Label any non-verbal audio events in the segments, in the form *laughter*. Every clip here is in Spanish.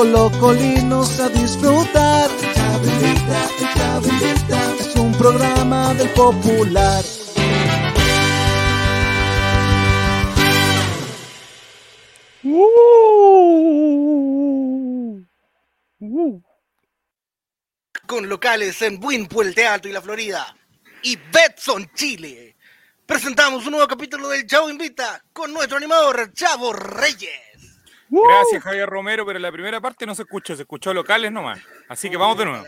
invita. Con los colinos a disfrutar. Chavo invita. Es un programa del popular. con locales en Buin, Puente Alto y la Florida y Betson, Chile. Presentamos un nuevo capítulo del Chavo Invita con nuestro animador Chavo Reyes. Gracias, Javier Romero, pero la primera parte no se escuchó, se escuchó locales nomás. Así que vamos de nuevo.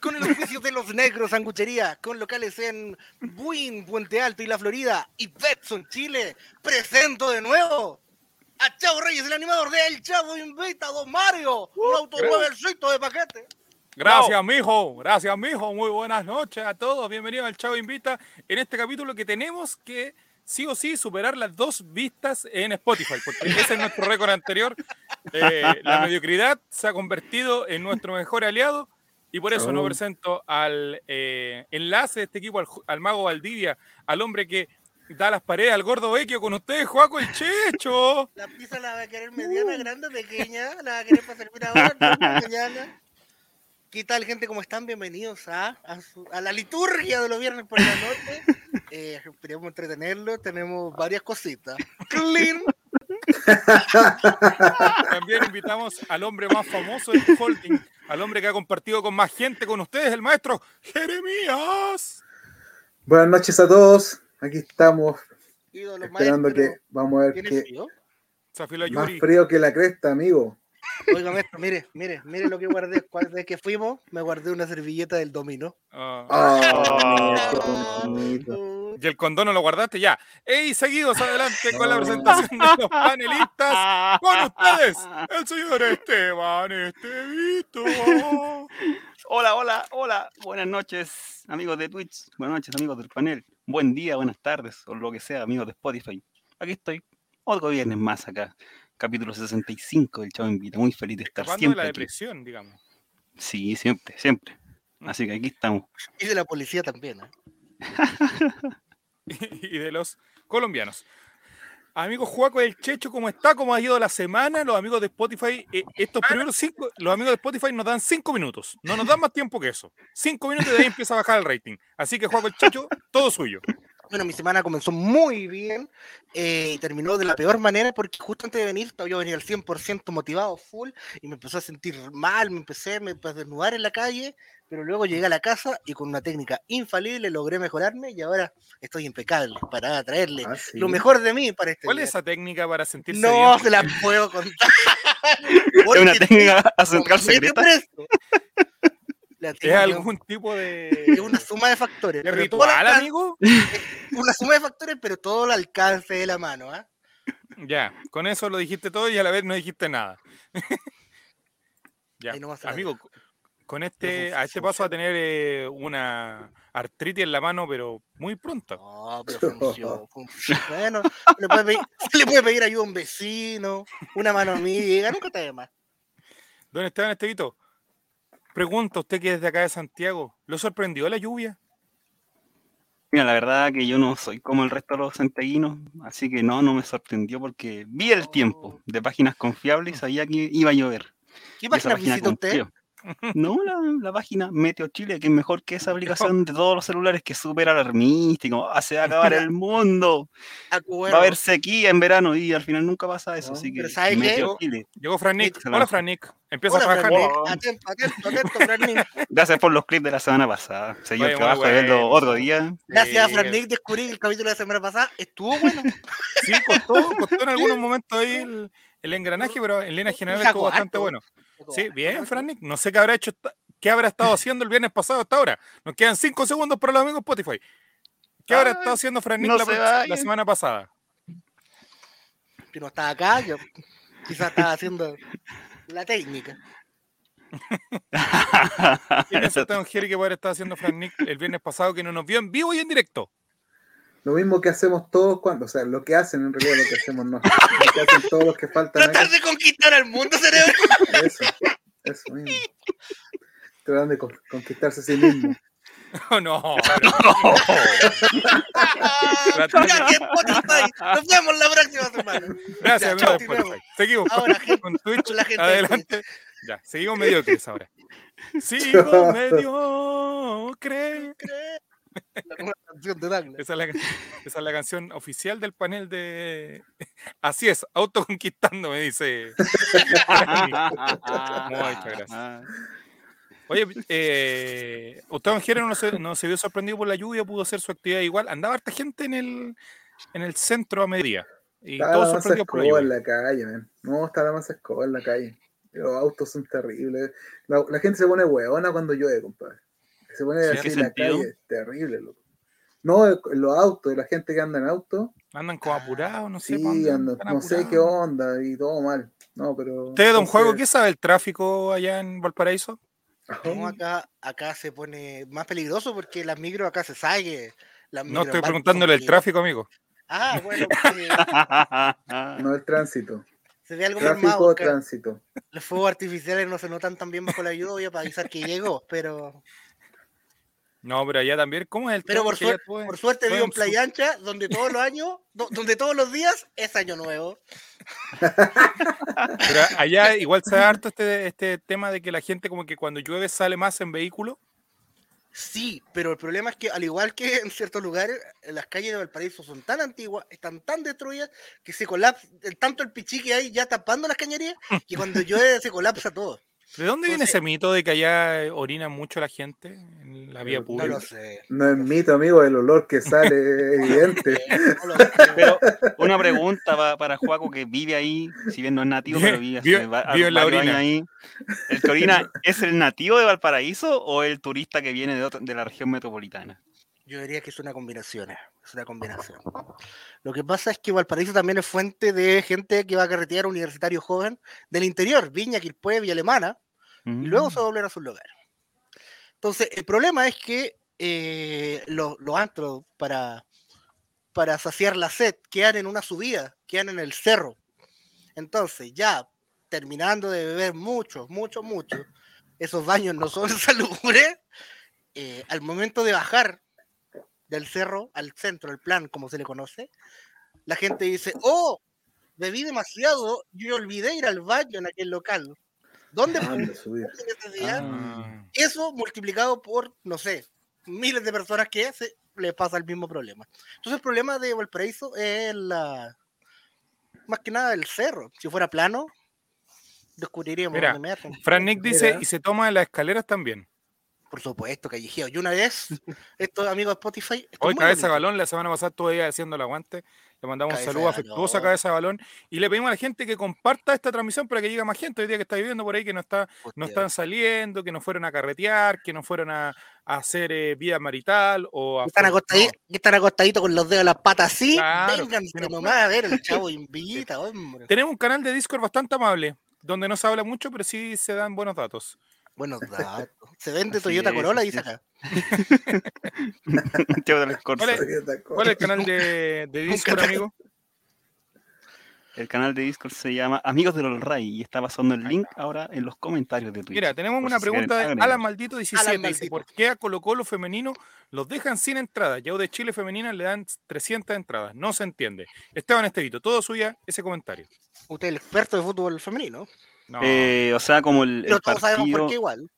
Con el oficio de los negros sanguchería, con locales en Buin, Puente Alto y la Florida y Betson, Chile, presento de nuevo a Chavo Reyes, el animador de El Chavo Invita, Don Mario, un auto nuevecito de paquete. Gracias, mijo. Gracias, mijo. Muy buenas noches a todos. Bienvenidos al Chavo Invita en este capítulo que tenemos que sí o sí superar las dos vistas en Spotify, porque ese es nuestro récord anterior. Eh, la mediocridad se ha convertido en nuestro mejor aliado y por eso no presento al eh, enlace de este equipo, al, al mago Valdivia, al hombre que da las paredes al gordo Vecchio con ustedes, Juaco el Checho. La pizza la va a querer mediana, grande, pequeña, la va a querer para servir ahora, mañana. ¿Qué tal, gente? ¿Cómo están? Bienvenidos a, a, su- a la liturgia de los viernes por la noche. *laughs* Eh, esperemos entretenerlo. Tenemos varias cositas. Clean. *laughs* También invitamos al hombre más famoso del holding, al hombre que ha compartido con más gente con ustedes, el maestro Jeremías. Buenas noches a todos. Aquí estamos Ídolo esperando maestro. que vamos a ver ¿Tiene qué frío? Más frío que la cresta, amigo. Oiga, maestro, mire, mire, mire lo que guardé. Desde que fuimos, me guardé una servilleta del. Ah, Ah, qué bonito. y el condón no lo guardaste ya. Y seguidos adelante con la presentación de los panelistas. Con ustedes, el señor Esteban Estevito. Hola, hola, hola. Buenas noches, amigos de Twitch. Buenas noches, amigos del panel. Buen día, buenas tardes, o lo que sea, amigos de Spotify. Aquí estoy, otro viernes más acá. Capítulo 65 del Chavo Invita. Muy feliz de estar Escapando de siempre la aquí. depresión, digamos. Sí, siempre, siempre. Así que aquí estamos. Y de la policía también. ¿eh? *laughs* y de los colombianos. Amigos Juaco del Checho, ¿cómo está? ¿Cómo ha ido la semana? Los amigos de Spotify, eh, estos primeros cinco, los amigos de Spotify nos dan cinco minutos. No nos dan más tiempo que eso. Cinco minutos y de ahí empieza a bajar el rating. Así que Juaco el Checho, todo suyo. Bueno, mi semana comenzó muy bien eh, y terminó de la peor manera porque justo antes de venir yo venía al 100% motivado, full, y me empezó a sentir mal, me empecé, me empecé a desnudar en la calle, pero luego llegué a la casa y con una técnica infalible logré mejorarme y ahora estoy impecable para traerle Ah, sí. lo mejor de mí para este ¿Cuál es esa técnica para sentirse No bien? se la puedo contar. *laughs* Es una técnica me ¿Es algún *laughs* tipo es de, una suma de factores. de ritual, alcance- amigo? *laughs* Una suma de factores, pero todo al alcance de la mano. ¿ah? Ya, con eso lo dijiste todo y a la vez no dijiste nada. *laughs* ya, amigo, con este, a este paso va a tener eh, una artritis en la mano, pero muy pronto. No, pero funcionó. funcionó. Bueno, le puede, pedir, le puede pedir ayuda a un vecino, una mano amiga, nunca de más. Don Esteban Estevito, pregunta usted que es de acá de Santiago, ¿lo sorprendió la lluvia? Mira, la verdad que yo no soy como el resto de los santiaguinos, así que no, no me sorprendió porque vi el tiempo de páginas confiables y sabía que iba a llover. ¿Qué esa página visita usted? No, la, la página Meteo Chile, que es mejor que esa *laughs* aplicación de todos los celulares que es súper alarmista como, "Ah, se va a acabar el mundo, Acuerdo. va a haber sequía en verano y al final nunca pasa eso, No, así que pero ¿sabe qué? Meteo Chile. Llegó Fran Nick. Excelente. Hola Fran Nick. Empieza Hola, a trabajar. Fran Nick. Nick. Atento, atento. *laughs* Gracias por los clips de la semana pasada. El muy trabajo de verlo bueno. otro día. Gracias a Sí, Fran Nick descubrí que el capítulo de la semana pasada estuvo bueno. Sí, costó, costó en *laughs* algunos momentos ahí el, el engranaje, pero en línea general estuvo bastante bueno. Sí, bien, Fran Nick. No sé qué habrá hecho, qué habrá estado *laughs* haciendo el viernes pasado hasta ahora. Nos quedan cinco segundos para los amigos Spotify. ¿Qué habrá estado haciendo Fran Nick no la, se semana pasada? Que no estaba acá, yo quizás estaba haciendo la técnica. ¿Quién es este don Jerry que puede estar haciendo Fran Nick el viernes pasado que no nos vio en vivo y en directo? Lo mismo que hacemos todos cuando, o sea, lo que hacen en realidad lo que hacemos no. Lo que hacen todos los que faltan Tratar de conquistar al mundo, cerebro. Eso, eso mismo. Tratan de con- conquistarse a sí mismo. Oh, no, Ya que Spotify. Nos vemos la próxima semana. gracias, Ya, amigo. Spotify. Seguimos Ahora, con, gente, con Twitch. la gente de Adelante. Ya, seguimos mediocres ahora. *laughs* Sigo mediocre. *laughs* La nueva canción de Douglas. Esa es, la, esa es la canción oficial del panel de. *laughs* Así es, autoconquistando, me dice. Muchas gracias. Oye, eh, Gustavo no se, no se vio sorprendido por la lluvia, pudo hacer su actividad igual. Andaba harta gente en el, en el centro a mediodía. Y Está sorprendidos por la escoba en lluvia. la calle, man. No, está la masa escoba en la calle. Los autos son terribles. La, la gente se pone hueona cuando llueve, compadre. Se pone ¿Sí? así ¿En la calle. Es terrible, loco. No, los autos, la gente que anda en auto, Andan como apurados, no sé. sí, andan- no sé qué onda y todo mal. No, pero. Usted, don Juego, ¿qué sabe el tráfico allá en Valparaíso? No, acá, acá se pone más peligroso porque las micros acá se. Las No micro estoy preguntándole el tráfico, amigo. Ah, *laughs* bueno, porque No el tránsito. se ve algo Tráfico, mermado. que tránsito. Los fuegos artificiales no se notan tan bien bajo la lluvia para avisar que llegó, pero, No, pero allá también. ¿Cómo es el pero por, todo es- por suerte vivo en Playa Ancha, donde todos los años, do- donde todos los días es año nuevo. Pero allá *laughs* igual se da harto este, este tema de que la gente como que cuando llueve sale más en vehículo. Sí, pero el problema es que al igual que en ciertos lugares, las calles de Valparaíso son tan antiguas, están tan destruidas, que se colapsa, tanto el pichí que hay ya tapando las cañerías, que cuando *laughs* llueve se colapsa todo. ¿De dónde viene Entonces- ese mito de que allá eh, orina mucho la gente en la vía No No pública? lo sé. No es mito, amigo, el olor que sale es *laughs* evidente. no lo sé. Pero una pregunta pa- para Juaco que vive ahí, si bien no es nativo, pero vive, hace vive- va- vive en la orina. ahí. ¿El que orina *laughs* es el nativo de Valparaíso o el turista que viene de, otra- de la región metropolitana? Yo diría que es una combinación, eh, es una combinación. *laughs* Lo que pasa es que Valparaíso también es fuente de gente que va a carretear universitario joven del interior, Viña, Quilpué, Villa Alemana, y luego se Mm. vuelven a sus lugares. Entonces, el problema es que eh, los, los antros para, para saciar la sed quedan en una subida, quedan en el cerro. Entonces, ya terminando de beber mucho, mucho, mucho, esos baños no *laughs* son salubres. eh, al momento de bajar del cerro al centro, el plan, como se le conoce, la gente dice, oh, bebí demasiado, yo olvidé ir al baño en aquel local. ¿Dónde fue Anda a subir. esa necesidad? Ah. Eso multiplicado por, no sé, miles de personas que se le pasa el mismo problema. Entonces el problema de Valparaíso es la más que nada el cerro. Si fuera plano, descubriríamos Mira, Nick dice, Mira. y se toma en las escaleras también. Por supuesto, callejeo. Y una vez, *laughs* estos amigos de Spotify. Hoy Cabeza de. Balón, la semana pasada ahí haciendo el aguante. Le mandamos un saludo de afectuoso a. Cabeza de Balón. Y le pedimos a la gente que comparta esta transmisión para que llegue más gente hoy día que está viviendo por ahí, que no, está, no están saliendo, que no fueron a carretear, que no fueron a, a hacer eh, vida marital o a... Están, acostaditos, están acostaditos con los dedos en las patas así. Claro, Vénganse nomás a ver, el chavo *laughs* invita, hombre. Tenemos un canal de Discord bastante amable, donde no se habla mucho, pero sí se dan buenos datos. Buenos *laughs* datos. Se vende Así Toyota es, Corolla, dice acá. *laughs* ¿Cuál es? ¿Cuál es el canal de, de *laughs* Discord, amigo? El canal de Discord se llama Amigos del Ray y está pasando el link ahora en los comentarios de Twitch. Mira, tenemos una si pregunta de. Alan Maldito 17. Alan Dice, Maldito. ¿por qué a Colo Colo femenino los dejan sin entrada? Ya de Chile femenina le dan 300 entradas. No se entiende. Esteban Estevito, todo suya ese comentario. Usted es el experto de fútbol femenino. No. Eh, o sea, como el, Pero el todos sabemos por partido, qué igual.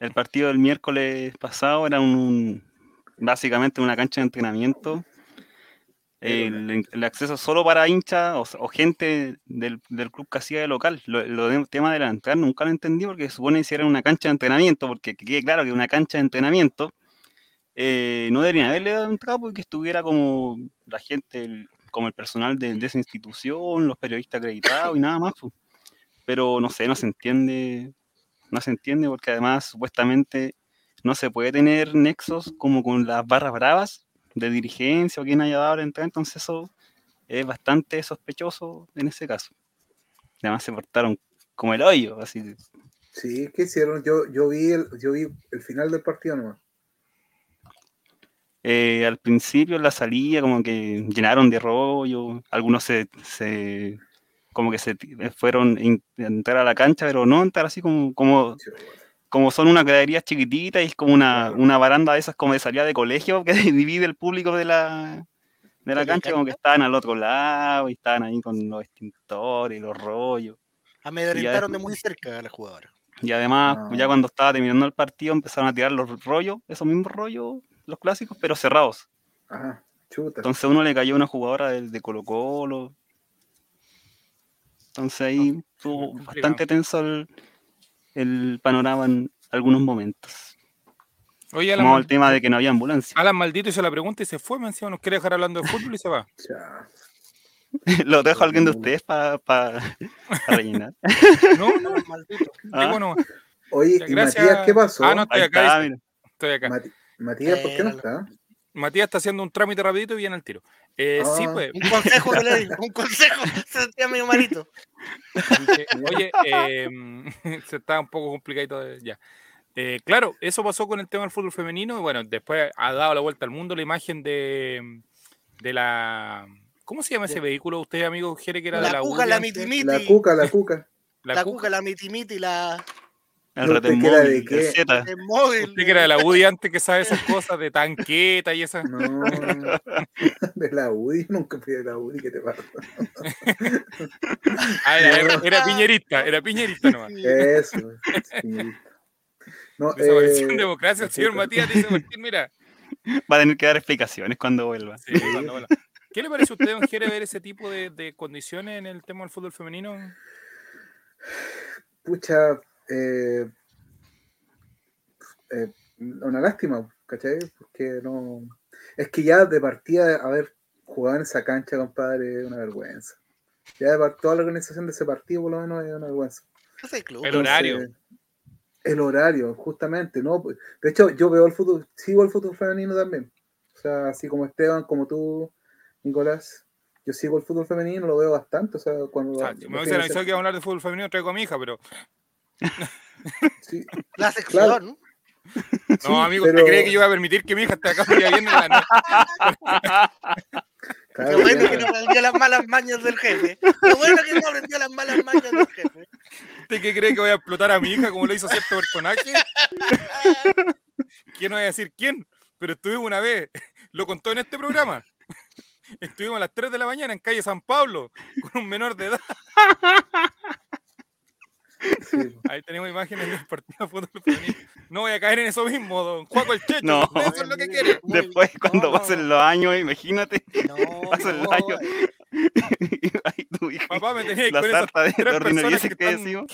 el partido del miércoles pasado era un, un- básicamente una cancha de entrenamiento. El, el acceso solo para hinchas o, o gente del, del club que hacía de local. Lo, lo del tema de la entrada nunca lo entendí porque supone que si era una cancha de entrenamiento, porque que quede claro que una cancha de entrenamiento eh, no deberían haberle dado entrada porque estuviera como la gente, el- como el personal de, de esa institución, los periodistas acreditados y nada más. pues. Pero no sé, no se entiende, no se entiende porque además supuestamente no se puede tener nexos como con las barras bravas de dirigencia o quien haya dado la entrada, entonces eso es bastante sospechoso en ese caso. Además se portaron como el hoyo, así. Sí, ¿qué hicieron? Yo, yo vi el, yo vi el final del partido nomás. eh, al principio en la salida como que llenaron de rollo, algunos se, se como que se ti- fueron a entrar a la cancha, pero no entrar así como, como, como son unas graderías chiquititas y es como una, una baranda de esas como de salida de colegio que *laughs* divide el público de la, de la ¿De la cancha, como que estaban al otro lado y estaban ahí con los extintores y los rollos. Amedrentaron de muy cerca a la jugadora. Y además, No. ya cuando estaba terminando el partido, empezaron a tirar los rollos, esos mismos rollos, los clásicos, pero cerrados. Ajá, chuta. Entonces a uno le cayó una jugadora de, de Colo Colo. Entonces ahí estuvo complicado. bastante tenso el, el panorama en algunos momentos. Oye, Alan, Como el tema de que no había ambulancia. Alan maldito hizo la pregunta y se fue, me encima nos quiere dejar hablando de fútbol y se va. *laughs* Chao. *laughs* Lo dejo a alguien de ustedes para *laughs* rellenar. No, no, Maldito. qué Ah, bueno. Oye, ¿y gracias. Matías qué pasó? Ah, no, estoy ahí acá, está. Estoy acá. Matías, ¿por qué no Espéralo. está? Matías está haciendo un trámite rapidito y viene al tiro. Eh, Sí, Ah. pues. Un consejo que le di, un consejo. *laughs* Se sentía medio malito. Oye, eh, *laughs* se está un poco complicadito de- ya. Eh, claro, eso pasó con el tema del fútbol femenino. Y bueno, después ha dado la vuelta al mundo la imagen de, de la. ¿Cómo se llama ese De- vehículo? Usted, amigo, quiere que era de La la cuca, la mitimiti. La cuca, la cuca. La, La cuca. cuca, la mitimiti, la El No, retén ¿usted que era de qué? el Z. el móvil. Usted que era de la UDI antes que sabe esas cosas de tanqueta y esas. No, *laughs* de la UDI, nunca fui de la UDI, ¿qué te pasa? *laughs* Ah, era, era- era piñerista, era piñerista nomás. Eso. No, Desapareció eh, en democracia, el señor. Matías dice Martín, mira. Va a tener que dar explicaciones cuando vuelva. Sí, cuando vuelva. ¿Qué le parece a usted, don Jere, ver ese tipo de, de condiciones en el tema del fútbol femenino? pucha, eh, eh, una lástima, ¿cachai? Porque no. Es que ya de partida haber jugado en esa cancha, compadre, es una vergüenza. Ya de par- toda la organización de ese partido, por lo menos, es una vergüenza. Club. El horario. El horario, justamente, ¿no? De hecho, yo veo el fútbol, sigo el fútbol femenino también. O sea, así como Esteban, como tú, Nicolás, yo sigo el fútbol femenino, lo veo bastante. O sea, cuando. O sea, me avisado que iba a hablar de fútbol femenino, traigo a mi hija, pero. Sí, La sección. Claro. ¿no? No, sí, amigo, pero- ¿usted cree que yo voy a permitir que mi hija esté acá bien en la noche? *laughs* claro, Qué bueno ya. que no aprendió las malas mañas del jefe. Qué bueno que no aprendió las malas mañas del jefe. ¿Usted qué cree que voy a explotar a mi hija como lo hizo cierto personaje? ¿Quién no voy a decir quién? Pero estuvimos una vez, lo contó en este programa. Estuvimos a las 3 de la mañana en calle San Pablo con un menor de edad. Sí, *laughs* Ahí tenemos imágenes del partido de fútbol femenino. No voy a caer en eso mismo, don Juaco el Checho. No. Eso es lo que quiere. Después, cuando no, pasen los años, imagínate, No, *laughs* pasan los años. *laughs* Ahí tu hija, Papá, me tenía la con esas tres de personas que que están- decimos.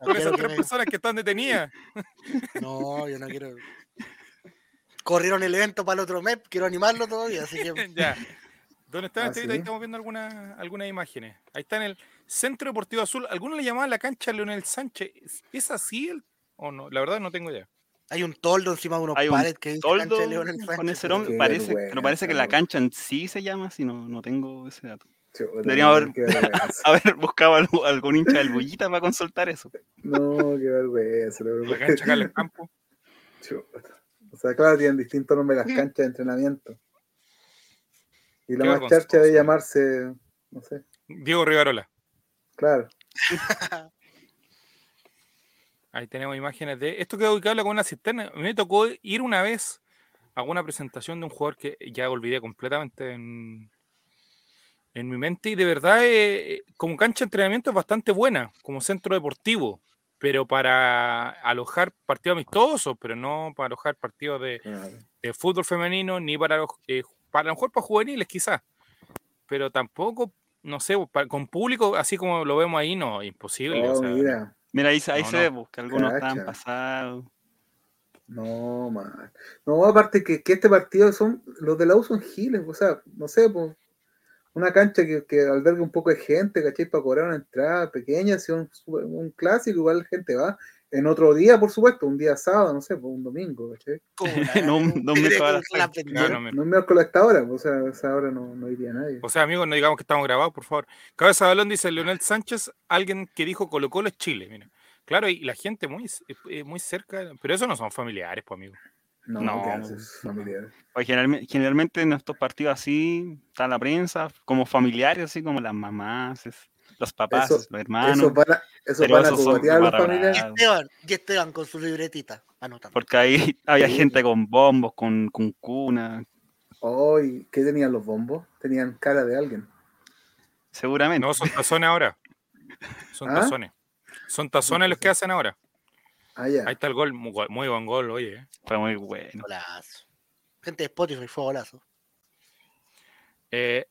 con esas que tres me- personas que están detenidas. No, yo no quiero. Corrieron el evento para el otro mes, quiero animarlo todavía, así que ya. ¿Dónde está Ah? Ahí estamos viendo algunas algunas imágenes. Ahí está en el Centro Deportivo Azul. Algunos le llamaban la cancha Leonel Sánchez. ¿Es- ¿Es así el, o no? La verdad no tengo idea. hay un toldo encima de unos Hay un que dice Toldo cancha de Leonel con Sánchez, ese nombre, parece, pero vergüenza, parece que la cancha en sí se llama, si no, no tengo ese dato. Deberíamos haber-. *laughs* Haber buscado algo- algún hincha del Bullita para consultar eso. No, qué vergüenza. la La vergüenza. cancha Carles Campo. Chuta. O sea, claro, tienen distintos nombres las canchas de entrenamiento. Y la más charcha vergonzoso. de llamarse, no sé, Diego Rivarola. Claro. Ahí tenemos imágenes de. Esto quedó ubicado con una cisterna. A mí me tocó ir una vez a una presentación de un jugador que ya olvidé completamente en, en mi mente. Y de verdad, eh, como cancha de entrenamiento es bastante buena, como centro deportivo. Pero para alojar partidos amistosos, pero no para alojar partidos de, claro. de fútbol femenino, ni para eh, para a lo mejor para juveniles quizás. Pero tampoco, no sé, con público, así como lo vemos ahí, no, imposible. o Oh, sea, mira, Mira, ahí, se- ahí No, se no. ve pues, que algunos Cacha. estaban pasados. no, man. No, aparte que, que este partido son, los de la U son giles, o sea, no sé, pues, una cancha que, que alberga un poco de gente, ¿cachai? Para cobrar una entrada pequeña, si es un, super- un clásico, igual la gente va. En otro día, por supuesto, un día sábado, no sé, pues un domingo, ¿cachai? *laughs* No, no, no, me- No es miércoles a esta hora, pues, o sea, a esa hora no, no iría nadie. O sea, amigos, no digamos que estamos grabados, por favor. Cabeza de balón dice Leonel Sánchez, alguien que dijo Colo Colo es Chile, mira. Claro, y la gente muy, eh, muy cerca, pero eso no son familiares, pues, amigo. No, No. ¿qué haces, familiares? Oye, generalme- generalmente en estos partidos así, está la prensa, como familiares, así como las mamás, es- los papás, Eso- los hermanos. Esos van a, esos pero van a los para familiares. Esteban, y Esteban con su libretita, anotando. Porque ahí *laughs* había Sí. gente con bombos, con, con cuna, Hoy, ¿qué tenían los bombos? Tenían cara de alguien. seguramente. No, son tazones ahora. *laughs* Son ¿Ah? tazones. Son tazones los que hacen ahora. Ah. Ahí está el gol, muy, gol- muy buen gol, oye. eh. Fue muy bueno. Golazo. Gente de Spotify fue golazo. Eh,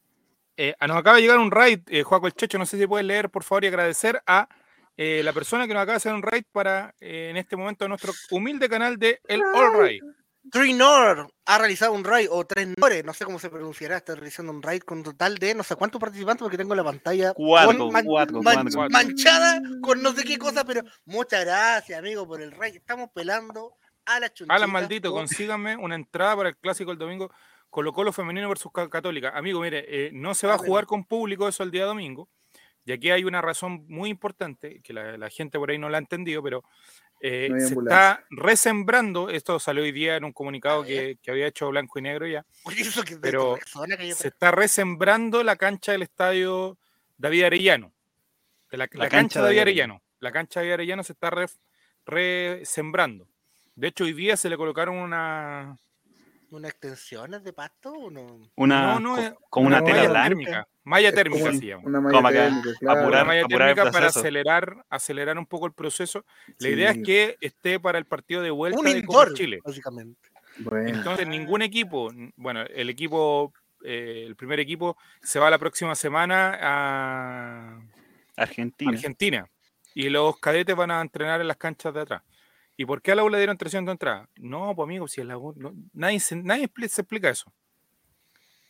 eh, ah, nos acaba de llegar un raid, eh, Juaco el Checho, no sé si puedes leer, por favor, y agradecer a eh, la persona que nos acaba de hacer un raid para, eh, en este momento, nuestro humilde canal de El All Raid. Trinor ha realizado un raid, o tres Nores, no sé cómo se pronunciará, está realizando un raid con un total de no sé cuántos participantes, porque tengo la pantalla Cuatro, con man- cuatro, man- cuatro. manchada con no sé qué cosa, pero muchas gracias, amigo, por el raid. Estamos pelando a la chunchita. Alan Maldito, con- consíganme una entrada para el clásico el domingo Colo Colo femenino versus Ca- Católica. Amigo, mire, eh, no se va a Ah, jugar con público eso el día domingo. Y aquí hay una razón muy importante, que la, la gente por ahí no la ha entendido, pero eh, No se está resembrando, esto salió hoy día en un comunicado A que, que había hecho Blanco y Negro ya, eso que pero se está resembrando la cancha del estadio David Arellano. De la, la La cancha, cancha de David Arellano. La cancha de David Arellano se está re- resembrando. De hecho, hoy día se le colocaron una, ¿Una extensión es de pasto o no? Una, No, no, co- es con una, malla tela térmica. Malla térmica se llama. Una malla térmica, claro. apurar- Una malla apurar térmica para acelerar, acelerar un poco el proceso. La Sí, idea es que esté para el partido de vuelta Un de Copa indoor, Chile. básicamente. Bueno, Entonces, ningún equipo, bueno, el equipo, eh, el primer equipo se va la próxima semana a Argentina. Argentina y los cadetes van a entrenar en las canchas de atrás. ¿Y por qué a la U le dieron 300 entradas? No, pues amigo, si a la U, no- nadie, se, nadie se explica eso.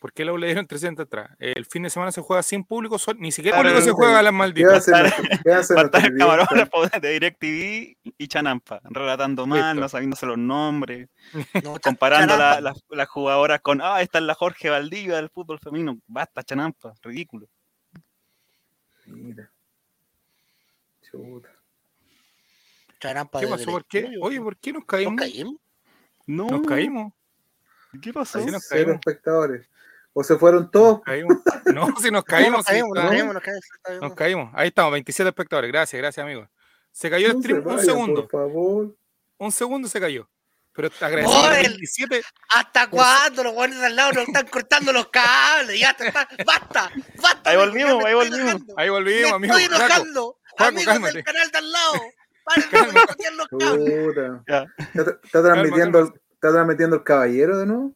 ¿Por qué a la U le dieron 300 entradas? El fin de semana se juega sin público, sol- ni siquiera Claro, público se juega a las ¿qué malditas. qué hacen el camarógrafo de DirecTV y Chanampa, relatando mal, Listo. no sabiéndose los nombres, *laughs* No, comparando la- las- las jugadoras con, ah, esta es la Jorge Valdivia del fútbol femenino. Basta, Chanampa, ridículo. Mira. Chuta. ¿Qué pasó? ¿Por qué? Oye, ¿por qué nos ¿nos caímos? caímos? No, Nos caímos. ¿Qué pasó? Nos Cero caímos. espectadores. O se fueron todos. caímos. *laughs* No, si *laughs* nos No, caímos. nos sí, caímos, caímos, caímos, caímos. Ahí estamos, 27 espectadores. Gracias, gracias, amigo. Se cayó el se stream un segundo. Por favor. Un segundo se cayó. Pero agradecemos a ¡Oh, el- 27. ¿Hasta cuándo los guardias al lado nos están cortando los cables? Ya está, basta, basta. Ahí volvimos, ahí volvimos. Ahí volvimos, amigo. estoy enojando. Juaco, Amigos cálmate. del canal de al lado. *laughs* ¿Está, transmitiendo, está transmitiendo el caballero de nuevo?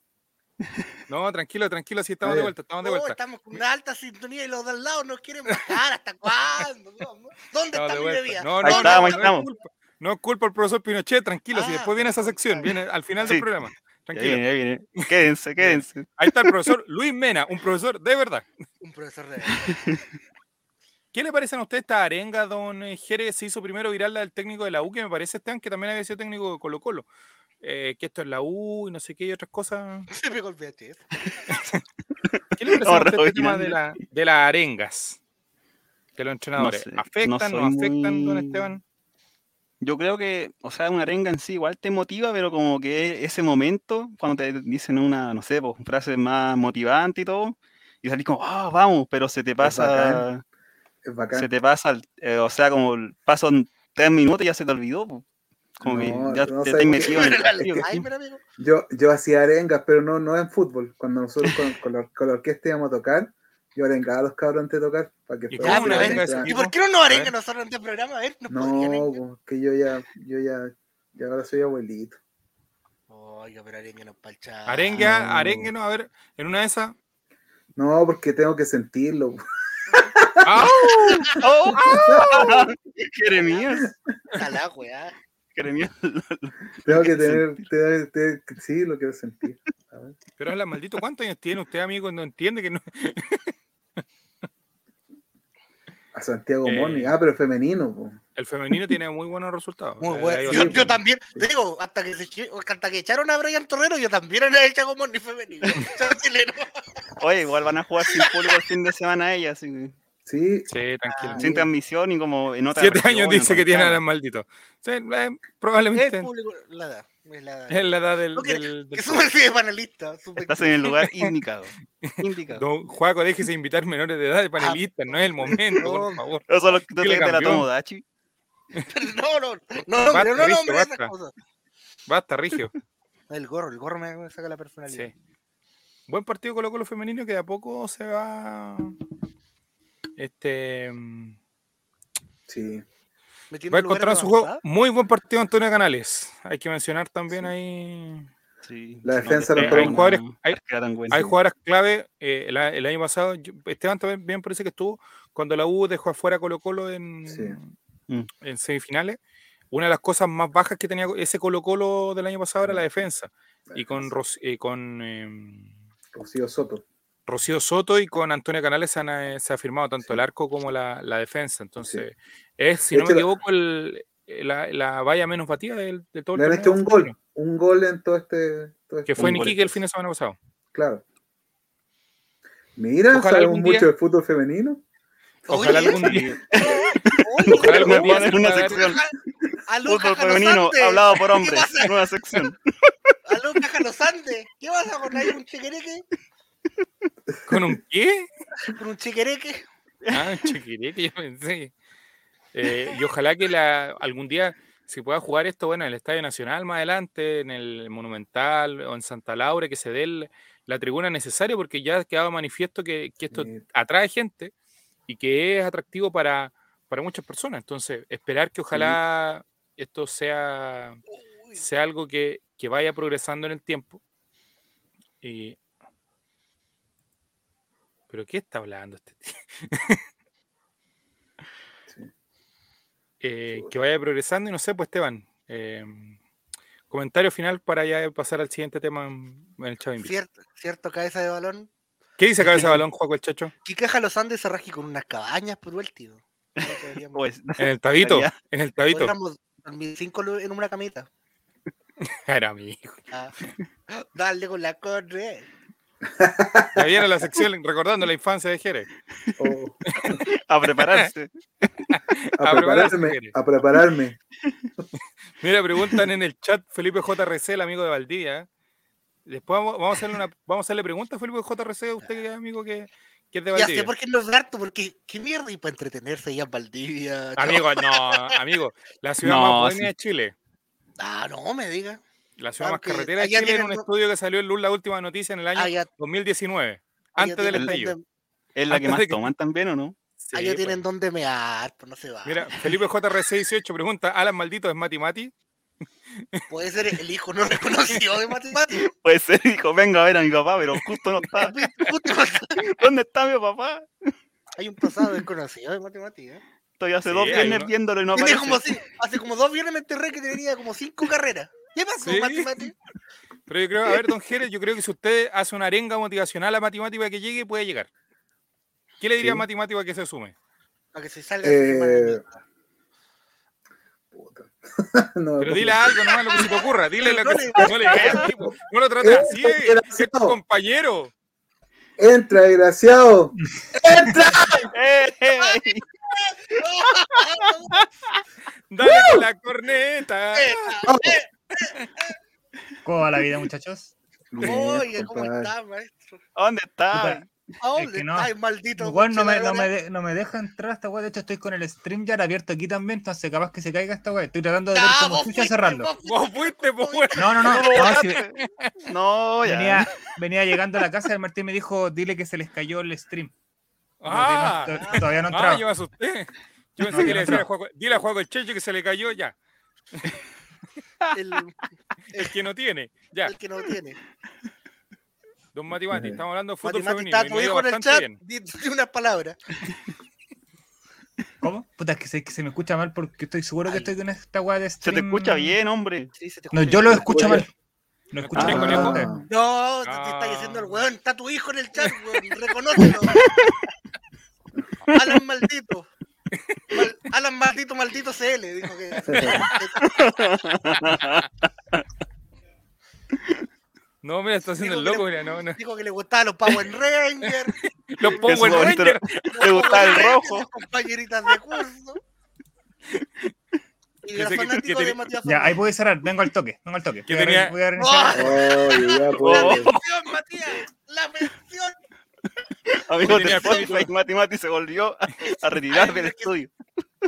*laughs* No, tranquilo, tranquilo, sí, estamos Ah, de vuelta, estamos de Oh, vuelta. estamos con una alta sintonía y los de al lado nos quieren bajar. ¿Hasta cuándo? ¿Dónde Estamos está de mi bebida? No, Ahí no, no, estamos, ahí no, estamos. es culpa, no es culpa del profesor Pinochet, tranquilo, si Ah, después viene esa sección, viene al final Sí. del programa. Tranquilo. viene, ya viene. Quédense, quédense. Ahí está el profesor Luis Mena, un profesor de verdad. Un profesor de *laughs* ¿Qué le parecen a usted esta arenga, don eh, Jerez? Se hizo primero viral la del técnico de la U, que me parece, Esteban, que también había sido técnico de Colo Colo. Eh, que esto es la U y no sé qué y otras cosas. *laughs* Se pegó el VHS. *laughs* ¿Qué le parece a Estamos usted este tema de, la, de las arengas de los entrenadores? sé, no ¿Afectan, no, soy afectan, don Esteban? Yo creo que, o sea, una arenga en sí igual te motiva, pero como que ese momento, cuando te dicen una, no sé, pues, frase más motivante y todo, y salís como, ah, vamos, pero se te pasa. Es bacán. se te pasa, el- eh, o sea, como pasan tres minutos y ya se te olvidó, como que No, ya no te qué- metido en el. *laughs* Yo, yo hacía arengas, pero no, no en fútbol. Cuando nosotros con, con la, con la orquesta íbamos a tocar, yo arengaba a los cabros antes de tocar. Para que ¿Y una arenga. ¿Y por qué no nos A arenga nosotros en este programa? A ver, ¿nos podrían No, que yo ya, yo ya, ya ahora soy abuelito. Oiga, pero arengue nos palcha. Arengue, no. arenguenos, a ver, en una de esas. No, porque tengo que sentirlo. ¡Au! ¡Oh! *laughs* Jeremías, Ojalá, weá. Jeremías. Tengo que tener, tener- tener- sí, lo quiero sentir. A ver. Pero es la maldito, ¿cuántos años tiene usted, amigo? No entiende que no. A Santiago Eh. Morning. Ah, pero femenino. po. El femenino tiene muy buenos resultados. Muy Eh, bueno. Yo, yo también, te digo, hasta que, se, hasta que echaron a Brian Torrero, yo también era el Chaco Morni femenino. *laughs* Oye, igual van a jugar sin público el fin de semana ellas, que Sí, Sí, tranquilo. Ah, sin transmisión y como en otra Siete años región, dice en que tiene al maldito. Sí, eh, probablemente. Público, la edad. Es la- Es la edad del. No, que- del- del sí de panelista. Estás en el lugar indicado. *laughs* Indicado. Don Juaco, déjese de invitar menores de edad de panelistas, no es el momento, por No. favor. Esos son los que te ¿Qué le traen de la cambió? Tomodachi. *laughs* No, no, no, Basta, no, no, basta. cosas. Basta, Rigio. *laughs* El gorro, el gorro me me saca la personalidad. Sí. Buen partido Colo Colo femenino que de a poco se va. Este. mm, Sí. Va a encontrar su juego. Muy buen partido Antonio Canales. Hay que mencionar también ahí. Sí. La defensa no no, hay jugadores- hay-. Hay jugadoras clave. eh, el, año pasado, Esteban también bien parece que estuvo cuando la U dejó afuera a Colo Colo en, Sí. Mm. en semifinales. Una de las cosas más bajas que tenía ese Colo Colo del año pasado era la defensa. Y con, Ros- eh, con em, Rocío Soto. Rocío Soto y con Antonio Canales se, han, eh, se ha firmado tanto el arco como la, la defensa. Entonces, es, si De no me hecho, equivoco, el- la, la valla menos batida del- de, todo el Le han torneo hecho un gol. Un gol en todo este. todo este- Que fue. Niquique el fin de semana pasado. Claro. Mira, Ojalá sabemos algún día- mucho de fútbol femenino. Ojalá Oye, algún día. *laughs* oye, Ojalá algún día se una sección. Fútbol femenino hablado por hombres. Nueva sección. A Lucas Jalosante. ¿Qué vas a poner un chiquereque? ¿Con un qué? ¿Con un chiquereque? Ah, un chiquirete, yo pensé. Eh, y ojalá que la, algún día se pueda jugar esto, bueno, en el Estadio Nacional más adelante, en el Monumental o en Santa Laura, que se dé el- la tribuna necesaria, porque ya ha quedado manifiesto que, que esto Sí. atrae gente y que es atractivo para, para muchas personas. Entonces, esperar que ojalá esto sea, sea algo que, que vaya progresando en el tiempo. Y... ¿Pero qué está hablando este tío? Sí. *laughs* Eh, que vaya progresando y no sé, pues Esteban, eh, comentario final para ya pasar al siguiente tema en, en el Chavo Invita. Cierto, cierto, cabeza de balón. ¿Qué dice cabeza de balón, Juaco el Chacho? Quique Jalosante se rasque con unas cabañas por deberíamos- Pues, *laughs* En el tabito, en el tabito. dormir cinco en una camita. *laughs* Era mi hijo. Ah, Dale con la corre. *laughs* Ya viene la sección recordando la infancia de Jerez. Oh, *laughs* a prepararse. *laughs* a, prepararme. A prepararme. Mira, preguntan en el chat Felipe JRC, el amigo de Valdivia. Después vamos, vamos a hacerle una, vamos a hacerle preguntas a Felipe JRC, a usted que es amigo que, que es de Ya Valdivia. sé por qué no es harto, porque qué mierda y para entretenerse allá en Valdivia. Amigo, no, amigo, la ciudad No, más buena sí. de Chile. Ah, no me diga. La ciudad más Aunque carretera de Chile en un tienen estudio que salió en Luz la última noticia en el año Allá, 2019, allá antes del tienen estallido. donde- Es la que más que- toman también, ¿o no? Sí, allá pues. tienen donde mear, pues no se va. Mira, Felipe JRC18 pregunta, ¿Alan Maldito es Mati Mati? Puede ser el hijo no reconocido de matemáticas. *laughs* Puede ser, dijo, venga a ver a mi papá, pero *laughs* justo no está. ¿Dónde está mi papá? Hay un pasado desconocido de matemáticas. Estoy hace Sí, dos viernes uno- viéndolo y no Tiene aparece. como si- hace como dos viernes me enterré que tenía como cinco carreras. ¿Qué pasó, Sí. Pero yo creo, a ver, don Jerez, yo creo que si usted hace una arenga motivacional a matemática que llegue, puede llegar. ¿Qué le diría a Sí. matemática que se sume? Para que se salga Eh. *laughs* No, Pero no. dile algo nomás, lo que se te ocurra. Dile lo que le- no le digas al tipo. No lo trates así, Eh, es tu compañero. Entra, desgraciado. Ey! *laughs* Dale con la corneta. Eh, ¿Cómo va la vida, muchachos? Bien, Oye, ¿cómo compadre. está, maestro? ¿A ¿Dónde está? Puta, ¿A dónde que no. está, maldito? No me, no, concheladora? me de- no me deja entrar esta weá. De hecho, estoy con el StreamYard abierto aquí también. Entonces, capaz que se caiga esta weá. Estoy tratando de ver Ya, cómo vos chucha fuiste, cerrarlo. vos Vos fuiste, pues, bueno. No, no, no. No no, si. No, ya. venía, venía llegando a la casa y el Martín me dijo: Dile que se les cayó el stream. No, Ah, no, to- todavía no ah, entraba. yo me asusté. Yo pensé No, que le no decía dile a el Checho que se le cayó ya. El, El que no tiene. Ya, el que no tiene. don Mati Mati, estamos hablando de fútbol Mati, Mati, está y hijo en el chat. bien. Di, di unas palabras. ¿Cómo? Puta, es que se, que se me escucha mal porque estoy seguro que estoy con esta weá de Se stream. te escucha bien, hombre. Sí, se te No, yo lo escucho mal. Lo ¿Me escucho mal. No, te, te Ah. está diciendo el weón. Está tu hijo en el chat, weón. Reconócelo. *laughs* Alan maldito. Mal- Alan maldito, maldito CL. Dijo que. *laughs* No, mira, está haciendo el que loco, le- mira, no, no. Dijo que le gustaban los Power Rangers. *laughs* Los Que Power Rangers. Le gustaba el rojo. Compañeritas de curso. Y que- fanático que de Ya, ahí puede cerrar. Vengo al toque. Vengo al toque. Que Voy a tenía- voy a reiniciar. Oye, ya ¡La mención, Matías! ¡La mención! *laughs* Amigos de tenía Spotify, espíritu. Mati Mati se volvió a, *laughs* a retirar Ay, del es que- estudio.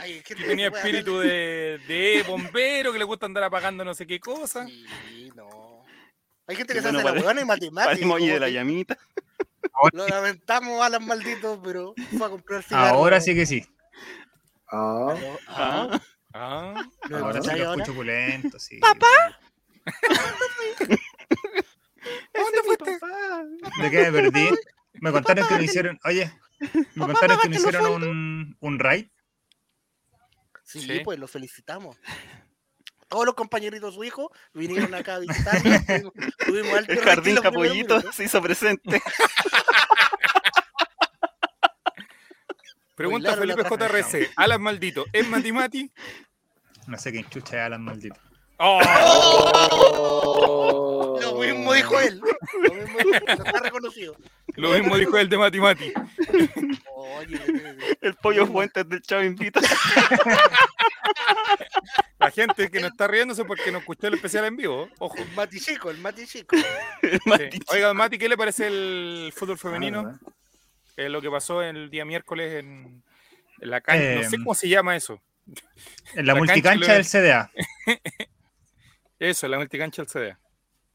Ay, es que Que tenía no espíritu de, de bombero, que le gusta andar apagando no sé qué cosa. Sí, no. Hay gente que se bueno hace la huevona y matemáticas. emoji de la llamita. Lo lamentamos, Alan maldito, pero fue a comprar cigarros. Ahora sí que sí. Ah, Ah, Ah, ¿lo Ahora sí ahora? escucho pulento, sí. ¿Dónde fuiste? ¿De qué me perdí? Me contaron que me hicieron. Oye, me contaron que me hicieron un, un raid. Sí, Sí. pues lo felicitamos. Todos los compañeritos de su hijo vinieron acá a visitarnos. *laughs* tuvimos- alto El jardín los Capollito se hizo presente. *laughs* pregunta Felipe. JRC. Alan Maldito, ¿es Mati Mati? No sé quién chucha es Alan maldito. Oh, *laughs* Oh. Mismo dijo él. Lo mismo dijo, está reconocido. lo mismo dijo el de Mati Mati. Oye, *laughs* El pollo fuentes del Chavo Invita. *laughs* La gente que no está riéndose porque no escuchó el especial en vivo. Ojo. el Mati Chico, el Mati Chico. El Sí. Mati. Oiga, Mati, ¿qué le parece el fútbol Ah, femenino? ¿verdad? Eh, lo que pasó el día miércoles en, en la cancha. no sé Em, cómo se llama eso. En la, La cancha multicancha del CDA. *laughs* Eso, la multicancha del CDA.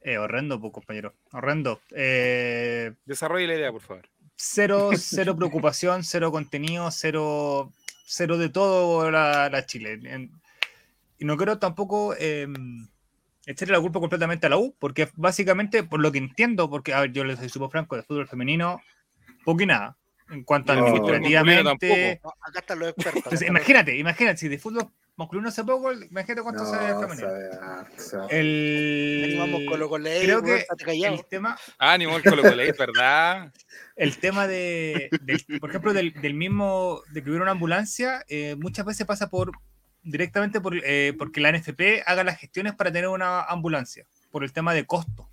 Eh, horrendo, pues, compañero. Horrendo. Eh, Desarrolle la idea, por favor. cero, *laughs* cero preocupación, cero contenido, cero, cero de todo la, la Chile. En- y no quiero tampoco eh, echarle la culpa completamente a la U, porque básicamente, por lo que entiendo, porque a ver, yo les soy súper franco, de fútbol femenino, poco y nada. En cuanto a No. administrativamente. No, acá están los *laughs* expertos. acá Entonces, están los- imagínate, imagínate, si de fútbol masculino hace poco, imagínate cuánto No, sabe el femenino. El, Venimos con lo con la creo que el tema, Ánimo el Colo Colo, ¿verdad? *laughs* el tema de, del- por ejemplo, del, del mismo, de que hubiera una ambulancia, eh, muchas veces pasa por directamente por, eh, porque la NFP haga las gestiones para tener una ambulancia, por el tema de costo.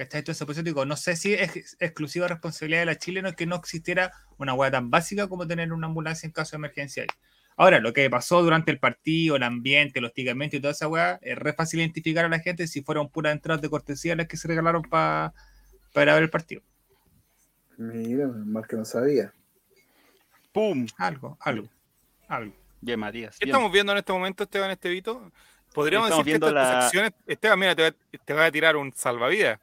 ¿Cachai? Entonces, por eso digo, no sé si es ex- exclusiva responsabilidad de la chilena que no existiera una hueá tan básica como tener una ambulancia en caso de emergencia. ahí. Ahora, lo que pasó durante el partido, el ambiente, los hostigamientos y toda esa weá, es re fácil identificar a la gente si fueron puras entradas de cortesía las que se regalaron pa- para ver el partido. Mira, mal que no sabía. ¡Pum! Algo, algo, algo. Bien, Matías. ¿Qué bien. estamos viendo en este momento, Esteban Estevito? Podríamos Estamos decir que estas la- acciones. Esteban, mira, te va, te va a tirar un salvavidas.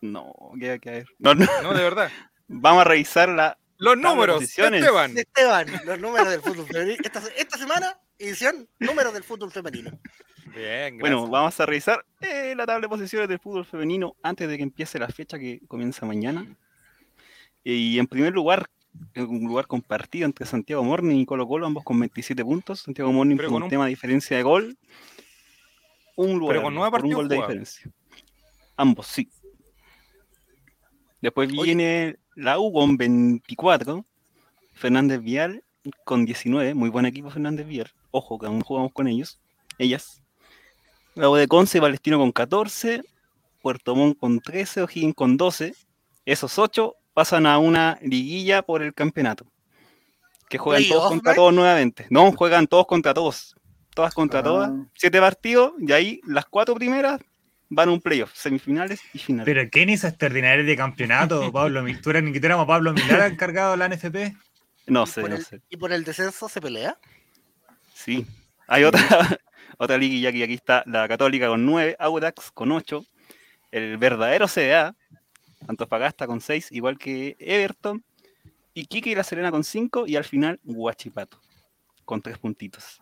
No, ¿qué, qué, a ver. No, no. No, de verdad. *laughs* Vamos a revisar la. Los de números, posiciones. Esteban. De Esteban, los números del fútbol femenino. Esta, esta semana, edición, números del fútbol femenino. Bien, gracias. Bueno, vamos a revisar eh, la tabla de posiciones del fútbol femenino antes de que empiece la fecha que comienza mañana. Y en primer lugar, un lugar compartido entre Santiago Morning y Colo Colo, ambos con 27 puntos. Santiago Morning Pero por con un tema de diferencia de gol. Un lugar con arriba, nueve por un gol de diferencia. Ambos, sí. Después viene la U con 24. Fernández Vial con 19. Muy buen equipo Fernández Vial. Ojo, que aún jugamos con ellos. Ellas. La U de Conce y Palestino con 14. Puerto Montt con 13. O'Higgins con 12. Esos 8 pasan a una liguilla por el campeonato. Que juegan todos contra todos nuevamente. No, juegan todos contra todos. Todas contra Ah. todas. Siete partidos y ahí las cuatro primeras van a un playoff. Semifinales y finales. Pero ¿quién hizo extraordinario de campeonato, *laughs* Pablo? ¿Tú eras ni que tuviéramos a Pablo Milara *laughs* encargado de la NFP? no Y sé, no el- sé. ¿Y por el descenso se pelea? Sí. Hay otra, *laughs* otra liguilla que aquí está la Católica con 9, Audax con 8, el verdadero CDA, Antofagasta con 6, igual que Everton, Iquique y La Serena con 5, y al final Huachipato con 3 puntitos.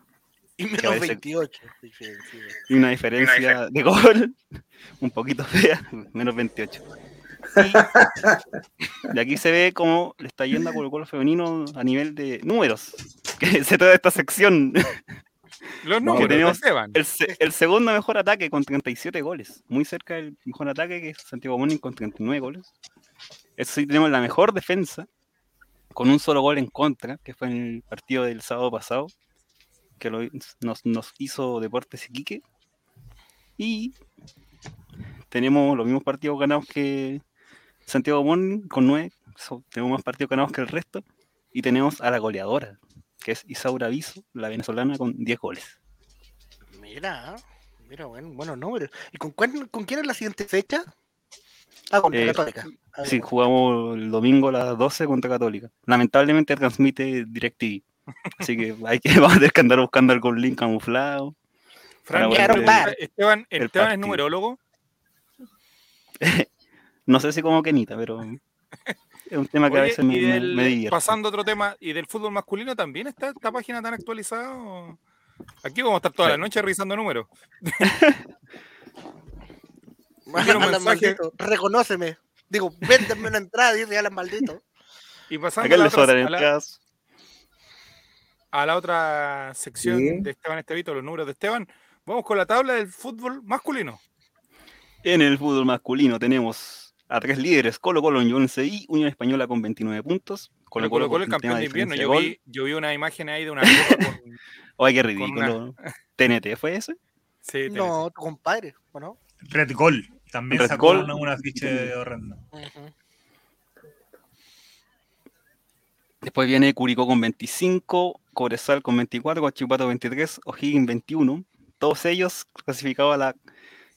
*laughs* Y menos parece- 28. diferencia. Y una diferencia de gol *laughs* un poquito fea, menos 28. Y de aquí se ve cómo le está yendo a Colo Colo femenino a nivel de números, *laughs* que se trata esta sección. Los números, tenemos-. El, el segundo mejor ataque con 37 goles. Muy cerca del mejor ataque que es Santiago Morning con 39 goles. Eso sí, tenemos la mejor defensa con un solo gol en contra, que fue en el partido del sábado pasado, que lo- nos, nos hizo Deportes Iquique. Y tenemos los mismos partidos ganados que Santiago Morning con 9. so- tenemos más partidos ganados que el resto. Y tenemos a la goleadora, que es Isaura Viso, la venezolana, con 10 goles. Mira, mira, bueno, buenos números. ¿Y con, cuál- con quién es la siguiente fecha? Ah, con Eh, Católica. Ah, Sí, jugamos el domingo a las 12 contra Católica. Lamentablemente transmite DirecTV. Así que hay que *laughs* vamos a tener que andar buscando algún link camuflado. Fran, Esteban-. Esteban, el Esteban es numerólogo. *laughs* No sé si como Kenita, pero es un tema que a veces me, y me- del- me divierte. pasando a otro tema, ¿y del fútbol masculino también está esta página tan actualizada? o? Aquí vamos a estar toda la noche revisando números. *laughs* maldito, reconóceme. Digo, véndeme una entrada, dice Alan maldito. Y pasando Acá a la, otra, sobran a la-. A la otra sección Sí. de Esteban Estevito, los números de Esteban, vamos con la tabla del fútbol masculino. En el fútbol masculino tenemos a tres líderes, Colo Colo, Unión y Unión Española con 29 puntos. Colo Colo, por el campeón de invierno. Yo gol. vi, yo vi una imagen ahí de una *laughs* con... Oye, qué con ridículo. *laughs* TNT fue ese. Sí, No, tu compadre, ¿o no? Red Gold. También Red sacó Gold. una, una ficha horrenda. Ujú. Después viene Curicó con 25, Cobresal con 24, Guachipato 23, O'Higgins 21. Todos ellos clasificados a la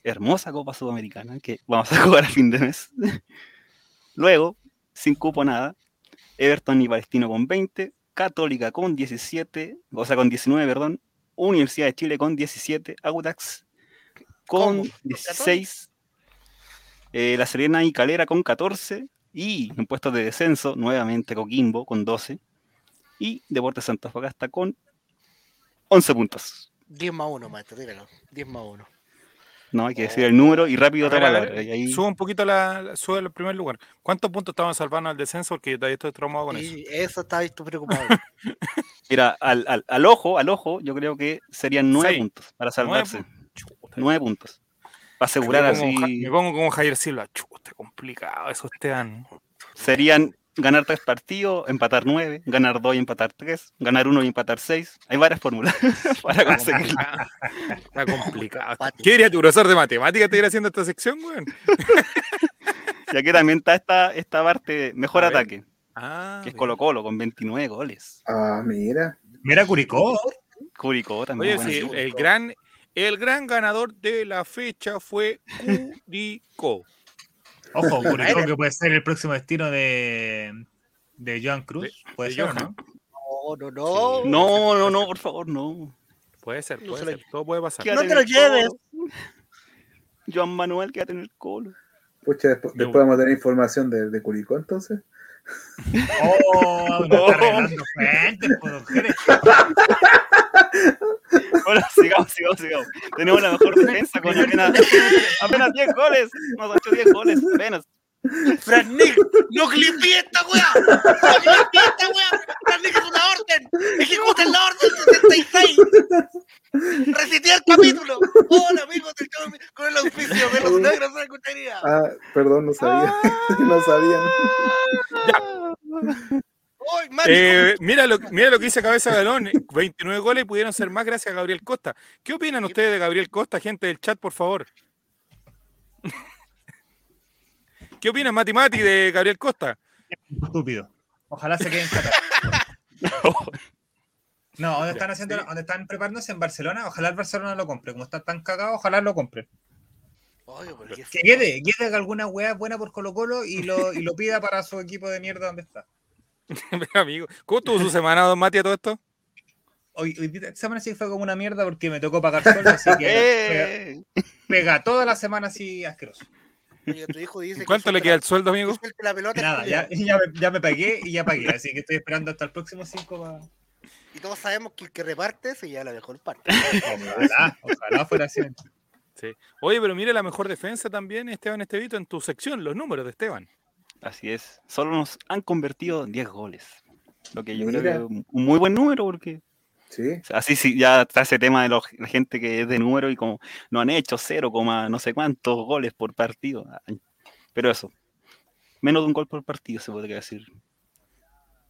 hermosa Copa Sudamericana que vamos a *laughs* jugar a fin de mes. Luego, sin cupo nada, Everton y Palestino con 20, Católica con 17, o sea, con 19, perdón, Universidad de Chile con 17, Audax con ¿Cómo? 16, eh, La Serena y Calera con 14, y en puestos de descenso, nuevamente Coquimbo con 12, y Deportes Santa Fagasta con 11 puntos. 10 más 1, maestro, dígalo. 10 más 1. No, hay que decir el número y rápido otra palabra. y ahí- Sube un poquito la, la- sube al primer lugar. ¿Cuántos puntos estaban salvando al descenso? Porque yo todavía estoy traumado con eso. Y eso está tú preocupado. *laughs* Mira, al, al- al ojo, al ojo, yo creo que serían 9 Seis. puntos para Nueve salvarse. Chuta. 9 puntos. Para asegurar me, así. me pongo como Javier Silva. Chuta, complicado eso, Esteban. Serían ganar 3 partidos, empatar 9, ganar 2 y empatar 3, ganar 1 y empatar 6. Hay varias fórmulas *laughs* para conseguirlo. Está complicado. ¿Qué diría tu profesor de matemáticas te iría haciendo esta sección, weón? *laughs* Y aquí también está esta, esta parte de mejor A ataque, Ah, que es. Colo Colo con 29 goles. Ah, mira. Mira Curicó. Curicó también. Oye, sí, ayuda. el gran, el gran ganador de la fecha fue Curicó. Ojo, *laughs* Curicó que puede ser el próximo destino de, de Joan Cruz. Puede de ser, ¿o Johan. ¿no? No, no, no. No, no, no, por favor, no. Puede ser, No puede se lo- ser. Todo puede pasar. No Quédate te lo lleves. Joan Manuel, quédate en el colo. Pucha, después, después vamos a tener información de, de Curicó entonces. Oh, no está revelando *laughs* *laughs* Bueno, sigamos, sigamos, sigamos. Tenemos la mejor defensa con apenas, apenas 10 goles. Nos ha hecho 10 goles, apenas. Fran Nick, no clipé esta weá. No clipé esta weá. Fran Nick es una orden. Ejecuten la orden 76. Recité el capítulo. Hola, amigos del show con el auspicio de los negros de la cuchería. Ah, perdón, no sabía. *laughs* no sabían. Mario, *laughs* Eh, mira, lo, mira lo que dice Cabeza Galón. 29 goles pudieron ser más gracias a Gabriel Costa. ¿Qué opinan ustedes de Gabriel Costa, gente del chat, por favor? ¿Qué opinan, Mati Mati, de Gabriel Costa? Estúpido. Ojalá se queden en Qatar. *laughs* No, donde están haciendo, donde están preparándose en Barcelona, ojalá el Barcelona lo compre. Como está tan cagado, ojalá lo compre. Oye, ¿por qué Que quede, que haga alguna weá buena por Colo Colo y lo, y lo pida para su equipo de mierda donde está. *laughs* Amigo, ¿cómo estuvo su semana, don Mati, a todo esto? Hoy, hoy esta semana sí fue como una mierda porque me tocó pagar sueldo, así que *laughs* pega, ¡Eh! pega toda la semana así asqueroso. Oye, tu hijo dice que ¿Cuánto le suelte queda la- el sueldo, amigo? que la pelota Nada, ya, ya, me, ya me pagué y ya pagué, así que estoy esperando hasta el próximo 5 para... Y todos sabemos que el que reparte se ya la el parte. Ojalá, ojalá fuera así. Sí. Oye, pero mire la mejor defensa también, Esteban Estevito, en tu sección, los números de Esteban. Así es. Solo nos han convertido 10 goles. Lo que yo creo que es un muy buen número porque Sí. o sea, así sí ya está ese tema de los- la gente que es de número y como no han hecho 0, no sé cuántos goles por partido. Pero eso, menos de un gol por partido se podría decir.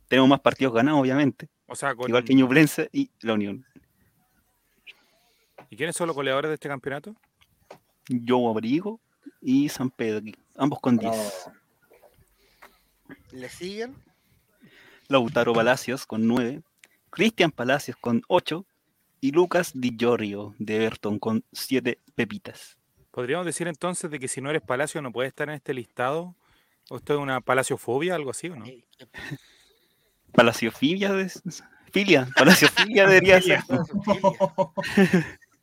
Tenemos más partidos ganados, obviamente, O sea, con... igual que Ñublense y la Unión. ¿y quiénes son los goleadores de este campeonato? Yo Abrigo y San Pedro, ambos con 10. No. Le siguen. Lautaro Palacios con 9, Cristian Palacios con 8 y Lucas Di Giorgio de Everton con 7 pepitas. Podríamos decir entonces de que si no eres Palacio no puedes estar en este listado. ¿O esto es una palaciofobia, algo así o no? Palaciofibia de... Filia, Palaciofibia debería *laughs* ser.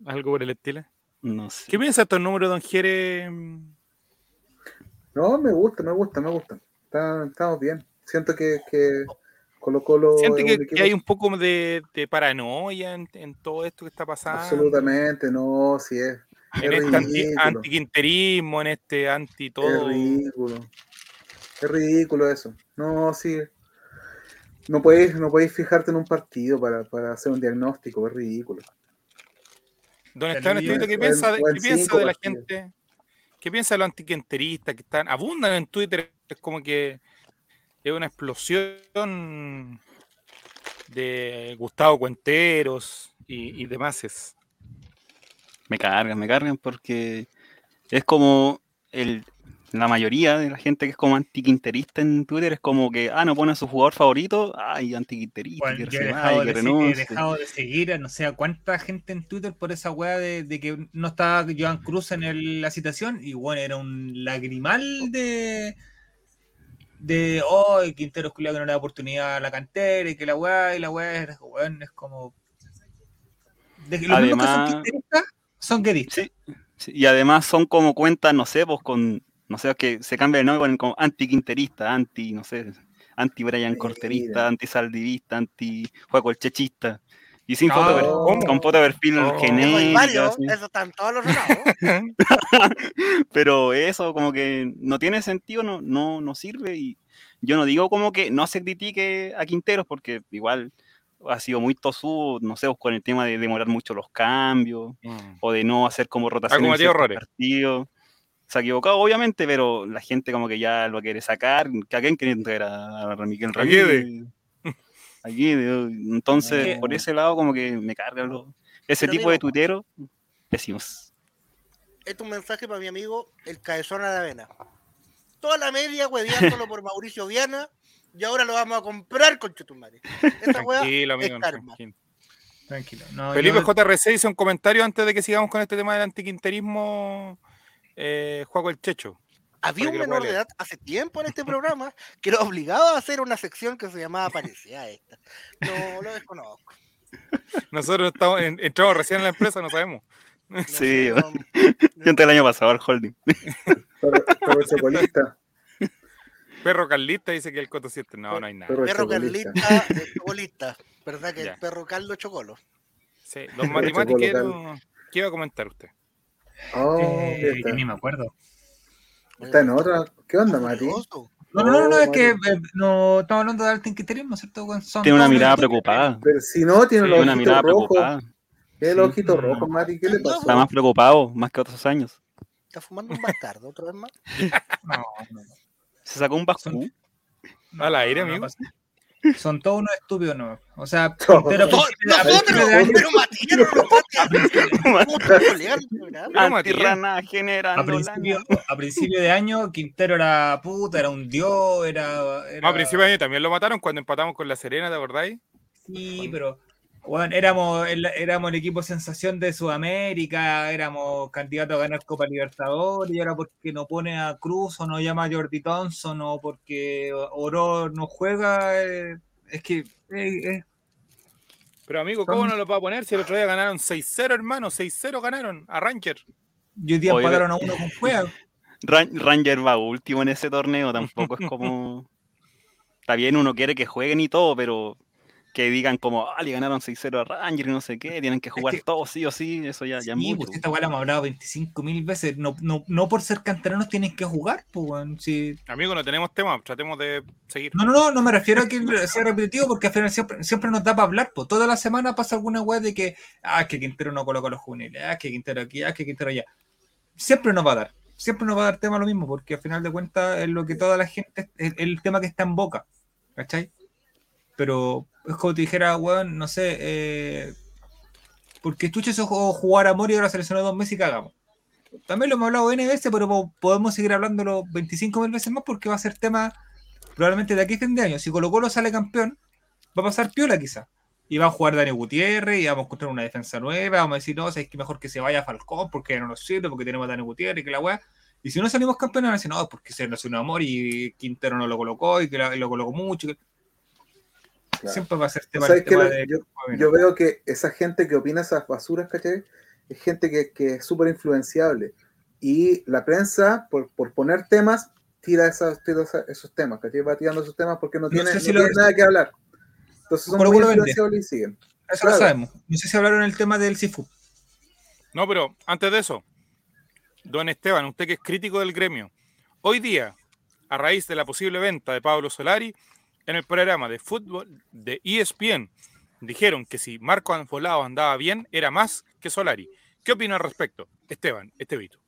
Algo por el estilo. No sé. ¿Qué piensa estos números, don Jere? No, me gusta, me gusta, me gusta. Está- estamos bien. Siento que, que Colo Colo. ¿Siente que, hay un poco de, de paranoia en, en todo esto que está pasando? Absolutamente, no, sí es. Es En este anti, ridículo. antiquinterismo, en este anti Es ridículo. Es ridículo eso. No, sí. No podéis, no podéis fijarte en un partido para, para hacer un diagnóstico, es ridículo. Don Esteban ¿qué piensa, qué piensa de la partidos. gente? ¿Qué piensa de los antiquinteristas que están, abundan en Twitter? Es como que es una explosión de Gustavo Cuenteros y, y demás. Me cargan, me cargan porque es como el, la mayoría de la gente que es como antiquinterista en Twitter es como que, ah, no pone a su jugador favorito, ay, antiquinterista, Bueno, que yo he dejado, vaya, de, que he dejado de seguir a no sé a cuánta gente en Twitter por esa weá de, de que no estaba Joan Cruz en el- la citación y bueno, era un lagrimal de de oh, Quintero es que no le da oportunidad a la cantera y que la weá y la weá es, weón, es como de que los mismos que son Además- quinteristas son gueristas. Sí, sí, y además son como cuentas, no sé, pues con, no sé, que se cambia el nombre, ponen como anti-quinterista, anti, no sé, anti-Brian Corterista, anti-saldivista, anti-juego el chechista. Y sin foto, de per- con foto de perfil Oh. Varios, así. esos están todos los *laughs* pero eso como que no tiene sentido, no, no, no sirve y yo no digo como que no se critique a Quinteros porque igual ha sido muy tosudo, no sé, pues, con el tema de demorar mucho los cambios o de no hacer como rotación en partidos. Se ha equivocado, obviamente, pero la gente como que ya lo quiere sacar. ¿A quién quiere traer a, a Miguel. Ramírez? A Guede, Entonces, por ese lado como que me carga lo- ese Pero tipo de tuiteros pésimos. Este es un mensaje para mi amigo el cabezón a la avena. Toda la media hueveándolo por Mauricio Viana y ahora lo vamos a comprar con Chetumare. Esta Tranquilo, amigo. es karma. tranquilo. Tranquilo. No, Felipe yo- JRC hizo un comentario antes de que sigamos con este tema del antiquinterismo. Eh, Juego el Checho. Había un menor de edad hace tiempo en este programa que lo obligaba a hacer una sección que se llamaba Parecía esta. No lo desconozco. Nosotros estamos en- entramos recién en la empresa, no sabemos. No Sí, sé, yo- no- Yo entré el año pasado al holding. Perro, perro chocolista. Perro Carlista dice que el Coto 7. No, no hay nada. Perro Perro chocolista. ¿Verdad que Ya. el perro Carlos Chocolo? Sí, los matemáticos. ¿Qué iba a comentar usted? Oh, eh, ni me acuerdo. Está en otra. ¿Qué onda, Mati? No, no, no, no, Oh, es que eh, no estamos hablando de antiquinterismo, ¿cierto? Son Tiene una mirada preocupada. Pero si no, tiene los Una mirada preocupada. Sí. ojitos rojos, Mati. ¿Qué le pasó? Está más preocupado, más que otros años. Está fumando un bastardo otra vez más. No, no, no. Se sacó un bascú. Al aire, no amigo. Son todos unos estúpidos, ¿no? O sea, *laughs* a nosotros, principio de año- pero Matías. Pero, principio, a principio de año, Quintero era puta, era un dios, era. era No, a principio de año también lo mataron cuando empatamos con la Serena, ¿te acordáis? Sí, pero. Bueno, éramos el, éramos el equipo sensación de Sudamérica, éramos candidatos a ganar Copa Libertadores, y ahora porque no pone a Cruz o no llama a Jordi Thompson o porque Oro no juega, eh, es que eh, eh, Pero amigo, ¿cómo no lo va a poner si el otro día ganaron 6-0, hermano? 6-0 ganaron a Ranger. y hoy día Oye, empataron a uno con juega. *laughs* Ran- Ranger va último en ese torneo, tampoco es como. *laughs* Está bien, uno quiere que jueguen y todo, pero que digan como, ah, le ganaron 6-0 a Ranger y no sé qué, tienen que jugar que- todos sí o sí, eso ya, ya es Sí, mucho. pues esta weá la hemos hablado 25 mil veces. No, no, no por ser canteranos tienen que jugar, pues, weón. Sí. Amigo, no tenemos tema, tratemos de seguir. No, no, no, no me refiero a que *laughs* sea repetitivo porque al final siempre, siempre nos da para hablar. Pues toda la semana pasa alguna weá de que, ah, es que Quintero no coloca los juveniles, ah, es que Quintero aquí, ah, es que Quintero allá. Siempre nos va a dar, siempre nos va a dar tema lo mismo, porque al final de cuentas es lo que toda la gente, es el tema que está en boca, ¿cachai? Pero es como te dijera, weón, no sé, eh, porque se jugó jugar a Mori ahora seleccionó dos meses y cagamos. También lo hemos hablado N veces, pero po- podemos seguir hablándolo 25 mil veces más porque va a ser tema probablemente de aquí a fin de año. Si Colo Colo sale campeón, va a pasar piola quizá. y va a jugar Dani Gutiérrez y vamos a encontrar una defensa nueva, vamos a decir, no, es que mejor que se vaya Falcón porque no nos sirve, porque tenemos a Dani Gutiérrez y que la weá. Y si no salimos campeones, van a decir, no, porque se nos un amor y Quintero no lo colocó y que lo colocó mucho. Claro. Siempre va a ser tema, ¿Sabes el tema de- yo, yo veo que esa gente que opina esas basuras, ¿cachai? Es gente que, que es súper influenciable. Y la prensa, por, por poner temas, tira, esas, tira esos temas, ¿cachai? Va tirando esos temas porque no, No tiene, sé si no lo- tiene nada que hablar. Entonces son muy influenciables y siguen. Eso claro. lo sabemos. No sé si hablaron el tema del Sifu. No, pero antes de eso, don Esteban, usted que es crítico del gremio, hoy día, a raíz de la posible venta de Pablo Solari, en el programa de fútbol de ESPN, dijeron que si Marco Anfolao andaba bien, era más que Solari. ¿Qué opina al respecto? Esteban, Estevito.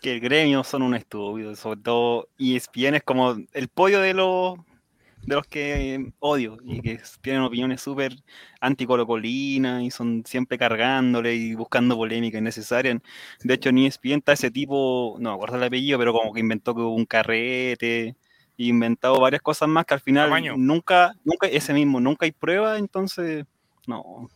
Que el gremio son un estúpido, sobre todo ESPN es como el pollo de los de los que odio y que tienen opiniones súper anticolocolinas y son siempre cargándole y buscando polémica innecesaria. De hecho, E ESPN está ese tipo, no me acuerdo el apellido, pero como que inventó que hubo un carrete, inventado varias cosas más que al final Tamaño. nunca, nunca, ese mismo, nunca hay prueba, entonces, no,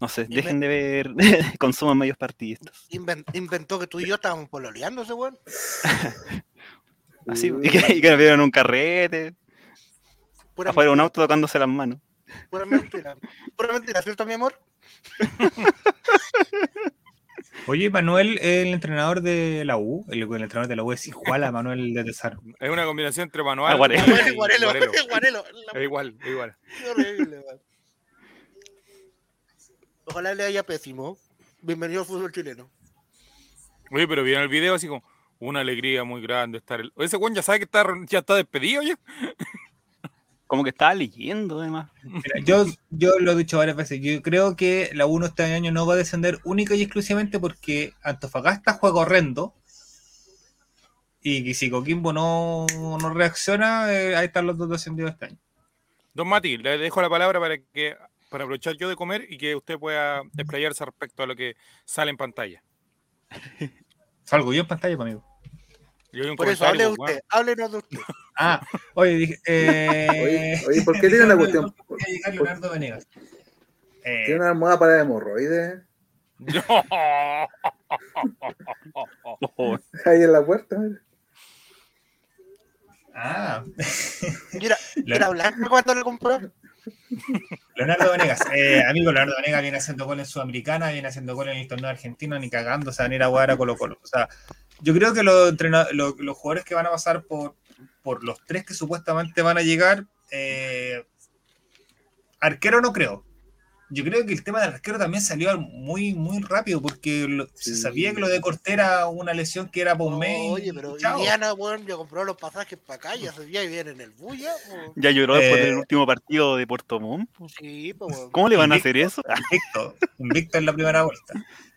no sé, dejen de ver, *laughs* consuman medios partidistas. Inven- inventó que tú y yo estábamos pololeando ese weón. *laughs* Así, y que, y que nos vieron un carrete, Pura, afuera de un mentira, auto tocándose las manos. pura mentira. Pura mentira, ¿cierto, mi amor? *laughs* Oye, Manuel, el entrenador de la U, el, el entrenador de la U es igual a Manuel de Tesaro. Es una combinación entre manual Ah, Guarelo. y Guarelo, Guarelo. *laughs* Guarelo. Es igual, es igual. Qué horrible, weón. Ojalá le haya pésimo. Bienvenido al fútbol chileno. Oye, pero vieron el video así como una alegría muy grande estar. El... Ese Juan ya sabe que está, ya está despedido ya. Como que estaba leyendo, además. Mira, yo, yo lo he dicho varias veces, yo creo que la U no este año no va a descender única y exclusivamente porque Antofagasta juega horrendo y que si Coquimbo no, no reacciona, eh, ahí están los dos descendidos este año. Don Mati, le dejo la palabra para que para aprovechar yo de comer y que usted pueda explayarse respecto a lo que sale en pantalla. *laughs* Salgo yo en pantalla, pues, amigo. Yo vi un Por eso, hable pues, usted. Háblenos de usted. *laughs* Ah, oye, dije. Eh, Oye, oye, ¿por qué tiene una cuestión? ¿Por qué llegar Leonardo Venegas? Eh, Tiene una almohada para hemorroides *laughs* ahí en la puerta. mira. ah, Mira, *laughs* era blanco cuando le compró. Leonardo Venegas. Eh, amigo, Leonardo Venegas viene haciendo gol en Sudamericana, viene haciendo gol en el torneo argentino, ni cagando, se van a ir a jugar a Colo Colo. O sea, yo creo que los, jugadores que van a pasar por, por los tres que supuestamente van a llegar, eh, arquero no creo. Yo creo que el tema del arquero también salió muy, muy rápido porque lo- se sabía que lo de Cortés era una lesión que era por mes. y Oye, pero chao. Indiana, weón, ya compró los pasajes para acá y ese día y viene en el bulla. Ya lloró después Eh, del último partido de Puerto Montt. Sí, pues, weón. ¿Cómo le van a hacer eso? Invicto, invicto en la primera vuelta.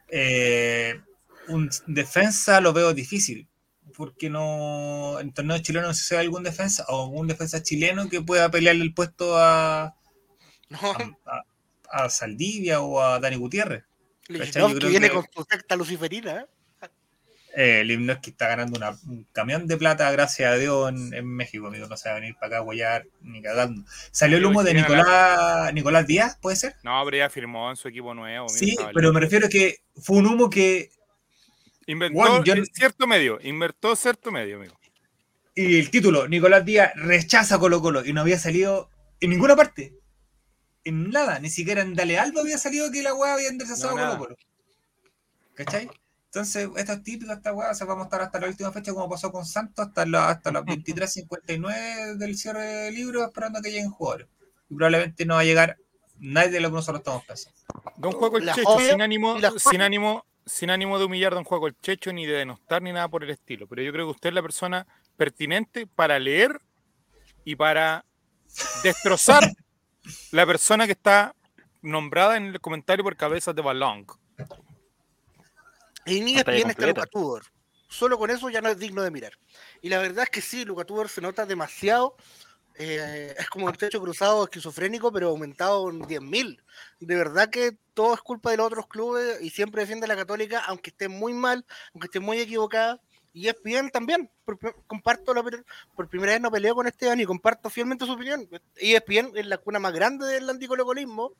Eh, un defensa lo veo difícil, porque no en torneo chileno no sé si hay algún defensa o algún defensa chileno que pueda pelearle el puesto a, No, a, a Saldivia o a Dani Gutiérrez. Lichnowsky creo viene que- con su secta luciferina. ¿eh? Eh, Limnoski está ganando una- un camión de plata, gracias a Dios, en, en México, amigo. No se va a venir para acá a huellar ni cagando. Salió el humo de Nicolás, Nicolás Díaz, ¿puede ser? No, pero ya firmó en su equipo nuevo. Sí, pero me refiero a que fue un humo que Inventó Juan, yo- en cierto medio. Inventó cierto medio, amigo. Y el título, Nicolás Díaz rechaza Colo Colo y no había salido en ninguna parte. En nada, ni siquiera en Dale Alba había salido que la weá había rechazado No, Colo. Colo. ¿Cachai? Entonces, esto es típico, esta weá, o sea, vamos a estar hasta la última fecha como pasó con Santos, hasta, la, hasta las 23.59 del cierre del libro, esperando que lleguen jugadores. Y probablemente no va a llegar nadie de lo que nosotros estamos pensando. Don Juaco el Checho, sin ánimo, sin ánimo, sin ánimo de humillar a Don Juaco el Checho, ni de denostar, ni nada por el estilo. Pero yo creo que usted es la persona pertinente para leer y para destrozar *laughs* la persona que está nombrada en el comentario por cabezas de balón. Y ni Pantalla ESPN está. Luca Tudor. Solo con eso ya no es digno de mirar. Y la verdad es que sí, Luca Tudor se nota demasiado. Eh, es como un techo cruzado esquizofrénico, pero aumentado en 10.000. De verdad que todo es culpa de los otros clubes y siempre defiende a la Católica, aunque esté muy mal, aunque esté muy equivocada. Y es bien también. Por, comparto la, por primera vez no peleo con Esteban y comparto fielmente su opinión. Y es bien, es la cuna más grande del anticolocolismo.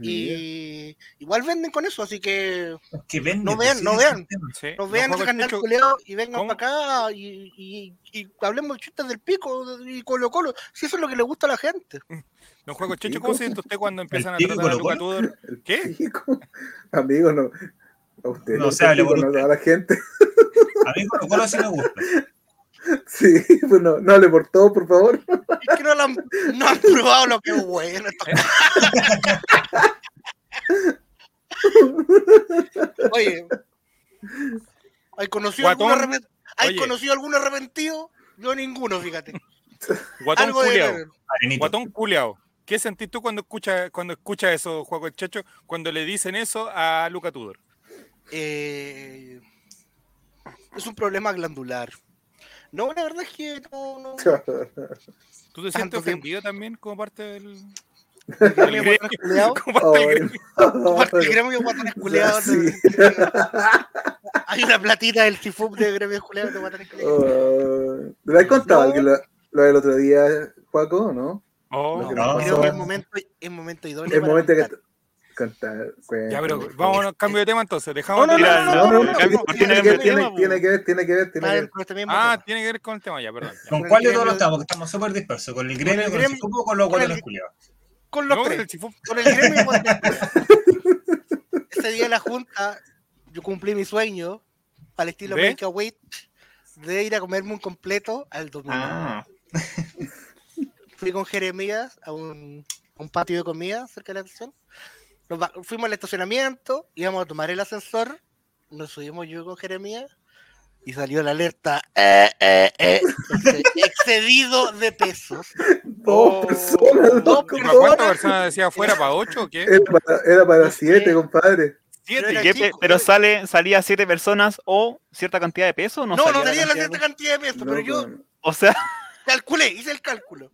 Y igual venden con eso, así que Que venden, no vean, no vean. Sí, los vean ese canal culeado y vengan ¿Cómo? para acá y, y- y hablemos de chistes del pico y Colo Colo. Si eso es lo que le gusta a la gente. *laughs* Don Juego Checho? ¿cómo se siente usted cuando empiezan a tratar a Luca? Tudor? El ¿Qué? *laughs* Amigo, no. A usted No no, se hable no, a la gente. *laughs* A mí Colo Colo sí me gusta. Sí, *laughs* pues no, no hable por todo, por favor. Es que no, lo han, no han probado lo que es bueno. *laughs* Oye, ¿hay conocido arrepentido? ¿Hay oye. conocido algún arrepentido? Yo ninguno, fíjate. Guatón Algo culiao. Guatón culiao. ¿Qué sentís tú cuando escuchas cuando escucha eso, Juego el Checho, cuando le dicen eso a Luca Tudor? Eh, es un problema glandular. No, la verdad es que no, no. *laughs* ¿Tú te sientes tiempo. ofendido también como parte del, El *laughs* gremio de *laughs* como parte del gremio? guatones culeados. Hay una platita del Tifub de gremio culeados de guatones culeados. ¿Te lo has contado No. que lo, lo del otro día, Juaco, no? Oh, no, Creo que es momento, es momento idóneo. Es momento que cantar. ya, pero cuéntame. vámonos, cambio de tema entonces. Dejamos No, no, no, No, no, no, no, no, tiene, que ver, tiene, que ver, tiene que ver, Está tiene que ver. Ah, tiene que ver con el tema ya, perdón. ¿Con el cuál de todos los estamos? Porque estamos súper dispersos. Con el gremio, el con el Cifupo, con los con el- culiados. Con los tres. el Con el gremio de guatones *laughs* Ese día de la junta, yo cumplí mi sueño, al estilo. Make a Wait, de ir a comerme un completo al domingo. Ah, Fui con Jeremías a un, a un patio de comida cerca de la estación. Nos fuimos al estacionamiento, íbamos a tomar el ascensor, nos subimos yo con Jeremías y salió la alerta eh, eh, eh, ex- *laughs* excedido de pesos. Dos personas, dos loco. ¿Para personas. cuántas personas decía afuera? ¿Para ocho o qué? Era para, era siete, compadre. Siete. era ¿Qué pe- chico. pero sale, salía siete personas o cierta cantidad de pesos, no, No, no, salía tenía la cierta cantidad de pesos, No, pero yo con- O sea, calculé, hice el cálculo.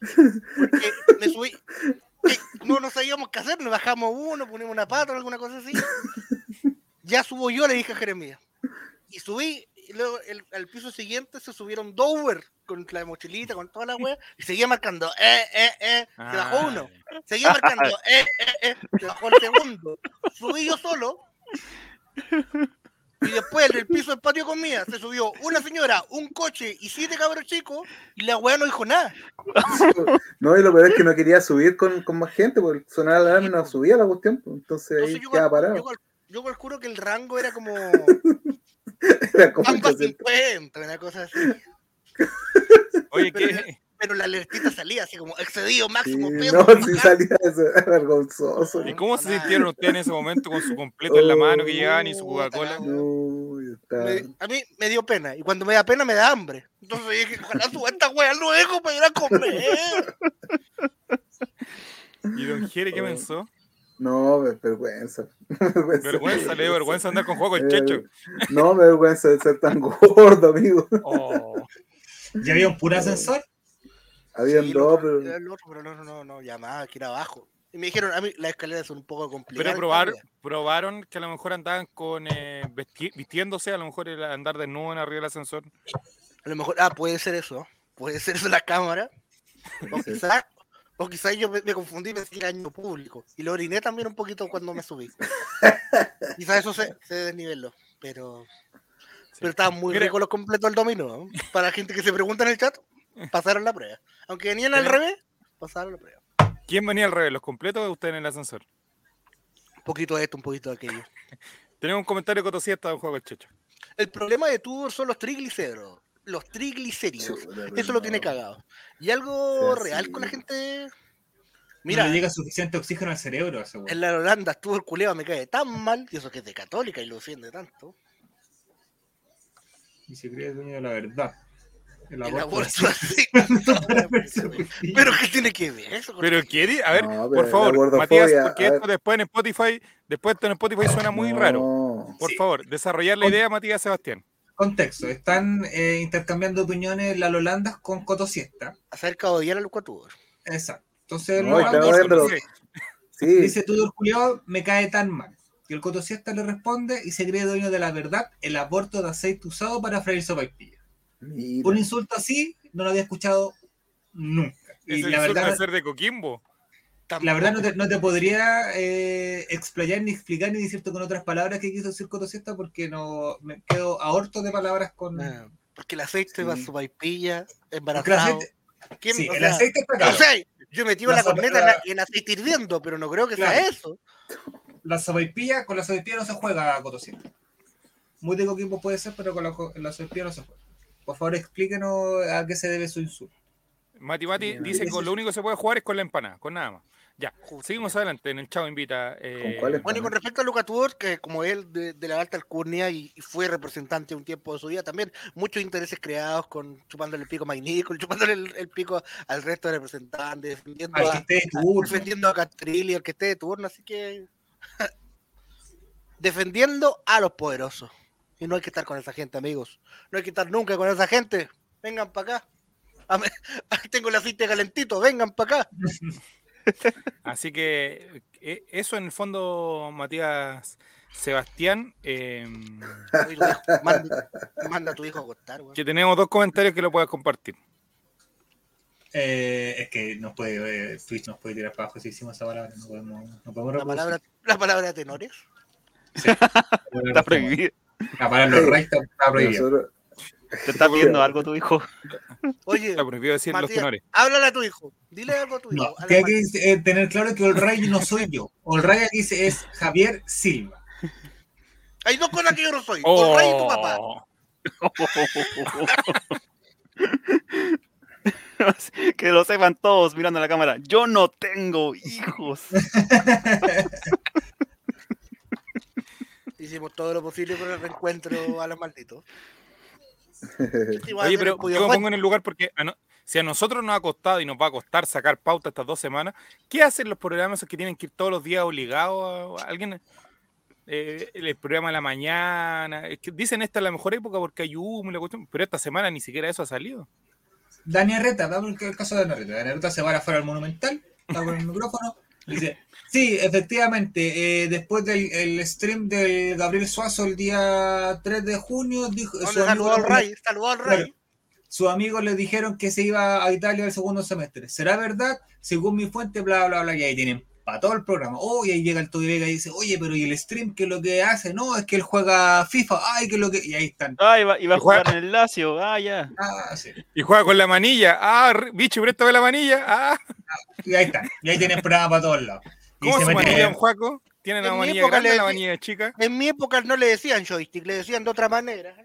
*laughs* Porque me subí. *laughs* No, no sabíamos qué hacer, nos bajamos uno, ponemos una pata o alguna cosa así. Ya subo yo, le dije a Jeremías. Y subí, y luego el- al piso siguiente se subieron dos Uber con la mochilita, con toda la wea, y seguía marcando, eh, eh, eh, se bajó Ah, uno. Seguía marcando, *laughs* eh, eh, eh, se bajó el segundo. Subí yo solo. Y después en el piso del patio comida se subió una señora, un coche y siete cabros chicos, y la weá no dijo nada. *laughs* No, y lo peor es que no quería subir con, con más gente, porque sonaba la alarma y no subía la cuestión, pues, entonces ahí Entonces yo, quedaba yo, parado. cal- yo calculo que el rango era como *laughs* Era como ambas 800. 50, una cosa así. Oye, ¿qué? Pero la alertita salía así como excedido Sí, máximo peso. no, sí salía *laughs* eso, era vergonzoso. ¿Y cómo se sintieron ustedes en ese momento con su completo en la mano que llevaban y su Coca-Cola? a mí me dio pena, y cuando me da pena me da hambre. Entonces dije, ojalá suba esta wea luego para ir a comer. *laughs* ¿Y don Jere qué Oh. pensó? No, ver- vergüenza. *laughs* vergüenza. Vergüenza, le dio vergüenza andar con juego el checho. Eh, No, me da vergüenza de ser tan gordo, amigo. Oh. ¿Ya había un puro ascensor? Habían Sí, dos, pero el otro, pero no, no, no, no, llamaba que era abajo. Y me dijeron, a mí las escaleras son un poco complicadas. Pero probar, probaron que a lo mejor andaban con eh, vesti- vistiéndose, a lo mejor era andar desnudo en arriba del ascensor. A lo mejor, ah, puede ser eso. Puede ser eso la cámara. O quizás o quizás yo me, me confundí y pensé que era año público. Y lo oriné también un poquito cuando me subí. *laughs* quizás eso se, se desniveló. Pero, pero estaban muy Mira. ricos los completos del dominó. ¿no? Para la gente que se pregunta en el chat, pasaron la prueba. Aunque venían al revés, pasaron la prueba. ¿Quién venía al revés, los completos o usted en el ascensor? Un poquito de esto, un poquito de aquello. *laughs* Tenemos un comentario de Cotosieta de un juego el checho. El problema de Tudor son los triglicéridos. Los triglicéridos. Eso lo tiene cagado. Y algo Sí, real sí. con la gente. Mira, no le llega suficiente oxígeno al cerebro en la Holanda estuvo el culeo, me cae tan mal. Y eso que es de católica y lo defiende tanto. Y se cree dueño de la verdad. El El aborto así. Pero ¿qué tiene que ver eso? Pero quiere, a ver, No, por favor, Matías, porque esto después en Spotify, después esto en Spotify suena muy raro. Por Sí. favor, desarrollar la idea, Matías Sebastián. Contexto, están eh, intercambiando opiniones las Lolandas con Coto Siesta. Acerca de odiar a los Tudor. Exacto. Entonces, No, lo- dice- Sí. Dice Tudor Juliado, me cae tan mal. Y el Coto Siesta le responde y se cree dueño de la verdad, el aborto de aceite usado para freír sopaipilla. Mira. Un insulto así no lo había escuchado nunca. Y la insulto verdad, de ser de Coquimbo. la verdad no te, no te podría eh, explayar ni explicar ni decirte con otras palabras que quiso decir Coto Siesta porque no me quedo ahorto de palabras con... Ah, Porque el aceite va Sí. su vaipilla, embarazado. aceite, ¿Quién- sí, o el sea, aceite está yo metí La la corneta en, la- en aceite hirviendo, pero no creo que sea eso. La sopaipilla, con la sopaipilla no se juega Coto Siesta. Muy de Coquimbo puede ser, pero con la, la sopaipilla no se juega. Por favor, explíquenos a qué se debe su insulto. Mati Mati dice que lo único que se puede jugar es con la empanada, con nada más. Ya, Justo. seguimos adelante en el Chavo Invita. eh, ¿Con Bueno, y con respecto a Luca Tudor, que como él de, de la alta alcurnia y, y fue representante un tiempo de su vida, también muchos intereses creados con chupándole el pico a Nichol, *laughs* chupándole el, el pico al resto de representantes, defendiendo Al a, de turno. defendiendo a Catrilli, al que esté de turno, así que *laughs* defendiendo a los poderosos. Y no hay que estar con esa gente, amigos. No hay que estar nunca con esa gente. Vengan para acá. A me- *laughs* Tengo el aceite calentito, vengan para acá. *laughs* Así que eh, eso en el fondo, Matías Sebastián, eh. Manda, manda a tu hijo a acostar, que tenemos dos comentarios que lo puedes compartir. Eh, es que nos puede, eh, Twitch nos puede tirar para abajo si hicimos esa palabra. No podemos, no podemos La palabra, la palabra de tenores. *laughs* Está prohibido. La palabra los reyes está, está prohibida. Nosotros- ¿Te está pidiendo algo tu hijo? Oye, Está prohibido decir los Matías, tenores. háblale a tu hijo. Dile algo a tu hijo. No, tiene mal. que eh, tener claro que el rey no soy yo. El rey aquí es- Javier Silva. Hay dos cosas que yo no soy. Tu rey y tu papá. Oh, *laughs* que lo sepan todos mirando a la cámara. Yo no tengo hijos. *laughs* Hicimos todo lo posible por el reencuentro a los malditos. *laughs* Oye, pero yo me pongo en el lugar porque a no- si a nosotros nos ha costado y nos va a costar sacar pauta estas dos semanas, ¿qué hacen los programas esos que tienen que ir todos los días obligados a, a alguien? eh, el programa de la mañana, es que dicen esta es la mejor época porque hay humo y la cuestión, pero esta semana ni siquiera eso ha salido. Dani Arreta, el caso de Dani Arreta. Dani Arreta se va afuera al Monumental, está con el micrófono, dice, sí, efectivamente, eh, después del el stream del Gabriel Suazo el día 3 de junio, dijo, su ¿Dónde amigo, al rey? Saludó al rey. Claro. sus amigos le dijeron que se iba a Italia el segundo semestre. ¿Será verdad? Según mi fuente, bla, bla, bla, y ahí tienen para todo el programa. Oh, y ahí llega el Toby Vega y dice, oye, pero ¿y el stream qué es lo que hace? No, es que él juega FIFA, ay, que lo que... Y ahí están. Ah, iba, iba a Y juega- jugar en el Lazio. Ah, ya. Ah, sí. Y juega con la manilla. Ah, bicho, préstame la manilla. Ah, Y ahí están. Y ahí tienen programa para todos lados. Y ¿cómo se se manilla Juaco? ¿Tiene la manilla grande le la manilla chica? En mi época no le decían joystick, le decían de otra manera.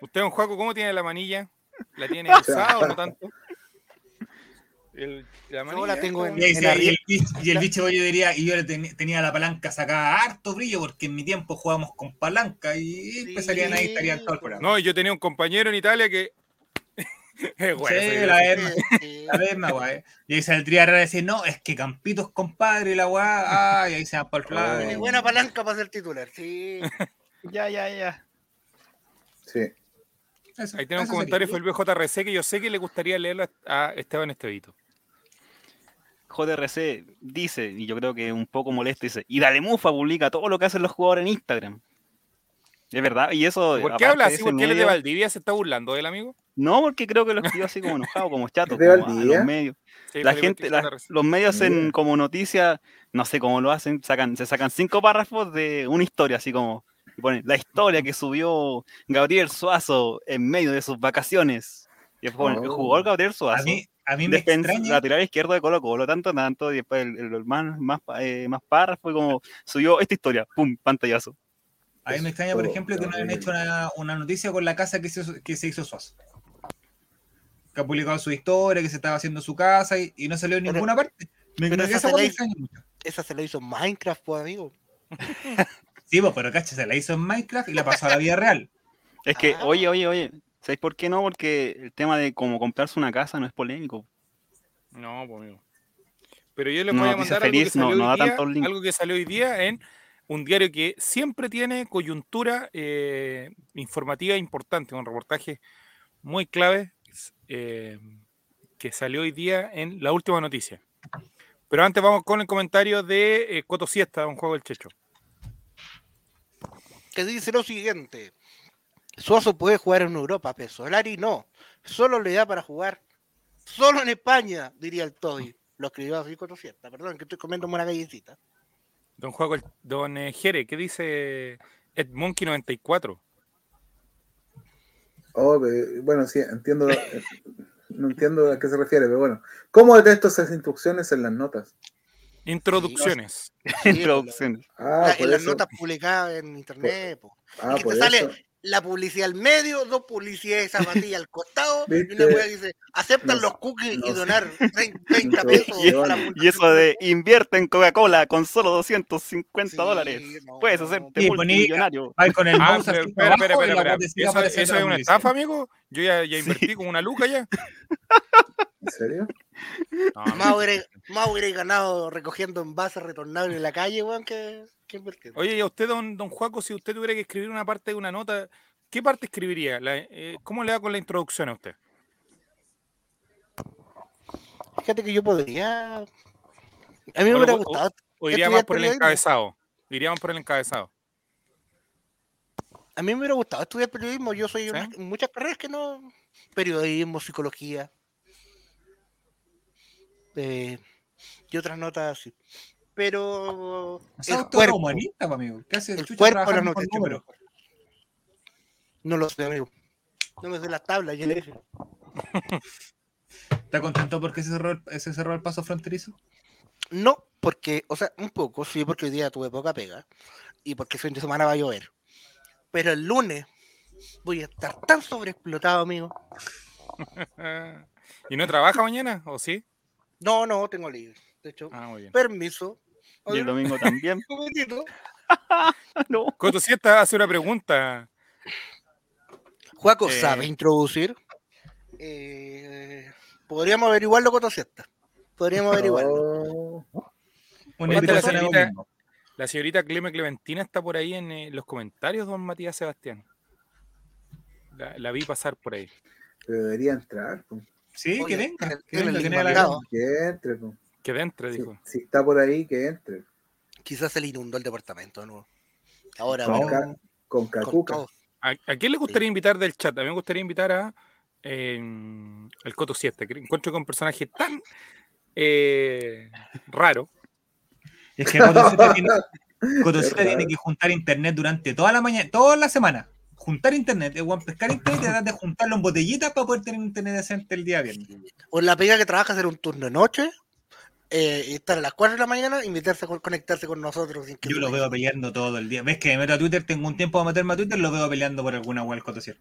¿Usted, un Juaco, cómo tiene la manilla? ¿La tiene *laughs* usada o no tanto? El- la Yo la tengo en- Y, en y el, bicho- y el bicho bollo diría, y yo le ten- tenía la palanca sacada harto brillo, porque en mi tiempo jugábamos con palanca y empezarían ahí, estarían todo el programa. No, yo tenía un compañero en Italia que. *laughs* es bueno, Sí, la misma, Sí, la misma, guay. Y ahí saldría a decir, no, es que Campitos compadre y la weá, ah, y ahí se van para el buena palanca para ser titular, sí. *laughs* Ya, ya, ya. Sí. Eso, Ahí tiene un comentario, sería. fue el BJRC, que yo sé que le gustaría leerlo a Esteban Estevito. JRC dice, y yo creo que un poco molesto, dice, y Dale Mufa publica todo lo que hacen los jugadores en Instagram. Es verdad, y eso... ¿Por qué habla de así? ¿Por qué él es de medio- Valdivia? ¿Se está burlando del amigo? No, porque creo que lo escribió así como enojado, como chato. ¿De como, Valdivia? los medios. Sí, la gente, la- los medios en como noticia, no sé cómo lo hacen, sacan, se sacan cinco párrafos de una historia, así como, y ponen, la historia que subió Gabriel Suazo en medio de sus vacaciones. Y después ponen, el Oh. jugador Gabriel A Suazo, mí, a mí me defensa, extraña, lateral izquierdo de Colo Colo, tanto, tanto, y después el, el- el más, más, eh, más párrafo, y como subió esta historia, pum, pantallazo. a mí me extraña, por ejemplo, que no hayan hecho una, una noticia con la casa que se, hizo- que se hizo Suazo. Que ha publicado su historia, que se estaba haciendo su casa y, y no salió en Pero- ninguna parte. Me, pero me- esa se hizo-. Esa se la hizo en Minecraft, pues, amigo. *laughs* Sí, pues, pero cacha, se la hizo en Minecraft y la pasó a la vida real. Es que, Ah. oye, oye, oye, ¿sabéis por qué no? Porque el tema de cómo comprarse una casa no es polémico. No, pues amigo. Pero yo les voy a mandar algo que, feliz no- salió no hoy da día, algo que salió hoy día en un diario que siempre tiene coyuntura eh, informativa importante, un reportaje muy clave eh, que salió hoy día en la última noticia. Pero antes vamos con el comentario de eh, Coto Siesta, un juego del Checho. que dice lo siguiente. Suazo puede jugar en Europa, pero Solari no. Solo le da para jugar. Solo en España, diría el Toby. Lo escribió así con cierta. Perdón, que estoy comiendo una galletita. Don Juego, don eh, Jere, ¿qué dice Ed Monkey 94? Oh, bueno, sí, entiendo. eh, no entiendo a qué se refiere, pero bueno. ¿Cómo detesto esas instrucciones en las notas? Introducciones. *laughs* Introducciones. Ah, en las notas publicadas en internet. Ah, que por te sale eso. La publicidad al medio, dos publicidades de zapatilla al costado, y ¿Viste? una wea dice, aceptan No los cookies no y donar *laughs* 30 30 *laughs* pesos. Y- para Y eso de invierte en Coca-Cola con solo 250 Sí, dólares. no, Puedes hacerte Sí, multimillonario. Va con el Ah, mouse pero, espera, espera, y espera, ¿Eso, es una estafa, amigo? Yo ya, ya invertí como una luca ya. ¿En serio? No, *laughs* Más hubiera, más hubiera ganado recogiendo envases retornables en la calle, weón, que, que. Oye, y a usted, don, don Juaco, si usted tuviera que escribir una parte de una nota, ¿qué parte escribiría? La- eh, ¿Cómo le da con la introducción a usted? Fíjate que yo podría. A mí me hubiera gustado. ¿O iría más por el encabezado? Iríamos por el encabezado. A mí me hubiera gustado estudiar periodismo. Yo soy ¿Sí? unas- muchas carreras que no. Periodismo, psicología. Eh, y otras notas así. Pero. El es cuerpo, humanista, pues, amigo. ¿Qué hace el el chucha cuerpo las? No lo sé, amigo. No me sé las tablas, ya le dije. *laughs* ¿Está contento porque se cerró, el, se cerró el paso fronterizo? No, porque, o sea, un poco, sí, porque hoy día tuve poca pega. Y porque el fin de semana va a llover. Pero el lunes voy a estar tan sobreexplotado, amigo. *laughs* ¿Y no trabaja mañana? ¿O sí? No, no, tengo libre. De hecho, Ah, muy bien. permiso. Y el domingo también. *laughs* Un momentito. *laughs* No. Coto Siesta hace una pregunta. Juaco Eh. sabe introducir. Eh, podríamos averiguarlo con siesta. Podríamos averiguarlo. Oh, *laughs* Una la señorita-. La señorita Cleme Clementina está por ahí en eh, los comentarios, don Matías Sebastián. La, la vi pasar por ahí. pero debería entrar. po. Sí, Oye, que venga. tiene- Que tiene venga, que venga. Que entre. po. Que dentro, Si, dijo. si está por ahí, que entre. Quizás se le inundó el departamento de nuevo. Ahora, Con, bueno, con cacuca. ¿A, a quién le gustaría invitar del chat? A mí me gustaría invitar a eh, el Coto Siesta, que encuentro con un personaje tan eh, raro. Es que tiene, *laughs* Cotoseta Es raro. tiene que juntar internet durante toda la mañana, toda la semana. Juntar internet, es pescar internet y tratar de juntarlo en botellitas para poder tener internet decente el día viernes. O la pega que trabaja hacer un turno de noche, eh, y estar a las 4 de la mañana, invitarse a co- conectarse con nosotros. sin que Yo lo vaya. veo peleando todo el día. ¿Ves que me meto a Twitter? Tengo un tiempo para meterme a Twitter, lo veo peleando por alguna el Cotosierra.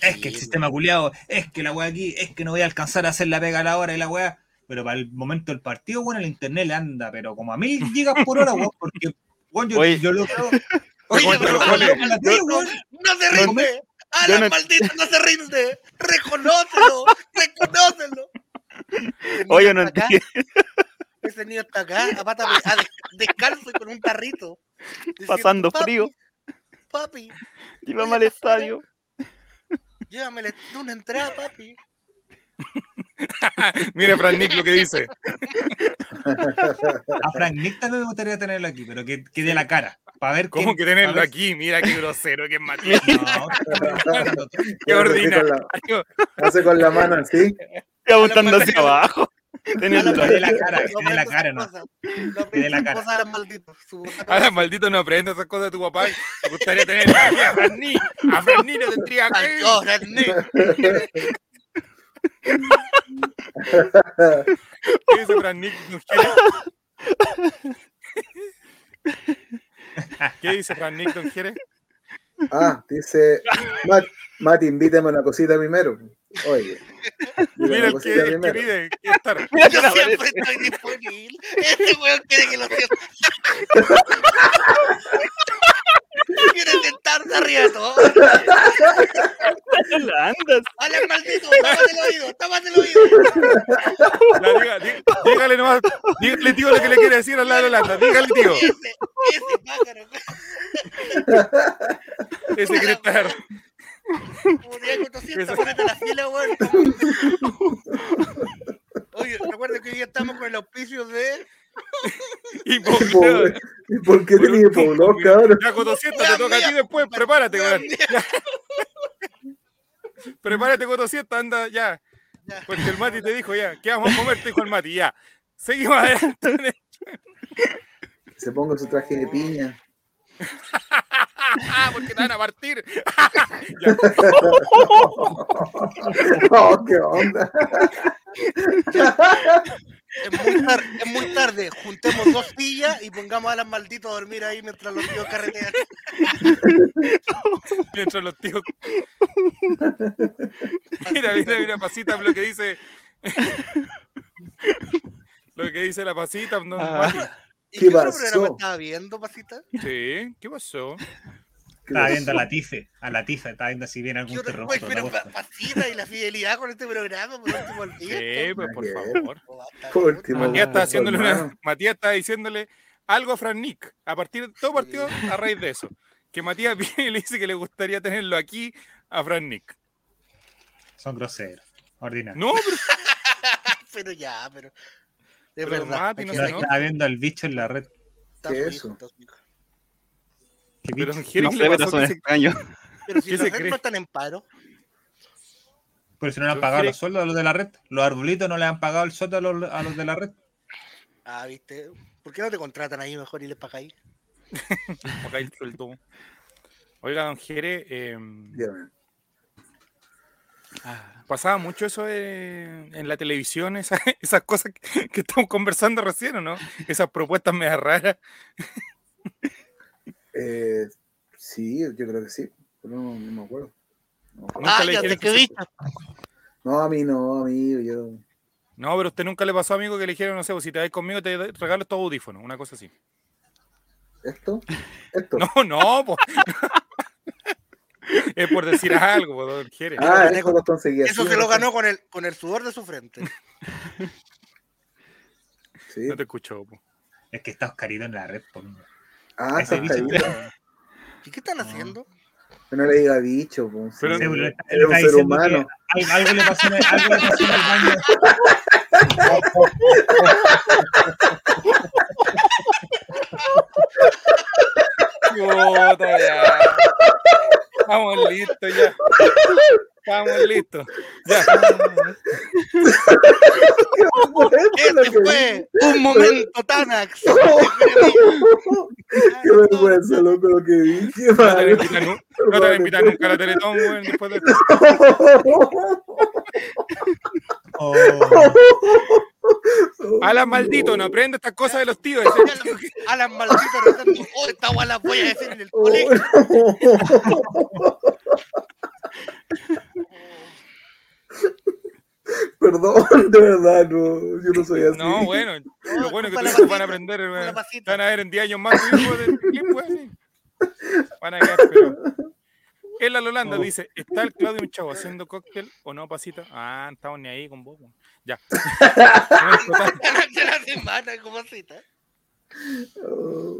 Es que el sistema culiado, es que la weá aquí, es que no voy a alcanzar a hacer la pega a la hora y la weá. Pero para el momento del partido, bueno, el internet le anda, pero como a mil gigas por hora, weón, porque weón, yo, Oye. yo lo veo. Oye, pero-. ¡No se rinde! ¡Alan, no- maldito, no se rinde! ¡Reconócelo! ¡Reconócelo! Oye, no entiendo. Ese niño está acá, a pata pe- a des- descalzo y con un tarrito. diciendo, Pasando "Papi, frío. Papi, Llévame al estadio. llévame una entrada, papi. *laughs* Mira, Fran Nick lo que dice. A Frank Nick también me gustaría tenerlo aquí, pero que, que dé la cara. Para ver ¿Cómo quién- que tenerlo ver- aquí? Mira qué grosero, qué Matías. No, *laughs* Qué ordinario. Hace con la mano así. Y apuntando hacia abajo. Dé la cara, No la cara, no. No dé la cara. maldito. Ahora, maldito, no aprende esas cosas de tu papá. Me gustaría tener aquí a Fran Nick. A Fran Nick lo tendría que oh. ¿Qué dice Fran Nick? ¿Nos quiere? ¿Qué dice Fran Nick? ¿Don quiere? Ah, dice. Mat, Mati, invítame una cosita primero. Oye. Mira el que, el que pide. quiere estar. Que *laughs* Yo siempre estoy disponible. Este weón quiere que lo sienta. *laughs* Quiere sentarse arriba de todo. andas. Alan, maldito, tápate el oído, tápate el oído. La diga- dí- dígale nomás, dígale tío lo que le quiere decir al lado de Holanda. Dígale tío. Ese, ese pájaro. Ese estar. Como día con 200, ponete la fila, weón. Oye, recuerda que hoy día estamos con el auspicio de. Hipoclor. *laughs* ¿Y por qué tenía pobló, cabrón? Ya, Coto, siéntate, te toca a ti después, prepárate, weón. Ya. *laughs* Prepárate, siéntate, anda, ya. Ya. Porque el Mati te dijo ya, ¿qué vamos a comer? Te dijo el Mati, ya. Seguimos adelante. Se ponga su traje de piña. *laughs* Porque te van a partir. Oh, qué onda. Es muy, tar- es muy tarde. Juntemos dos sillas y pongamos a las malditos a dormir ahí mientras los tíos carretean. *laughs* Mientras los tíos. *laughs* Mira, mira, mira, pasita lo que dice. *laughs* Lo que dice la pasita. don Ah. ¿Y ¿Qué qué otro pasó? programa estaba viendo, pasita? Sí, ¿qué pasó? ¿Qué Estaba viendo a la Tife, a la Tifa, estaba viendo si viene ¿Qué algún otro- terremoto. Güey, pero la pa- cosa. pasita y la fidelidad con este programa, por último, *laughs* Sí, pues por favor. Oh, Por último, Matías está haciéndole una. Matías está diciéndole algo a Fran Nick. A partir de todo partido a raíz de eso. Que Matías *laughs* viene y le dice que le gustaría tenerlo aquí a Fran Nick. Son groseros, ordinarios. No, pero *laughs* Pero ya, pero. Es Pero, verdad. Mati, no Yo que- estaba viendo al bicho en la red. está ¿Qué su es hijo, eso? está su hijo. ¿Qué pero Jerez No sé, pero son extraños. Pero si ¿Qué los no están en paro. Pero si no le han pagado los sueldos a los de la red. Los arbolitos no le han pagado el sueldo a los, a los de la red. Ah, viste. ¿Por qué no te contratan ahí mejor y les pagáis? *laughs* Hay el sueldo. Oiga, don Jere, eh, Dígame. pasaba mucho eso de- en la televisión, esa- *laughs* esas cosas que, que estamos conversando recién, ¿o no? Esas propuestas medio raras. *laughs* Eh, sí, yo creo que sí. Pero no, no me acuerdo. No, Ah, ya dijeron sé que que se- viste. No, a mí no, amigo. Yo. No, pero a usted nunca le pasó, amigo, que le dijeron, no sé, si te vas conmigo te regalo estos audífonos, una cosa así. ¿Esto? *laughs* ¿Esto? No, no, po. *laughs* es por decir algo, po, don Jere. ah, Eso- lo conseguí Eso se lo ganó con el, con el sudor de su frente. *laughs* Sí. No te escucho, po. Es que está Oscarito en la red. po. Ah, Ese está bicho. ¿Y qué están No. haciendo? Que no le diga bicho. Pues, Pero- sí. Era un ser humano. al- algo le pasó algo le pasó en el baño. *laughs* Puta, ya. Estamos listos ya. Estamos listos. Ya. Este fue un momento Tanax. Qué vergüenza, loco, lo que dije. No te invitar, nu- no te invitar nunca a la Teletón, weón, después de esto. *laughs* Oh, *laughs* Alan maldito, no aprende estas cosas de los tíos. *laughs* Alan maldito rezando. Oh, esta guay la voy a decir en el colegio. *laughs* Perdón, de verdad, no, yo no soy así. No, bueno, lo bueno es que tus hijos van a aprender, van a ver en 10 años más tu hijo del clip. Van a quedar, pero. Él a Lolanda Oh. dice: ¿Está el Claudio un chavo haciendo cóctel o no, pasita? Ah, no estamos ni ahí con vos. Ya. De la *laughs* semana, como cita. Oh,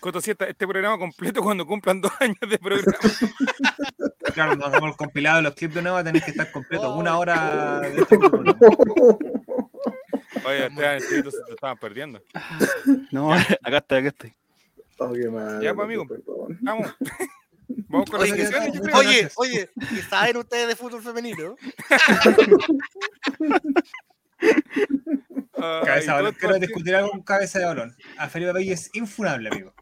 Coto este programa completo cuando cumplan dos años de programa. *laughs* claro, nos el compilado de los clips de nuevo, tenéis que estar completo Oh. una hora de este programa. *laughs* Oye, se te estaban perdiendo. No, acá estoy, acá estoy. oh, qué mal, Ya, pues, amigo. perdón. Vamos. Vamos con las Oye, creo. Oye, oye, ¿y saben ustedes de fútbol femenino? *laughs* Ay, Cabeza de balón. Quiero discutir algo con cabeza de balón. A Felipe Bello es infunable, amigo.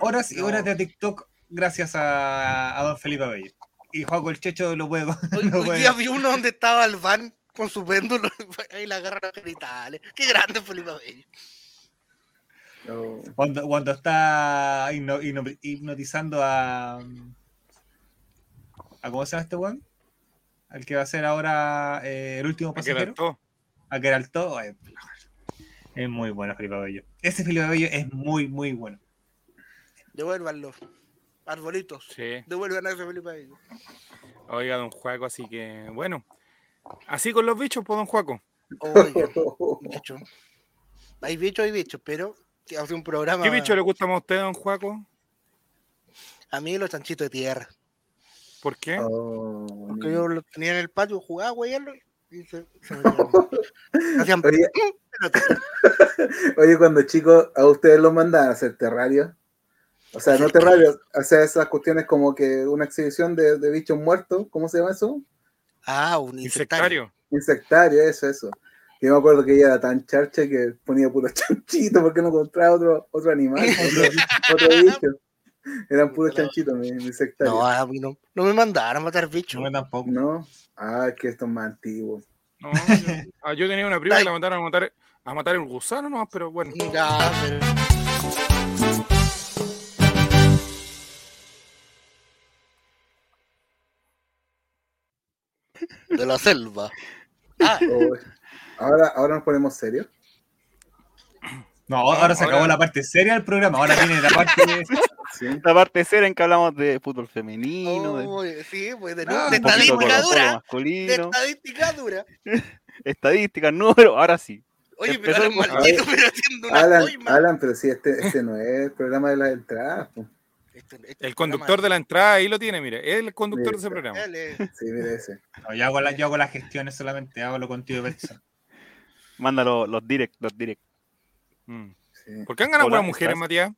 Horas y No. horas de TikTok gracias a, a don Felipe Bello. Y Juaco el Checho lo puede. Hoy, *laughs* lo hoy puede- día vi uno donde estaba el van con su péndulo *laughs* y la agarra los genitales. Qué grande Felipe Bello. No. Cuando, cuando está hipno- hipno- hipnotizando a, a. ¿Cómo se llama este weón? Al que va a ser ahora eh, el último pasajero. todo. A Geralto. ay, Es muy bueno Felipe Bello. Ese Felipe Bello es muy, muy bueno. Devuélvanlo. Arbolitos. Sí. Devuelvan a ese Felipe Bello. Oiga, don Juaco, así que, bueno. Así con los bichos, pues, don Juaco. *laughs* Bicho. Hay bichos, hay bichos, pero hace un programa. ¿Qué bicho le gusta más a usted, don Juaco? A mí los chanchitos de tierra. ¿Por qué? Oh, Porque yo los tenía en el patio, jugaba, güey, y se, *laughs* se me hacían Oye, *laughs* Oye, cuando chicos, ¿a ustedes los mandan a hacer terrario? O sea, no terrario, hacer esas cuestiones como que una exhibición de, de bichos muertos, ¿cómo se llama eso? Ah, un. Insectario. Insectario, eso, eso. Yo me acuerdo que ella era tan charcha que ponía puro *laughs* chanchito porque no encontraba otro, otro animal, *laughs* otro, otro bicho. Eran puros chanchitos, mi, mi. No, a mí no, no me mandaron a matar bichos. No, tampoco. No, ah, es que esto es más antiguo. No, yo, ah, yo tenía una prima que la mandaron a matar, a matar el gusano nomás, pero bueno. Ya, pero- De la selva. Ah, Oh, ahora, ahora nos ponemos serios. No, ahora se acabó ahora- la parte seria del programa. Ahora viene la parte. Sí. La parte cera en que hablamos de fútbol femenino, de, oh, sí, pues de, Ah, de de estadística dura. De estadística dura. *laughs* estadísticas, números, ahora sí. Oye, pero Alan maldito, pero haciendo una Alan. Alan, pero si este, este no es el programa de las entradas. Este- este El conductor de la entrada ahí lo tiene, mire, es el conductor de ese programa. Dale. Sí, mire ese. No, yo, hago la- yo hago las gestiones solamente, hago lo contigo de persona. Manda los, los direct, los direct. Mm. Sí. ¿Por qué han ganado puras mujeres. Matías?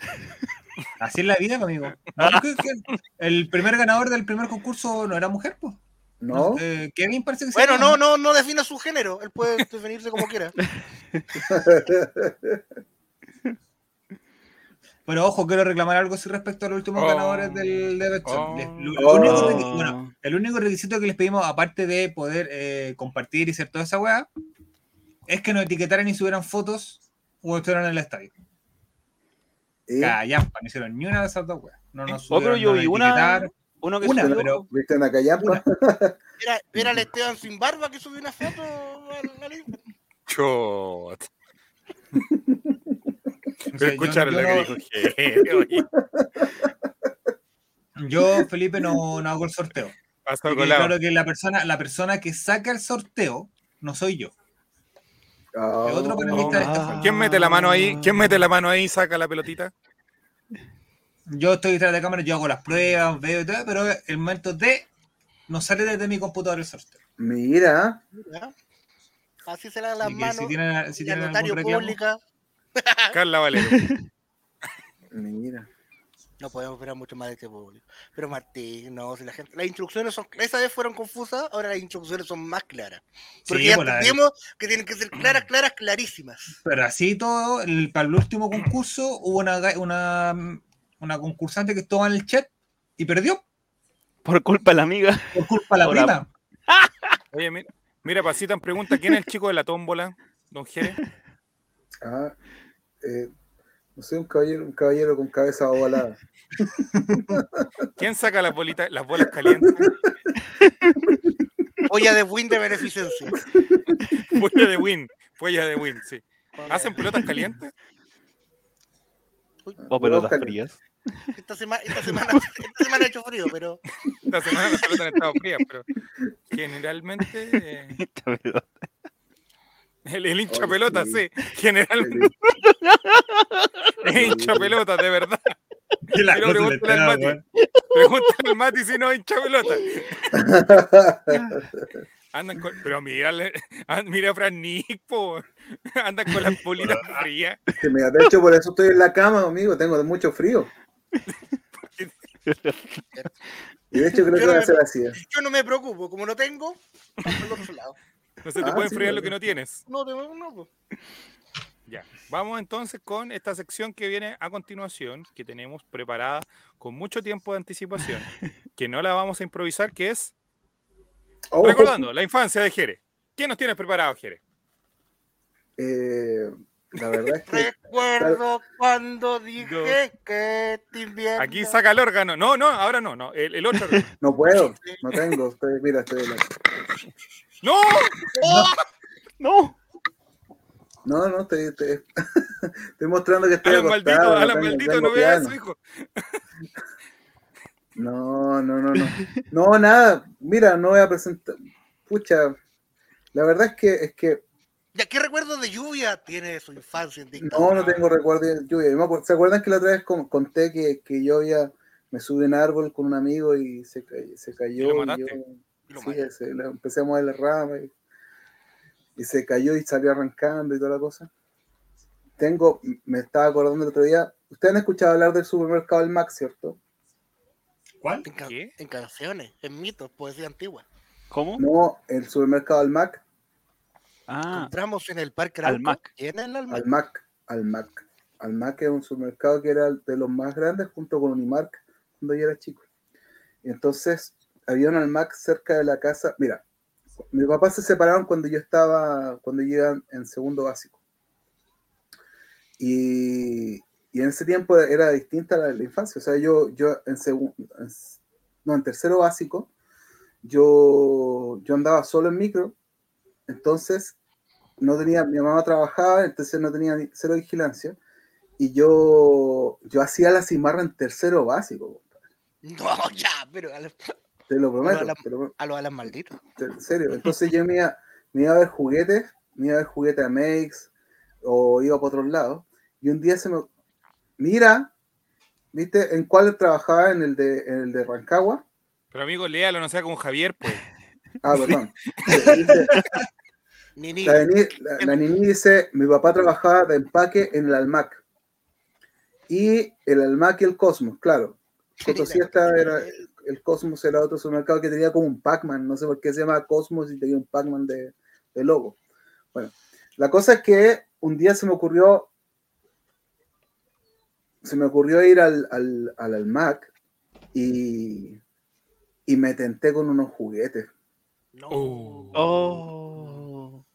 *laughs* Así es la vida, amigo. *laughs* El primer ganador del primer concurso no era mujer, pues. ¿No? Eh, Kevin parece que Bueno, no, no, no define su género. Él puede definirse como quiera. *laughs* Pero ojo, quiero reclamar algo así respecto a los últimos Oh. ganadores del de. Oh. Les- lo- lo único Oh. bueno, el único requisito que les pedimos, aparte de poder eh, compartir y hacer toda esa weá, es que nos etiquetaran y subieran fotos o estuvieran en el estadio. ¿Y? Callampa, no hicieron ni una de esas dos weas. No nos Oh, pero subieron, yo no nos vi una-. Uno que Una, subió- pero- ¿Viste una callampa? *laughs* Era, era el Esteban sin barba que subió una foto al-. Chot. *laughs* O sea, yo- Escucharon yo lo que no- dijo. Yo, Felipe, no, no hago el sorteo. Claro que la persona, la persona que saca el sorteo no soy yo. Oh, Es otro panelista de esta forma. ¿Quién mete la mano ahí? ¿Quién mete la mano ahí y saca la pelotita? Yo estoy detrás de cámara, yo hago las pruebas, veo y todo, pero el momento de no sale desde mi computador el sorteo. Mira, ¿Ya? Así se le dan las manos. si tienen, si tienen notario pública. Carla Valero. mira. No podemos esperar mucho más de este público. Pero Martín, no, si la gente. Las instrucciones son. Esa vez fueron confusas, ahora las instrucciones son más claras. Porque Sí, ya pues, la- entendimos que tienen que ser claras, claras, clarísimas. Pero así todo, el- para el último concurso hubo una, una, una concursante que estaba en el chat y perdió por culpa de la amiga. por culpa de la Hola. prima. *laughs* Oye, mira, mira Pasitan pregunta, ¿quién es el chico de la tómbola? Don Jere. Ah, eh, no sé, un caballero, un caballero con cabeza ovalada. *laughs* ¿Quién saca las bolitas, las bolas calientes? *laughs* Olla de win de beneficencia. *laughs* Fuella de win. Fuella de win, sí. ¿Hacen pelotas calientes? O pelotas frías. Esta semana, esta semana, esta semana ha hecho frío, pero. Esta semana las pelotas han estado frías, pero generalmente eh, Esta pelota. El, el hincha Oye, pelota, sí. *laughs* sí. Generalmente es hincha pelota, de verdad. Y la Quiero cosa le preguntarle al Mati. Pregúntale al Mati si no es hincha pelota. *laughs* Andan con. Pero ah, mira a Fran Nick, po. Andan con las bolitas *laughs* frías. Mira, de hecho, por eso estoy en la cama, amigo. Tengo mucho frío. Y de hecho, creo que va a ser así. ¿eh? Yo no me preocupo, como no tengo, al otro lado. No se te Ah, puede sí, enfriar lo que no tienes. No, tengo, no, pues. Ya. Vamos entonces con esta sección que viene a continuación, que tenemos preparada con mucho tiempo de anticipación, *laughs* que no la vamos a improvisar, que es Oh, recordando la infancia de Jere. ¿Quién nos tienes preparado, Jere? eh, la verdad es que *laughs* Recuerdo cuando dije que te invierno. Aquí saca el órgano. No, no, ahora no, no. El, el otro. órgano. *laughs* no puedo, no tengo. Estoy, mira, estoy *laughs* ¡No! No. No, no, estoy, estoy, estoy mostrando que estoy Alan maldito, Alan maldito, no vea piano. eso, hijo. No, no, no, no. No, nada. Mira, no voy a presentar. Pucha, la verdad es que es que Ya, ¿qué recuerdo de lluvia tiene su infancia en no, dictadura? no tengo recuerdo de lluvia. ¿Se acuerdan que la otra vez con- conté que, que yo había me subí en árbol con un amigo y se, se cayó? lo y yo- Y lo sí, ese, le empecé a mover las ramas. Y, y se cayó y salió arrancando y toda la cosa. Tengo, me estaba acordando el otro día, ustedes han escuchado hablar del supermercado del Mac, ¿cierto? ¿Cuál? En, en canciones, en mitos, poesía antigua. ¿Cómo? No, el supermercado del Mac, Ah, Encontramos en el Parque Al Arauco, Mac. en el Almac. al Mac, al Mac. Al Mac es un supermercado que era de los más grandes junto con Unimark cuando yo era chico. Y entonces había un Almac cerca de la casa. Mira, mis papás se separaron cuando yo estaba, cuando yo iba en segundo básico. Y, y en ese tiempo era distinta la, la infancia. O sea, yo, yo en segundo, no, en tercero básico, yo, yo andaba solo en micro. Entonces, no tenía, mi mamá trabajaba, entonces no tenía cero vigilancia. Y yo, yo hacía la cimarra en tercero básico. *laughs* No, ya, pero te lo prometo. la- te lo- a los Alan malditos. en serio. Entonces yo me iba, me iba a ver juguetes, me iba a ver juguetes a Makes o iba para otros lados. Y un día se me. Mira, ¿viste en cuál trabajaba? En el de, en el de Rancagua. Pero amigo, léalo, no sea como Javier, pues. *laughs* Ah, perdón. *laughs* Dice- la, Nini, la, la Nini dice: Mi papá trabajaba de empaque en el Almac. Y el Almac y el Cosmos, claro. Cotosiesta era, el Cosmos era otro supermercado que tenía como un Pac-Man, no sé por qué se llama Cosmos y tenía un Pac-Man de, de logo. Bueno, la cosa es que un día se me ocurrió, se me ocurrió ir al, al, al Almac y, y me tenté con unos juguetes. No. Oh. Oh.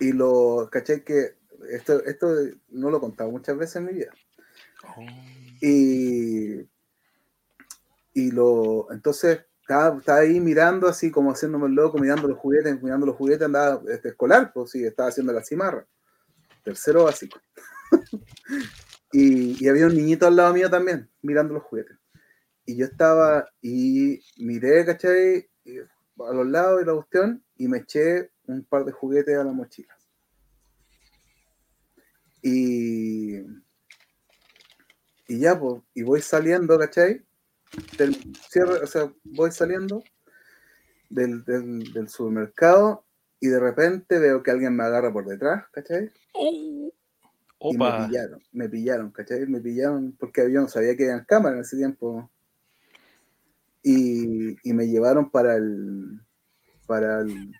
Y lo, caché que esto, esto no lo he contado muchas veces en mi vida. Y, y lo, entonces estaba, estaba ahí mirando así como haciéndome el loco, mirando los juguetes, mirando los juguetes, andaba este, escolar, pues sí, estaba haciendo la cimarra. Tercero básico. *laughs* y, y había un niñito al lado mío también, mirando los juguetes. Y yo estaba y miré, ¿cachai? A los lados y la cuestión, y me eché un par de juguetes a la mochila. Y, y ya, pues, y voy saliendo, ¿cachai? Del cierre, o sea, voy saliendo del, del, del supermercado y de repente veo que alguien me agarra por detrás, ¿cachai? Y me pillaron, me pillaron, ¿cachai? Me pillaron porque yo no sabía que había cámara en ese tiempo. Y, y me llevaron para el. Para el.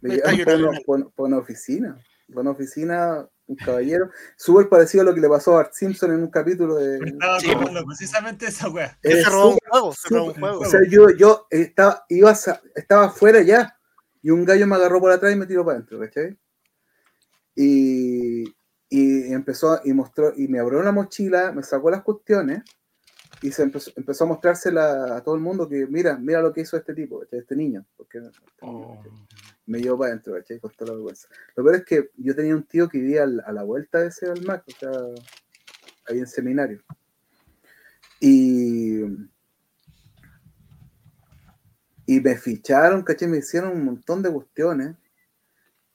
Me Me llevaron para llorando. una, para una- para una oficina. Para una oficina, un caballero. Súper parecido a lo que le pasó a Bart Simpson en un capítulo de. Me estaba Sí, acordando precisamente esa wea. Que Es se robó un juego, se robó un juego. O sea, yo, yo estaba, iba estaba afuera ya. Y un gallo me agarró por atrás y me tiró para adentro, ¿cachai? Y, y empezó y mostró, y me abrió la mochila, me sacó las cuestiones y se empezó, empezó a mostrársela a todo el mundo que mira, mira lo que hizo este tipo, este niño. Porque este niño, ¿cachai? me llevó para adentro, ¿cachai? Con toda la vergüenza. Lo peor es que yo tenía un tío que vivía al- a la vuelta de ese Almac, o sea, ahí en seminario. Y, y me ficharon, ¿cachai? Me hicieron un montón de cuestiones.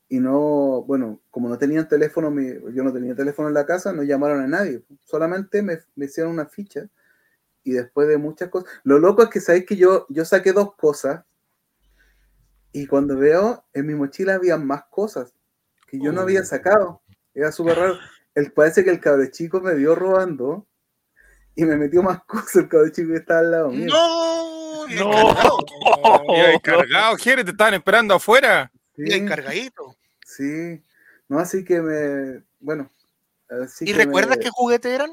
Y no, bueno, como no tenían teléfono, yo no tenía teléfono en la casa, no llamaron a nadie. Solamente me, me hicieron una ficha. Y después de muchas cosas. Lo loco es que sabéis que yo, yo saqué dos cosas. Y cuando veo, en mi mochila había más cosas que yo no había Oh. sacado. Era súper raro. El, parece que el cabro chico me vio robando y me metió más *laughs* cosas el cabro chico que estaba al lado mío. No, No. encargado, *laughs* Jere, te estaban esperando afuera. Sí, cargadito. sí. No, así que me. Bueno. Así ¿Y que recuerdas me- qué juguete eran?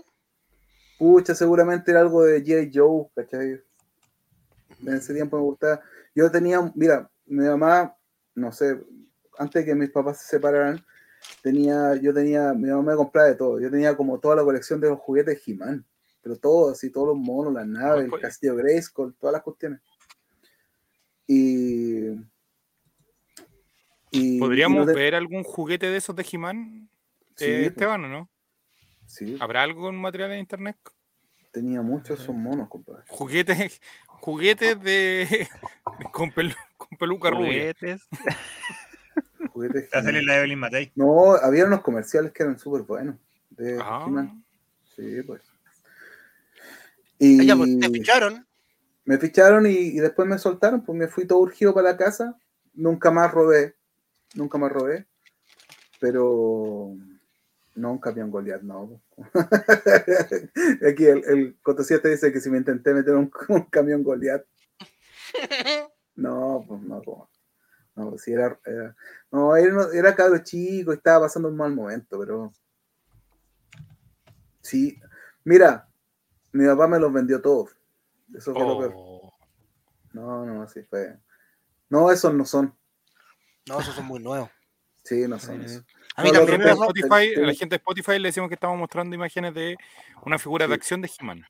Pucha, seguramente era algo de J. Joe, ¿cachai? En ese tiempo me gustaba. Yo tenía, mira, mi mamá, no sé, antes de que mis papás se separaran, tenía, yo tenía, mi mamá me compraba de todo. Yo tenía como toda la colección de los juguetes de He-Man, pero todo, así, todos los monos, las naves, el castillo Grayskull, todas las cuestiones. Y. y ¿Podríamos y no te- ver algún juguete de esos de He-Man, Sí, eh, Esteban, o no? Sí, ¿Habrá algún material en internet? tenía muchos esos monos, compadre. Juguetes, juguetes de *laughs* con, pelu- con peluca rubia. Juguetes. La Evelyn Matei. No, había unos comerciales que eran súper buenos. De Ah. Sí, pues. Y Ah, ya, pues, te ficharon. me ficharon y, y después me soltaron, pues me fui todo urgido para la casa. Nunca más robé. nunca me robé, pero no un camión Goliath, no. *laughs* Aquí el, el Cotosía te dice que si me intenté meter un, *laughs* un camión Goliath, no, pues no, pues, no, pues, sí era, era- no, era, no- era cabro chico, estaba pasando un mal momento, pero sí, mira, mi papá me los vendió todos. Eso fue lo peor. Oh, No, no, así fue. No, esos no son. No, esos son muy nuevos. Sí, no son Mm. esos. A mí No, también. Spotify, el- la gente de Spotify le decimos que estamos mostrando imágenes de una figura de acción de He-Man.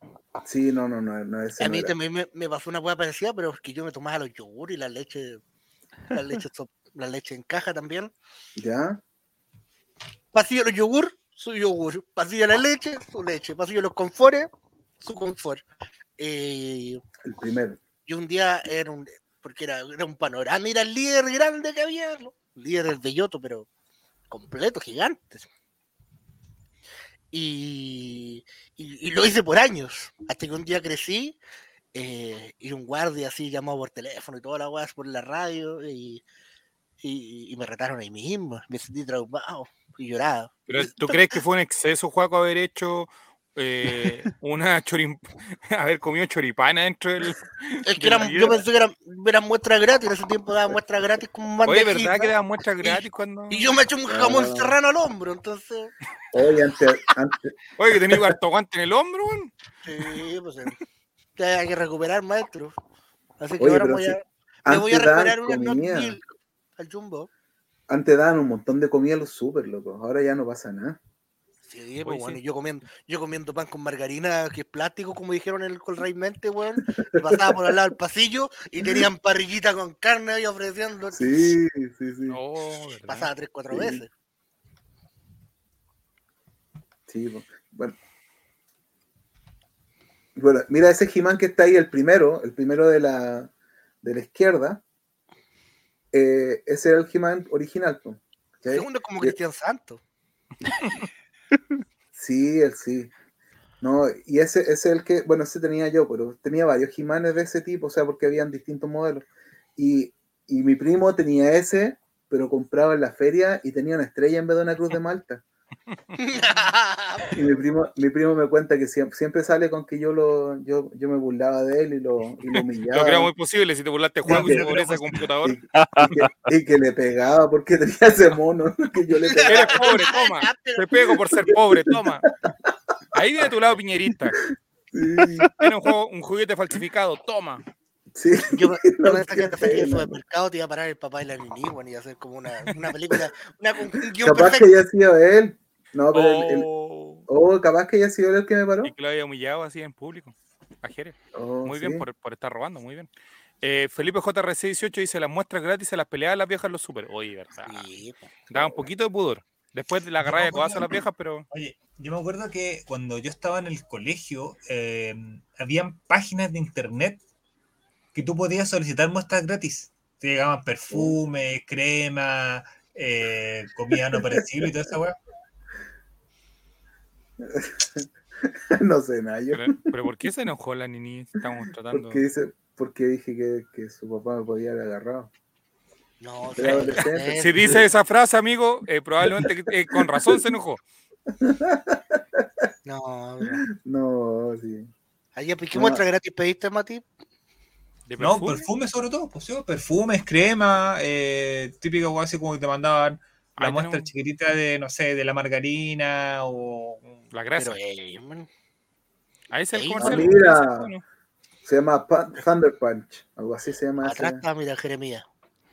Sí, no, no, no, no A no mí era. también me, me pasó una hueá parecida, pero es que yo me tomaba los yogur y la leche, la leche, la leche en caja también. ¿Ya? Pasillo los yogur, su yogur. Pasillo la leche, su leche. Pasillo los confores, su confort. Eh, El primero. y un día era un, porque era, era un panorama, era el líder grande que había, ¿no? líder del belloto, pero completo, gigante. Y, y, y lo hice por años, hasta que un día crecí eh, y un guardia así llamó por teléfono y todas las weas por la radio y, y, y me retaron ahí mismo, me sentí traumado y lloraba. Pero ¿tú crees que fue un exceso, Juaco, haber hecho eh, una chorim... *laughs* haber comido choripana dentro del... Es que de la eran, vida. yo pensé que eran, eran muestras gratis, en ese tiempo daban muestras gratis como un Oye, ¿verdad que daban muestras gratis cuando...? Y yo me eché un jamón Ah. serrano al hombro, entonces... Oye, antes, antes, Oye, que tenía harto guante en el hombro, weón. Sí, pues eh, que hay que recuperar, maestro. Así que Oye, ahora voy si a, me voy a recuperar una al Jumbo. antes daban un montón de comida a los super, loco. Ahora ya no pasa nada. Sí, pues bueno, sí. yo comiendo, yo comiendo pan con margarina, que es plástico, como dijeron en el *laughs* Colray Mente, weón. y pasaba por al lado del pasillo y tenían parrillita con carne ahí ofreciendo. Sí, sí, sí. Pasaba tres, cuatro Sí. veces. Sí, bueno. Bueno, mira ese Jimán que está ahí, el primero, el primero de la, de la izquierda. eh, ese era el Jimán original. ¿cachai? Segundo es como Y- Cristian Santos. *laughs* Sí, él sí. No, y ese, ese es el que, bueno, ese tenía yo, pero tenía varios Jimanes de ese tipo, o sea, porque habían distintos modelos. Y, y mi primo tenía ese, pero compraba en la feria y tenía una estrella en vez de una cruz de Malta. *laughs* Y mi primo, mi primo me cuenta que siempre, siempre sale con que yo lo, yo, yo me burlaba de él y lo, y lo Lo humillaba. creo muy posible si te burlaste Juaco y se por ese computador. y, y que, y que le pegaba porque tenía ese mono que yo le pegaba. Eres pobre, toma. Te pego por ser pobre, toma. Ahí viene tu lado piñerista. Sí, Tiene un, juego, un juguete falsificado, toma. Sí. Yo, me- *laughs* yo No, pensé que del pena. supermercado, te iba a parar el papá y la Nini, bueno, y hacer como una, una película, una, un guion Capaz que perfecto. haya sido él. No, pero el- el, Oh, Oh, capaz que haya sido él el que me paró. y que lo haya humillado así en público. A Jerez. Oh, Muy sí. bien por, por estar robando, muy bien. Eh, Felipe JRC18 dice: Las muestras gratis se las peleaban las viejas los super. Oye, verdad. Sí, po. Daba un poquito de pudor. Después de la agarrada de codazo a las viejas, pero. Oye, yo me acuerdo que cuando yo estaba en el colegio, eh, habían páginas de internet que tú podías solicitar muestras gratis. Te llegaban perfumes, crema, eh, comida no perecible y toda esa weá. *laughs* no sé, nada. Yo, Pero, pero ¿por qué se enojó la Nini? Estamos *laughs* tratando. porque, dice, porque dije que, que su papá me podía haber agarrado. No, adolescente. *laughs* Si dice esa frase, amigo, eh, probablemente eh, con razón se enojó. No, no. No, sí. Ayer, ¿qué No. muestra gratis pediste, Mati? ¿De No, perfume? perfumes sobre todo, pues sí, perfumes, crema, eh, típica weá así como que te mandaban la Ahí muestra tenemos chiquitita de, no sé, de la margarina o... La grasa. Pero, eh, Ahí es el comercial. ah, mira. Se llama Thunder Punch. Algo así se llama. atrás está, mira, Jeremías.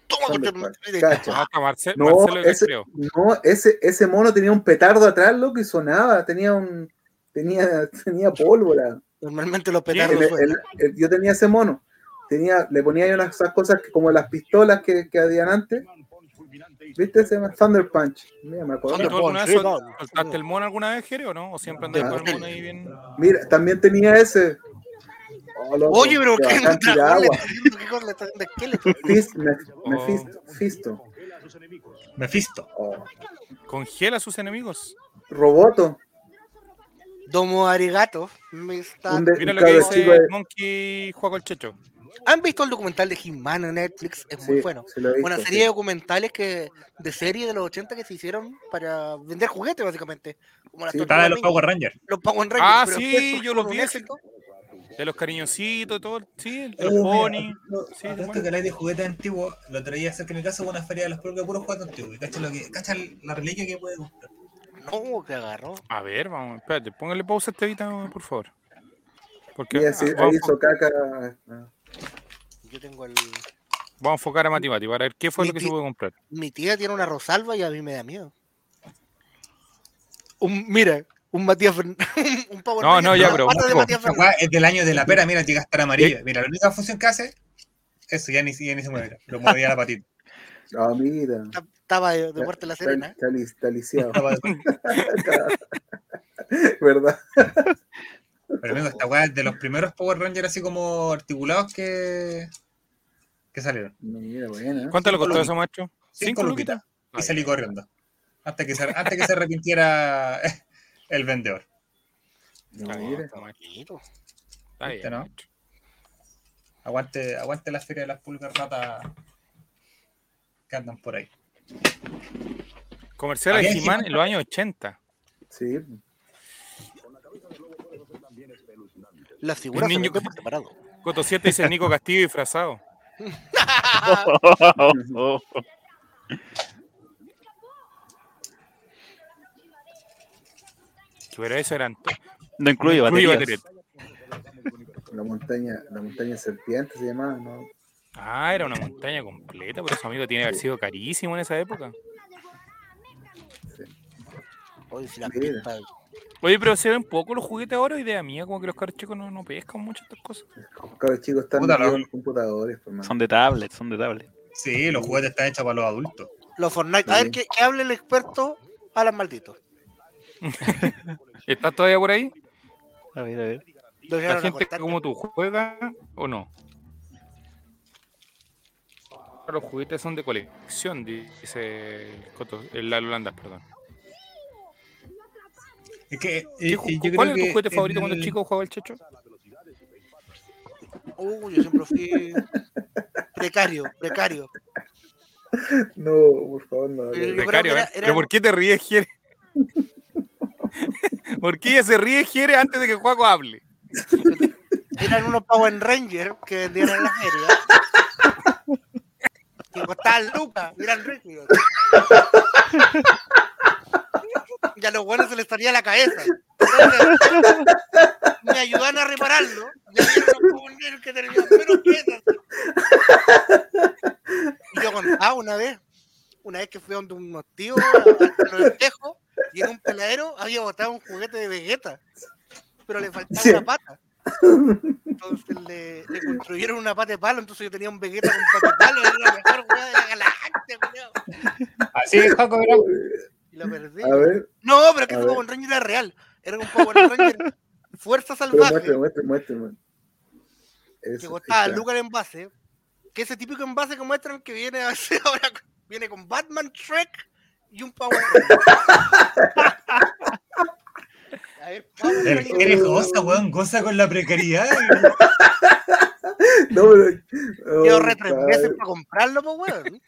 Toma, madre. Cacha. No, Marcelo ese, no ese, ese mono tenía un petardo atrás, loco, y sonaba. Tenía un. Tenía, *laughs* tenía pólvora. Normalmente los El- petardos el- suenan. el- yo tenía ese mono. Tenía, le ponía ahí unas esas cosas que- como las pistolas que, que habían antes. ¿Viste? Se llama Thunder Punch. Mira, me acuerdo. ¿Y tú alguna vez soltaste el mono alguna vez, Jere, o no? ¿O siempre andas con el mono ahí bien? Mira, también tenía ese. Oh, loco, Oye, pero qué. Mephisto. Mephisto. Oh. Congela a sus enemigos. Roboto. Domo arigato. Me está... Mira lo que dice Monkey Juaco el Checho. ¿Han visto el documental de He-Man en Netflix? Es muy Sí, bueno. he Una serie sí. de documentales que de serie de los 80 que se hicieron para vender juguetes, básicamente. Como las Sí, de los Ninja, Power Rangers. los Power Rangers. Ah, sí, yo los vi. De los cariñositos, todo. Sí, los pony. no, Sí, esto bueno. que habláis de juguetes antiguos, lo traía cerca de mi casa una feria de los propios puros juguetes antiguos. Cacha, lo que, cacha la reliquia que puede comprar. No, que agarró. A ver, vamos, espérate, póngale pausa a este por favor. Porque Mira, sí, ah, ahí hizo caca. ah, Yo tengo el. vamos a enfocar a Matimati para ver qué fue Mi lo que se ti- puede comprar. Mi tía tiene una Rosalba y a mí me da miedo. Un, mira, un Matías Fern- *laughs* un Power No, no, ya, pero, de es del año de la pera, mira, llega a estar amarilla. Mira, la única función que hace, eso, ya ni, ya ni se mueve. Lo movía la patita. Ah, mira. Estaba de, de la Está, Serena. está li- está lisiado. Estaba de- *laughs* ¿Verdad? Pero amigo, esta weá es de los primeros Power Rangers así como articulados que, que salieron. Mira, buena. ¿Cuánto le costó eso, macho? Cinco luquitas. Ah, Y salí corriendo. Antes que se, antes que se arrepintiera *laughs* el vendedor. Está bien, Mira. está bien, Bonito. está bien, no. Aguante, aguante la feria de las pulgas ratas que andan por ahí. Comerciales de Había He-Man He-Man en los años 80. Sí. Las figuras niño se por separado. Coto 7 dice Nico Castillo disfrazado. *laughs* Pero eso eran. No incluye incluye baterías. La montaña, la montaña serpiente se llamaba, ¿no? Ah, era una montaña completa, por eso amigo tiene que haber sido carísimo en esa época. Oye, si la Oye, pero se ven poco los juguetes ahora, idea mía, como que los caros chicos no, no pescan mucho estas cosas. Los cabros chicos están Puta, metidos lo- en los computadores, pues, hermano. Son de tablet, son de tablet. Sí, los juguetes están hechos para los adultos. Los Fortnite. A ver, que, que hable el experto Alan Maldito. *laughs* ¿Estás todavía por ahí? A ver, a ver. ¿La a gente como tú juega o no? Los juguetes son de colección, dice el Lalo Landas, perdón. Es que, ¿Qué eh, ¿Cuál creo es tu juguete favorito cuando el- chico jugaba el Checho? Uh, yo siempre fui precario, precario. No, por favor, no. Yo ¿eh? era- era ¿Pero por qué te ríes, Jere? *laughs* ¿Por qué ella se ríe, Jere, antes de que Juaco hable? Eran unos Power Rangers que vendían en la feria. que costaban lucas, eran rígidos. Y a los buenos se les salía la cabeza. Entonces, me ayudaban a repararlo. Y Rangers que tenían menos piezas. Y yo contaba una vez, una vez que fui a donde unos tíos a los espejos y en un peladero había botado un juguete de Vegeta, pero le faltaba Sí. una pata. Entonces le, le construyeron una pata de palo, entonces yo tenía un Vegeta con pata de palo, era la mejor juega de la galaxia. Así es, Jaco. Y lo perdí. A ver, No, pero que ese. Power Ranger era real. Era un Power Ranger *laughs* Fuerza pero Salvaje muestre, muestre, muestre. muestre. que costaba lucas el envase. Que ese típico envase que muestran que viene a veces *laughs* ahora viene con Batman, Shrek y un Power Ranger. *laughs* A ver, Power. Jere goza, weón, goza con la precariedad. No, pero. oh, Quedó re tres meses para comprarlo, pues, weón.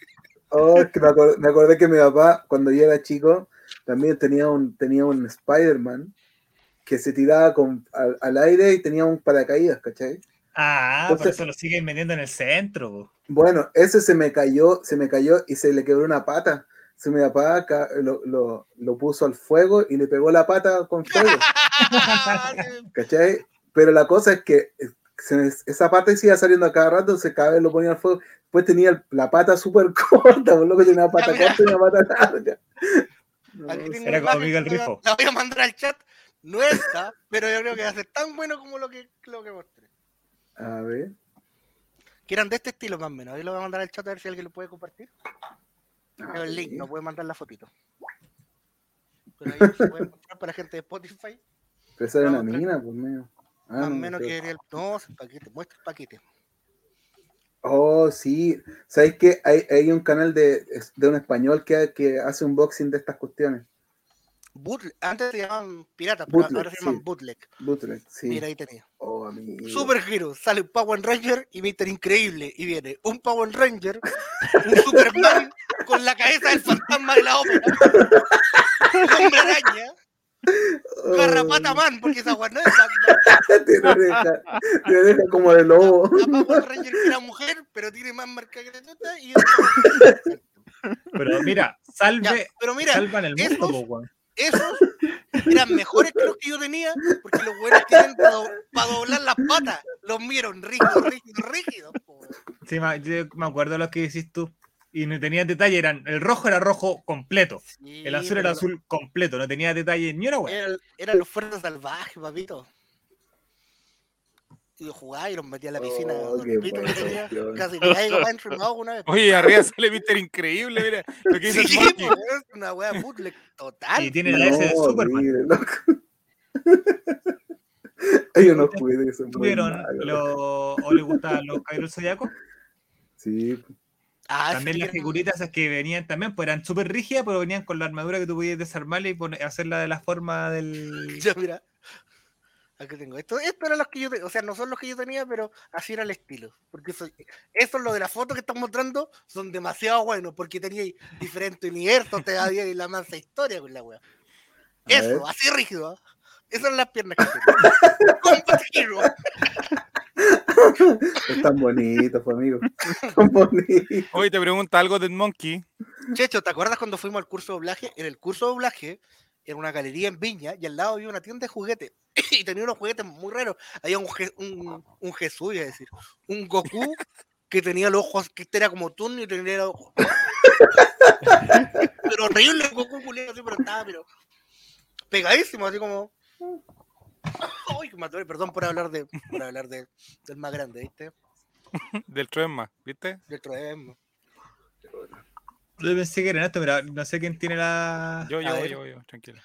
Oh, que me acordé, me acordé que mi papá, cuando yo era chico, también tenía un, tenía un Spider-Man que se tiraba con, al, al aire y tenía un paracaídas, ¿cachai? Ah, por Entonces- eso lo siguen vendiendo en el centro. Bueno, ese se me cayó, se me cayó y se le quebró una pata. Se me papá ca- lo, lo, lo puso al fuego y le pegó la pata con fuego, *laughs* ¿cachai? Pero la cosa es que eh, se me- esa pata se iba saliendo a cada rato, entonces cada vez lo ponía al fuego. Después tenía la pata súper *laughs* corta, por lo que tenía una pata mira. corta y una pata larga. *laughs* No, Era como Miguel la- Rifo. La voy a mandar al chat. No está, pero yo creo que va a ser tan bueno como lo que, lo que mostré. a ver. Que eran de este estilo más o menos. Ahí lo voy a mandar al chat a ver si alguien lo puede compartir. Veo el link, no puede mandar la fotito. Pero ahí se puede encontrar para la gente de Spotify. Pero esa era una pero- mina, pues mío. Ah, más o no, menos que el. No, el paquete, muestra el paquete. Oh, sí. ¿Sabes qué? Hay, hay un canal de, de un español que, que hace unboxing de estas cuestiones. bootleg. Antes se llamaban piratas, pero Bootleg, ahora se llaman sí. bootleg. Bootleg, sí. Mira, ahí tenía. Oh. Super Hero, sale un Power Ranger y Mr. Increíble. Y viene un Power Ranger, un Superman con la cabeza del fantasma de la ópera. *laughs* Un hombre araña, Garrapata Man, porque esa guay no es *laughs* Batman. Tiene oreja, tiene oreja como de lobo. La Power Ranger que era mujer, pero tiene más marca que la y es- Pero mira, Ya, salve, pero mira, salvan el mundo, po, weón. esos eran mejores que los que yo tenía, porque los buenos tienen para doblar las patas. Los vieron rígidos, rígidos, rígidos. po. Sí, yo me acuerdo de lo que decís tú. Y no tenía detalle, eran, el rojo era rojo completo, Sí, el azul pero era no- azul completo, no tenía detalle ni una weá. Eran, eran los fuerzas salvajes, papito. Y yo jugaba y los metía a la piscina. Oh, los pitos que tenía, casi me caigo una vez. Oye, arriba sale Mr. Increíble, mira. Lo que *laughs* dice el Sí, po, es una wea bootleg total. Y tiene la S de No, Superman. loco. *laughs* Yo no muy ¿Tuvieron lo- o les gustaban los Caballeros Zodiaco? Sí, Ah, También sí, las figuritas esas que venían también, pues eran súper rígidas, pero venían con la armadura que tú podías desarmarla y poner- hacerla de la forma del... *laughs* Ya, mira. Aquí tengo. Esto, esto eran los que yo tenía. O sea, no son los que yo tenía, pero así era el estilo. Porque eso, eso es lo de la foto que están mostrando, son demasiado buenos. Porque tenía diferentes universos, te da la mansa historia con la wea. Eso, así rígido. ¿ah? Esas son las piernas que tenía. *laughs* *laughs* Combat Hero. están bonitos, pues, amigo. *laughs* Hoy te pregunta algo del Monkey. Checho, ¿te acuerdas cuando fuimos al curso de doblaje? En el curso de doblaje, era una galería en Viña y al lado había una tienda de juguetes. *laughs* Y tenía unos juguetes muy raros. Había un, un, un Jesús, iba a decir, un Goku que tenía los ojos, que este era como tú y tenía los ojos. pero horrible Goku, culiao, así, pero estaba, pero pegadísimo, así como. *laughs* Me atoré, perdón por hablar de por hablar de, del más grande, ¿viste? *laughs* Del Troema, ¿viste? Del Troem. Yo pensé que eran esto, pero no sé quién tiene la... Yo, yo, yo, yo, tranquilo.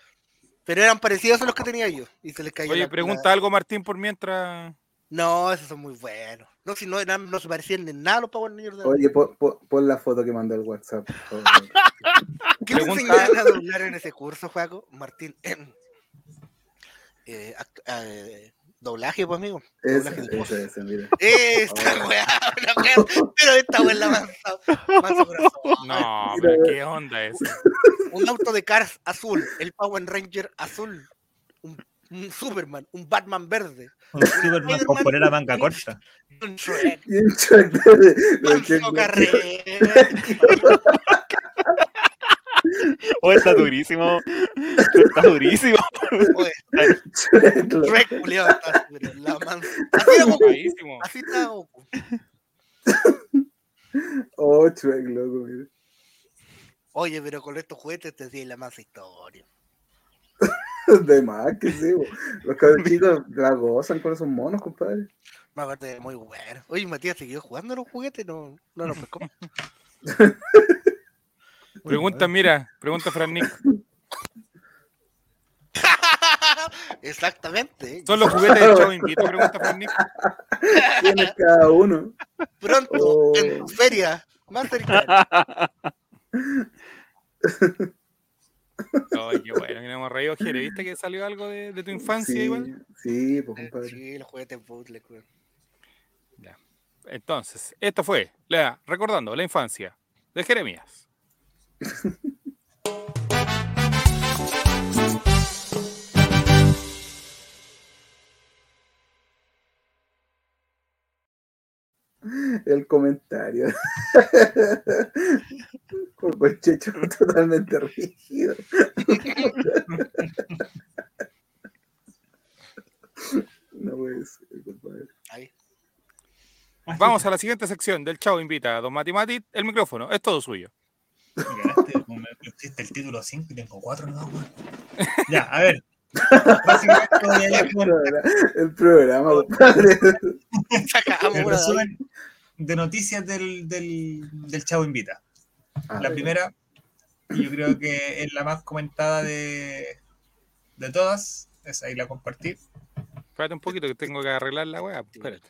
Pero eran parecidos a los que tenía yo. Y se les cayó Oye, la- pregunta la- algo Martín por mientras. No, esos son muy buenos. No, si no eran, no se parecían en nada a los Power Rangers de Oye, pon, la foto que mandó el WhatsApp. por favor. *laughs* ¿Qué te pregunta- enseñaron a doblar en ese curso, Juaco? Martín. Eh, act- eh, doblaje, pues, amigo. Voz. ese, ese, mira. Esta Oh. weá, una weá, pero esta weá la mansa, mansa corazón. No, Mira, pero. ¿qué onda es? *laughs* Un auto de Cars azul, el Power Ranger azul, un, un Superman, un Batman verde, Un Superman con polera manga corta. un Shrek, Y un Chuck de- de- Manso Carrera. *laughs* *laughs* Oh, está durísimo. Está durísimo. Shrek, culiao, está súper la mansa. Así Goku, está Goku. Oh, Chuck, loco, mira. Oye, pero con estos juguetes te di la mansa historia. *laughs* De más que sí, bo. Los cabros *laughs* chicos la gozan con esos monos, compadre. Me acuerdo muy bueno. Oye, Matías siguió jugando a los juguetes, no, no nos pescó. *laughs* Pregunta, mira, pregunta Fran Nick. *laughs* Exactamente. ¿Son los juguetes del show invito? Pregunta Fran Nick. Tienes cada uno. Pronto, Oh. en tu feria más cercana. *laughs* Ay, qué bueno, que nos hemos reído, Jere. ¿Viste que salió algo de, de tu infancia sí, igual? Sí, pues, Eh, compadre. Sí, los juguetes bootleg, weón. Entonces, esto fue, la, recordando la infancia de Jeremías. El comentario. Con el checho totalmente rígido. No puede ser, compadre. Ahí. Vamos a la siguiente sección del Chavo Invita. Don Mati Mati, el micrófono es todo suyo. Me pusiste el título 5 y tengo 4 no. Ya, a ver. El programa, *laughs* el compadre. Resumen de noticias del, del, del Chavo Invita. Ah, La primera, yo creo que es la más comentada de, de todas, es ahí la compartí. Espérate un poquito que tengo que arreglar la weá. Espérate.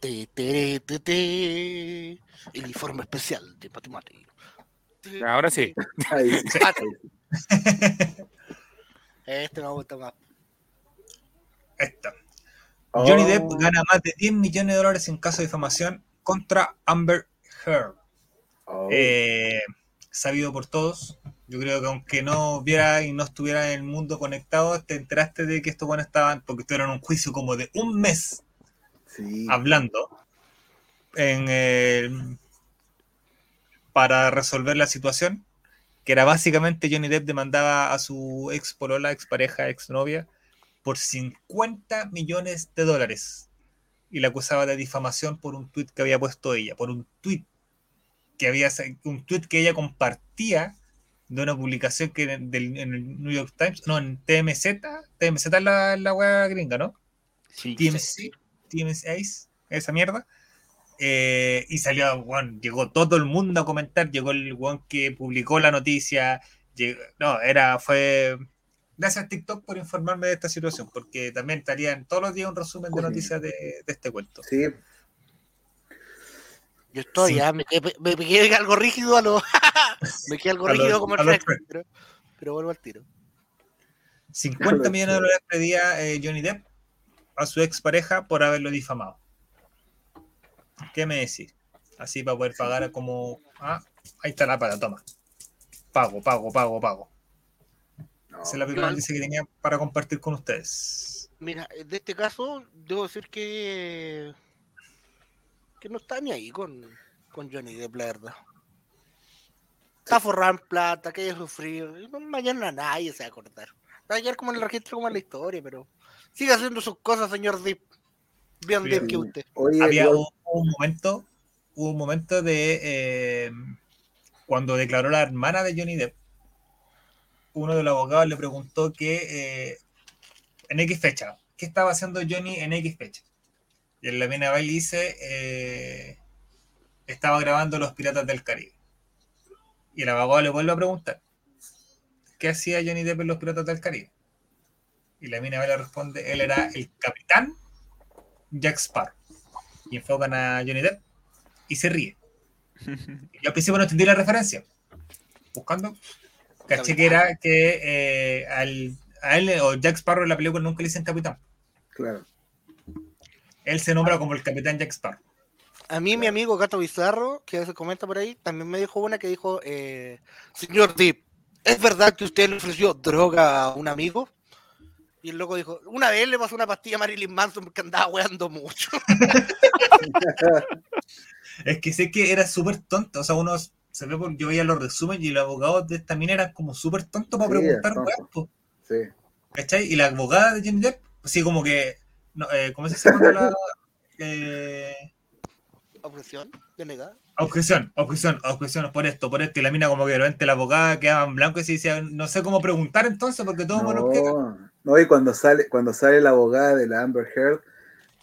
Te, tere, te, te. El informe especial de matemáticas. Ahora *laughs* sí. Este me gusta más. Esta. Johnny Oh, Depp gana más de 10 millones de dólares en caso de difamación contra Amber Heard. oh. Eh, sabido por todos. Yo creo que aunque no viera y no estuviera en el mundo conectado, te enteraste de que estos buenos estaban, porque estuvieron en un juicio como de un mes sí. hablando en, eh, para resolver la situación, que era básicamente Johnny Depp demandaba a su ex polola, ex pareja, ex novia, por 50 millones de dólares. Y la acusaba de difamación por un tuit que había puesto ella, por un tuit que había un tuit que ella compartía de una publicación que en, del- en el New York Times, no, en TMZ, TMZ es la, la wea gringa, ¿no? Sí. TMC, TMC, esa mierda. Eh, y salió, weón, llegó todo el mundo a comentar, llegó el weón que publicó la noticia, llegó- no, era, fue, gracias TikTok por informarme de esta situación, porque también estarían todos los días un resumen de noticias de, de este cuento. Sí, Yo estoy, Sí. ya, me, me, me- quedé algo rígido a lo. *laughs* me quedé algo rígido como el pero, pero vuelvo al tiro. 50 millones de dólares pedía eh, Johnny Depp a su expareja por haberlo difamado. ¿Qué me decís? Así para poder pagar como... Ah, ahí está la paga, toma. Pago, pago, pago, pago. no. Esa es la primera noticia que tenía para compartir con ustedes. Mira, de este caso, debo decir que. que no está ni ahí con, con Johnny Depp, la verdad. Está forrado en plata, que haya sufrido. no- Mañana nadie se va a acordar. Va a quedar como en el registro, como en la historia, pero. Sigue haciendo sus cosas, señor Depp. Bien. Depp que usted. Oye, Había igual- hubo un momento, un momento de eh, cuando declaró la hermana de Johnny Depp, uno de los abogados le preguntó que eh, en X fecha, ¿qué estaba haciendo Johnny en X fecha? Y el Lamina Bailey dice, eh, estaba grabando Los Piratas del Caribe. Y el abogado le vuelve a preguntar, ¿qué hacía Johnny Depp en Los Piratas del Caribe? Y la mina Bailey responde, él era el capitán Jack Sparrow. Y enfocan a Johnny Depp y se ríe. *laughs* Yo al principio no entendí la referencia. Buscando, caché que era que eh, al, a él o Jack Sparrow en la película nunca le dicen capitán. Claro. Él se nombra como el capitán Jack Sparrow. A mí, mi amigo Gato Bizarro, que se comenta por ahí, también me dijo una que dijo: eh, Señor Depp, ¿es verdad que usted le ofreció droga a un amigo? Y el loco dijo: Una vez le pasó una pastilla a Marilyn Manson porque andaba weando mucho. *laughs* Es que sé que era súper tonto. O sea, uno se ve por, yo veía los resúmenes y los abogados de esta mina eran como súper tontos para Sí, preguntar, po, Sí. ¿cachai? Y la abogada de Johnny Depp, así como que, no, eh, ¿cómo se cuando la... *laughs* eh, Objeción, denegada. Objeción, objeción, objeción por esto, por esto. Y la mina como que de repente la abogada quedaba en blanco y se decía, no sé cómo preguntar entonces porque todo el mundo queda. No, y cuando sale, cuando sale la abogada de la Amber Heard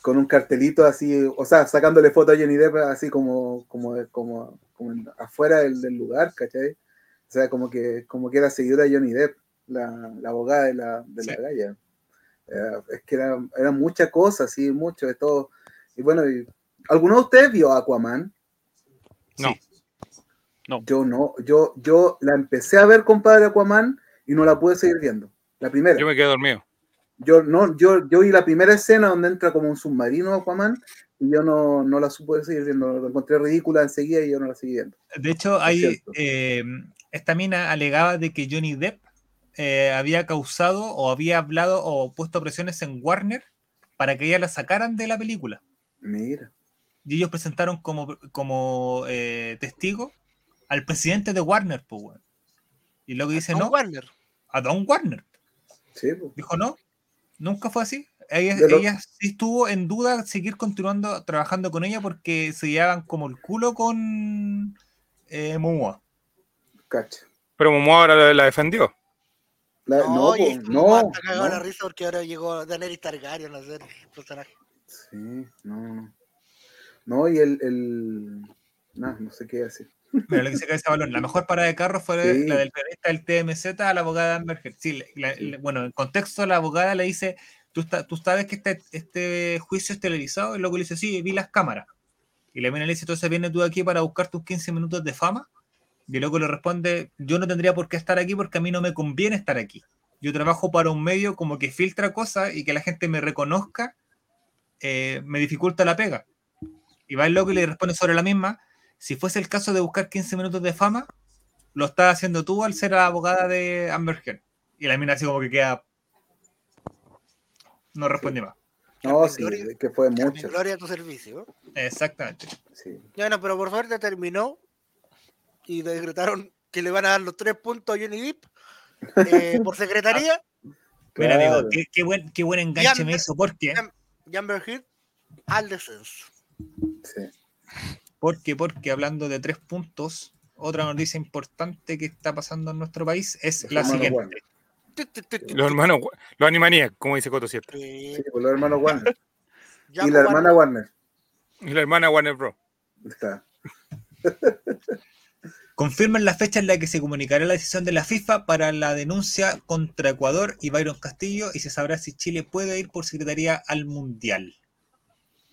con un cartelito así, o sea, sacándole foto a Johnny Depp así como, como, como, como afuera del, del lugar, ¿cachai? O sea, como que, como que era seguidora de Johnny Depp, la, la abogada de la, de la galla. Era- es que era, era mucha cosa, sí, mucho de todo. Y bueno, y- ¿alguno de ustedes vio Aquaman? No. Sí. No. Yo no, yo, yo la empecé a ver, compadre, Aquaman, y no la pude seguir viendo. La primera. Yo me quedé dormido. Yo no, yo, yo vi la primera escena donde entra como un submarino Aquaman y yo no, no la supe seguir viendo, la encontré ridícula enseguida y yo no la seguí viendo. De hecho, hay, eh, esta mina alegaba de que Johnny Depp eh, había causado o había hablado o puesto presiones en Warner para que ella la sacaran de la película. Mira, Y ellos presentaron como, como eh, testigo al presidente de Warner, pues, weón. Y luego dice, no, Warner. a Don Warner. Sí, pues. Dijo, no, nunca fue así. Ella, De lo- ella sí estuvo en duda seguir continuando trabajando con ella porque se llevaban como el culo con eh, Momoa. cacha. Pero Momoa ahora la, la defendió. La- No, no, y no, está cagado la no. risa porque ahora llegó Daenerys Targaryen a ser el personaje. Sí, no, no. No, y el, el... No, no sé qué decir. Mira, lo que se cae ese balón. La mejor parada de carro fue Sí. la del periodista del TMZ a la abogada Amber Heard. Sí, la- la- bueno, en contexto, la abogada le dice: ¿Tú, está- tú sabes que este, este juicio es televisado? Y luego le dice: Sí, vi las cámaras. Y la mina le dice: Entonces vienes tú aquí para buscar tus 15 minutos de fama. Y luego le responde: Yo no tendría por qué estar aquí porque a mí no me conviene estar aquí. yo trabajo para un medio como que filtra cosas y que la gente me reconozca, eh, me dificulta la pega. Y va el loco y le responde sobre la misma. Si fuese el caso de buscar 15 minutos de fama, lo estás haciendo tú al ser la abogada de Amber Heard. Y la mina así como que queda... No responde más. No, Carmen sí, Gloria- es que fue mucho. Gloria a tu servicio. Exactamente. Sí. Bueno, pero por suerte terminó y decretaron que le van a dar los tres puntos a Johnny Depp eh, *laughs* por secretaría. Mira, amigo, Claro. qué, qué buen, qué buen enganche me hizo. ¿Por qué? y Amber Heard al descenso. Sí. Porque, porque hablando de tres puntos, otra noticia importante que está pasando en nuestro país es Los la siguiente. Warner. Los hermanos, los animanías, como dice Coto eh, Sí, pues los hermanos Warner. y la como hermana Warner. Y la hermana Warner Bros. Está. *laughs* Confirman la fecha en la que se comunicará la decisión de la FIFA para la denuncia contra Ecuador y Byron Castillo y se sabrá si Chile puede ir por secretaría al Mundial.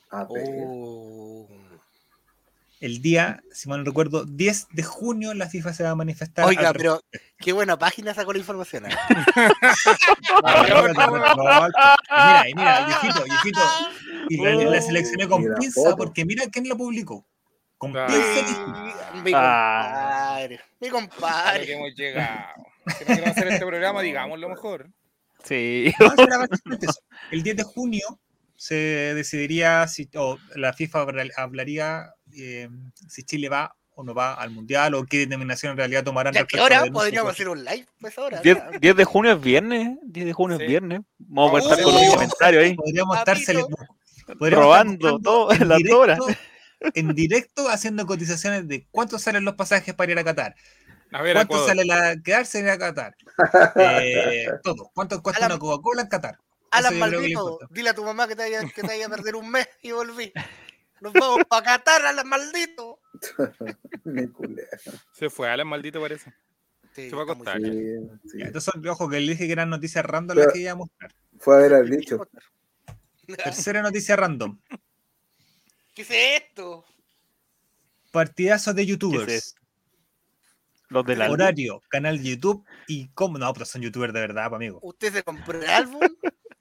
A ver. Oh. El día, si mal no recuerdo, 10 de junio la FIFA se va a manifestar. Oiga, al pero qué buena página sacó la información. ¿eh? *laughs* mira, y mira, viejito, viejito. Y la, la seleccioné con Mira, pinza foto. porque mira quién la publicó. Con Ah. pinza Mi Ah. compadre, mi lo que compadre. hemos llegado. Si no hacer este programa, digamos lo mejor. Sí. El 10 de junio se decidiría si o la FIFA habla- hablaría eh, si Chile va o no va al mundial o qué determinación en realidad tomarán. ¿A qué hora podríamos hacer un live? Pues ahora. 10, ya. 10 de junio es viernes. 10 de junio Sí. es viernes. Vamos a estar con los oh, comentarios ahí. Podríamos estar Robando en las directo- horas. En directo haciendo cotizaciones de cuánto salen los pasajes para ir a Qatar, A ver, cuánto Ecuador. sale la quedarse en Qatar, *laughs* eh, todo, cuánto cuesta Alan- una Coca-Cola en Qatar. Alan maldito, dile a tu mamá que te vaya, que te vaya a perder un mes y volví. Nos vamos para Qatar, Alan maldito. *laughs* Mi culera. Se fue, Alan maldito parece. Sí, Se va a bien. Sí, sí. Ya, entonces, ojo, que le dije que eran noticias random Pero- las que iba a mostrar. Fue a ver al dicho. *laughs* Tercera noticia random. ¿Qué es esto? Partidazos de ¿Qué youtubers. es esto? Los del álbum. Horario, canal de YouTube y cómo. No, pero son youtubers de verdad, pa' amigo. ¿Usted se compró el álbum?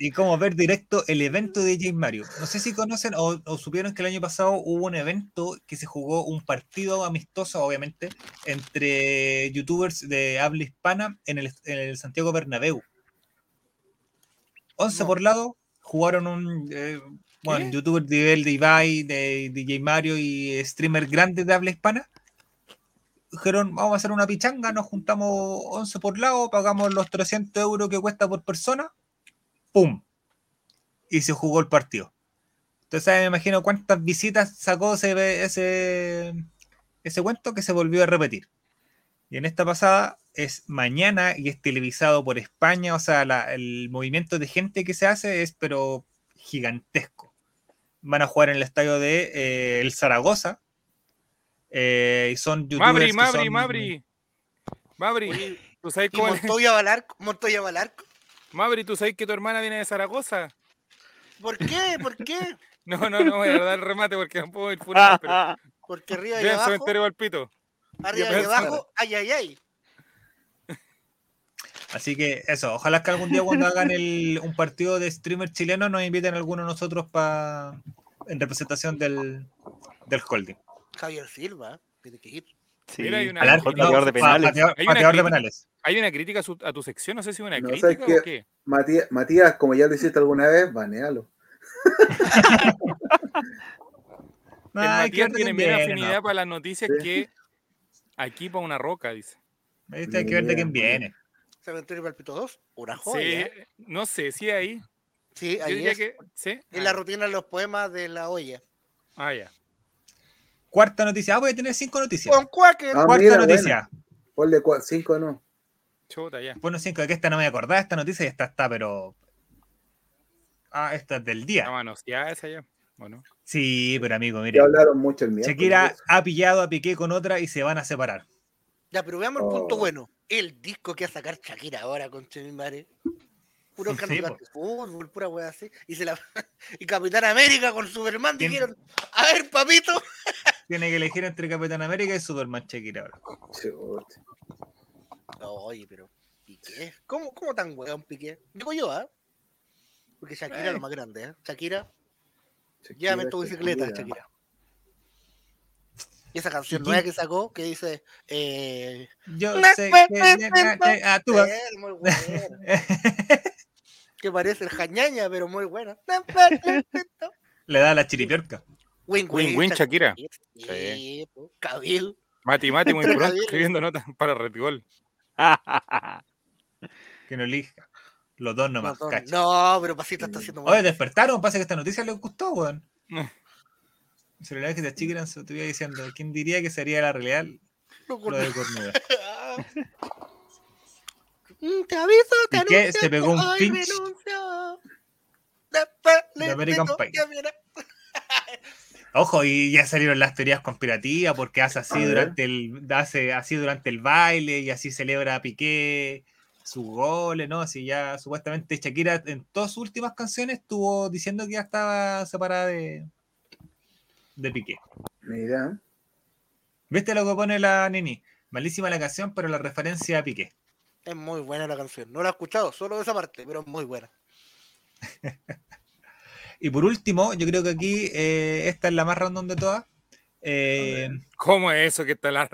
Y cómo ver directo el evento de J Mario. No sé si conocen o, o supieron que el año pasado hubo un evento que se jugó un partido amistoso, obviamente, entre youtubers de habla hispana en el, en el Santiago Bernabéu. 11 No. por lado, jugaron un. eh, bueno, ¿Qué? youtuber de nivel de Ibai, de DJ Mario y streamer grandes de habla hispana. Dijeron, vamos a hacer una pichanga, nos juntamos 11 por lado, pagamos los 300 euros que cuesta por persona. ¡Pum! Y se jugó el partido. Entonces me imagino cuántas visitas sacó ese, ese, ese cuento que se volvió a repetir. Y en esta pasada es mañana y es televisado por España, o sea, la- el movimiento de gente que se hace es pero gigantesco. Van a jugar en el estadio de eh, el Zaragoza. eh, y son youtubers Mabri, que Mabri, son- Mabri. Mabri, Oye, ¿tú sabes ¿Y cómo? Montoya Balarco? ¿Montoya Balarco? Mabri, ¿tú sabes que tu hermana viene de Zaragoza? ¿Por qué? ¿Por qué? *laughs* No, no, no voy a dar el remate porque no puedo ir *laughs* funeral, pero Porque arriba y el abajo, cementerio arriba y abajo, ay, ay, ay. Así que eso, ojalá que algún día cuando hagan el, un partido de streamer chileno nos inviten a alguno de nosotros pa, en representación del, del holding. Javier Silva, tiene que ir. Sí, Mira, hay una- al Al mejor no, pateador de penales. pateador- Hay una pateador de crítica. penales. Hay una crítica a, su- a tu sección, no sé si una No, crítica o qué. Matías, Matías, como ya lo hiciste alguna vez, banealo. *laughs* Qué Matías tiene menos afinidad no. para las noticias Sí. que aquí para una roca, dice. Hay que ver de quién viene. Cementerio Palpito 2, una Sí, joya. no sé, sí ahí. Sí, Yo ahí diría es. que. ¿Sí? En la Ah, rutina de los poemas de la olla. Ah, ya. Cuarta noticia. Ah, voy a tener cinco noticias. Con Quaker. Ah, Cuarta mira, noticia. Ponle cua- cinco, no. Chuta, ya. Bueno, cinco, que esta no me acordaba, esta noticia y esta está, pero. Ah, esta es del día. ya esa ya. Bueno. Sí, pero amigo, Ya mire. hablaron mucho el miércoles. Shakira de ha pillado a Piqué con otra y se van a separar. Ya, pero veamos el punto Oh. bueno. El disco que va a sacar Shakira ahora con mi madre. Puro Sí, po. de fútbol, pura wea así. Y, se la... *laughs* y Capitán América con Superman dijeron, a ver, papito. *laughs* Tiene que elegir entre Capitán América y Superman Shakira ahora. Oye, pero Piqué. ¿Cómo, cómo tan weón Piqué? Digo yo, ¿ah? Porque Shakira es lo más grande, ¿eh? Shakira, llévame tu bicicleta, Shakira. Y esa canción ¿Y nueva que sacó que dice. Eh, Yo sé que ah, tú vas. eh, muy *laughs* buena. que parece el jañaña, pero muy buena. Le da la chiripiorca. Win Win win Shakira. Sí, Cabil. Mati Mati muy *laughs* pronto escribiendo notas para Retigol. *laughs* Que no elija. Los dos nomás. No, cacha. no, pero Pasita está haciendo muy Oye, despertaron. Pasa que esta noticia les gustó, weón. No. Se le que te chiquiran se estuviera diciendo. ¿Quién diría que sería la realidad No, lo de cornuda? *laughs* Mm, Te aviso, te ¿Y qué? anuncio Se pegó un pinch de American Pie. Ojo, y ya salieron las teorías conspirativas porque hace así A durante el hace así durante el baile y así celebra Piqué sus goles, ¿no? Así ya supuestamente Shakira en todas sus últimas canciones estuvo diciendo que ya estaba separada de, de Piqué. Mira, ¿Viste lo que pone la Nini? Malísima la canción, pero la referencia a Piqué. Es muy buena la canción. No la he escuchado, solo esa parte, pero es muy buena. *laughs* Y por último, yo creo que aquí eh, esta es la más random de todas. Eh, ¿Cómo es eso que está la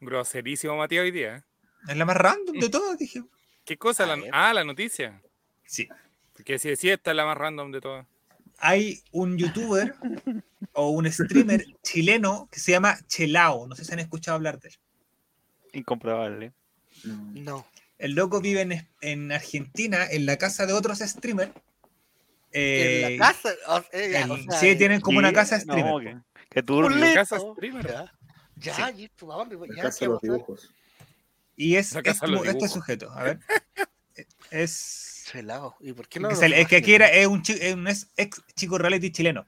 groserísimo Matías hoy día? es la más random de todas, dije. ¿Qué cosa? La- ah, la noticia. Sí. Que si decía esta es la más random de todas. hay un youtuber *laughs* o un streamer chileno que se llama Chelao. No sé si han escuchado hablar de él. Incomprobable. no. No. El loco vive en, en Argentina, en la casa de otros streamers. Eh, en la casa. o- eh, ya, el- o sea, sí, tienen como una Sí, casa streamer. No, que, que un turbio. listo. casa streamer. Ya, ya, ¿y esto a dónde? La Ya, casa ¿qué de los dibujos. Y es, es como este sujeto. A ver. *laughs* Es. ¿Y por qué no? que sale- es que aquí era es un, chi- es un ex, chico reality chileno.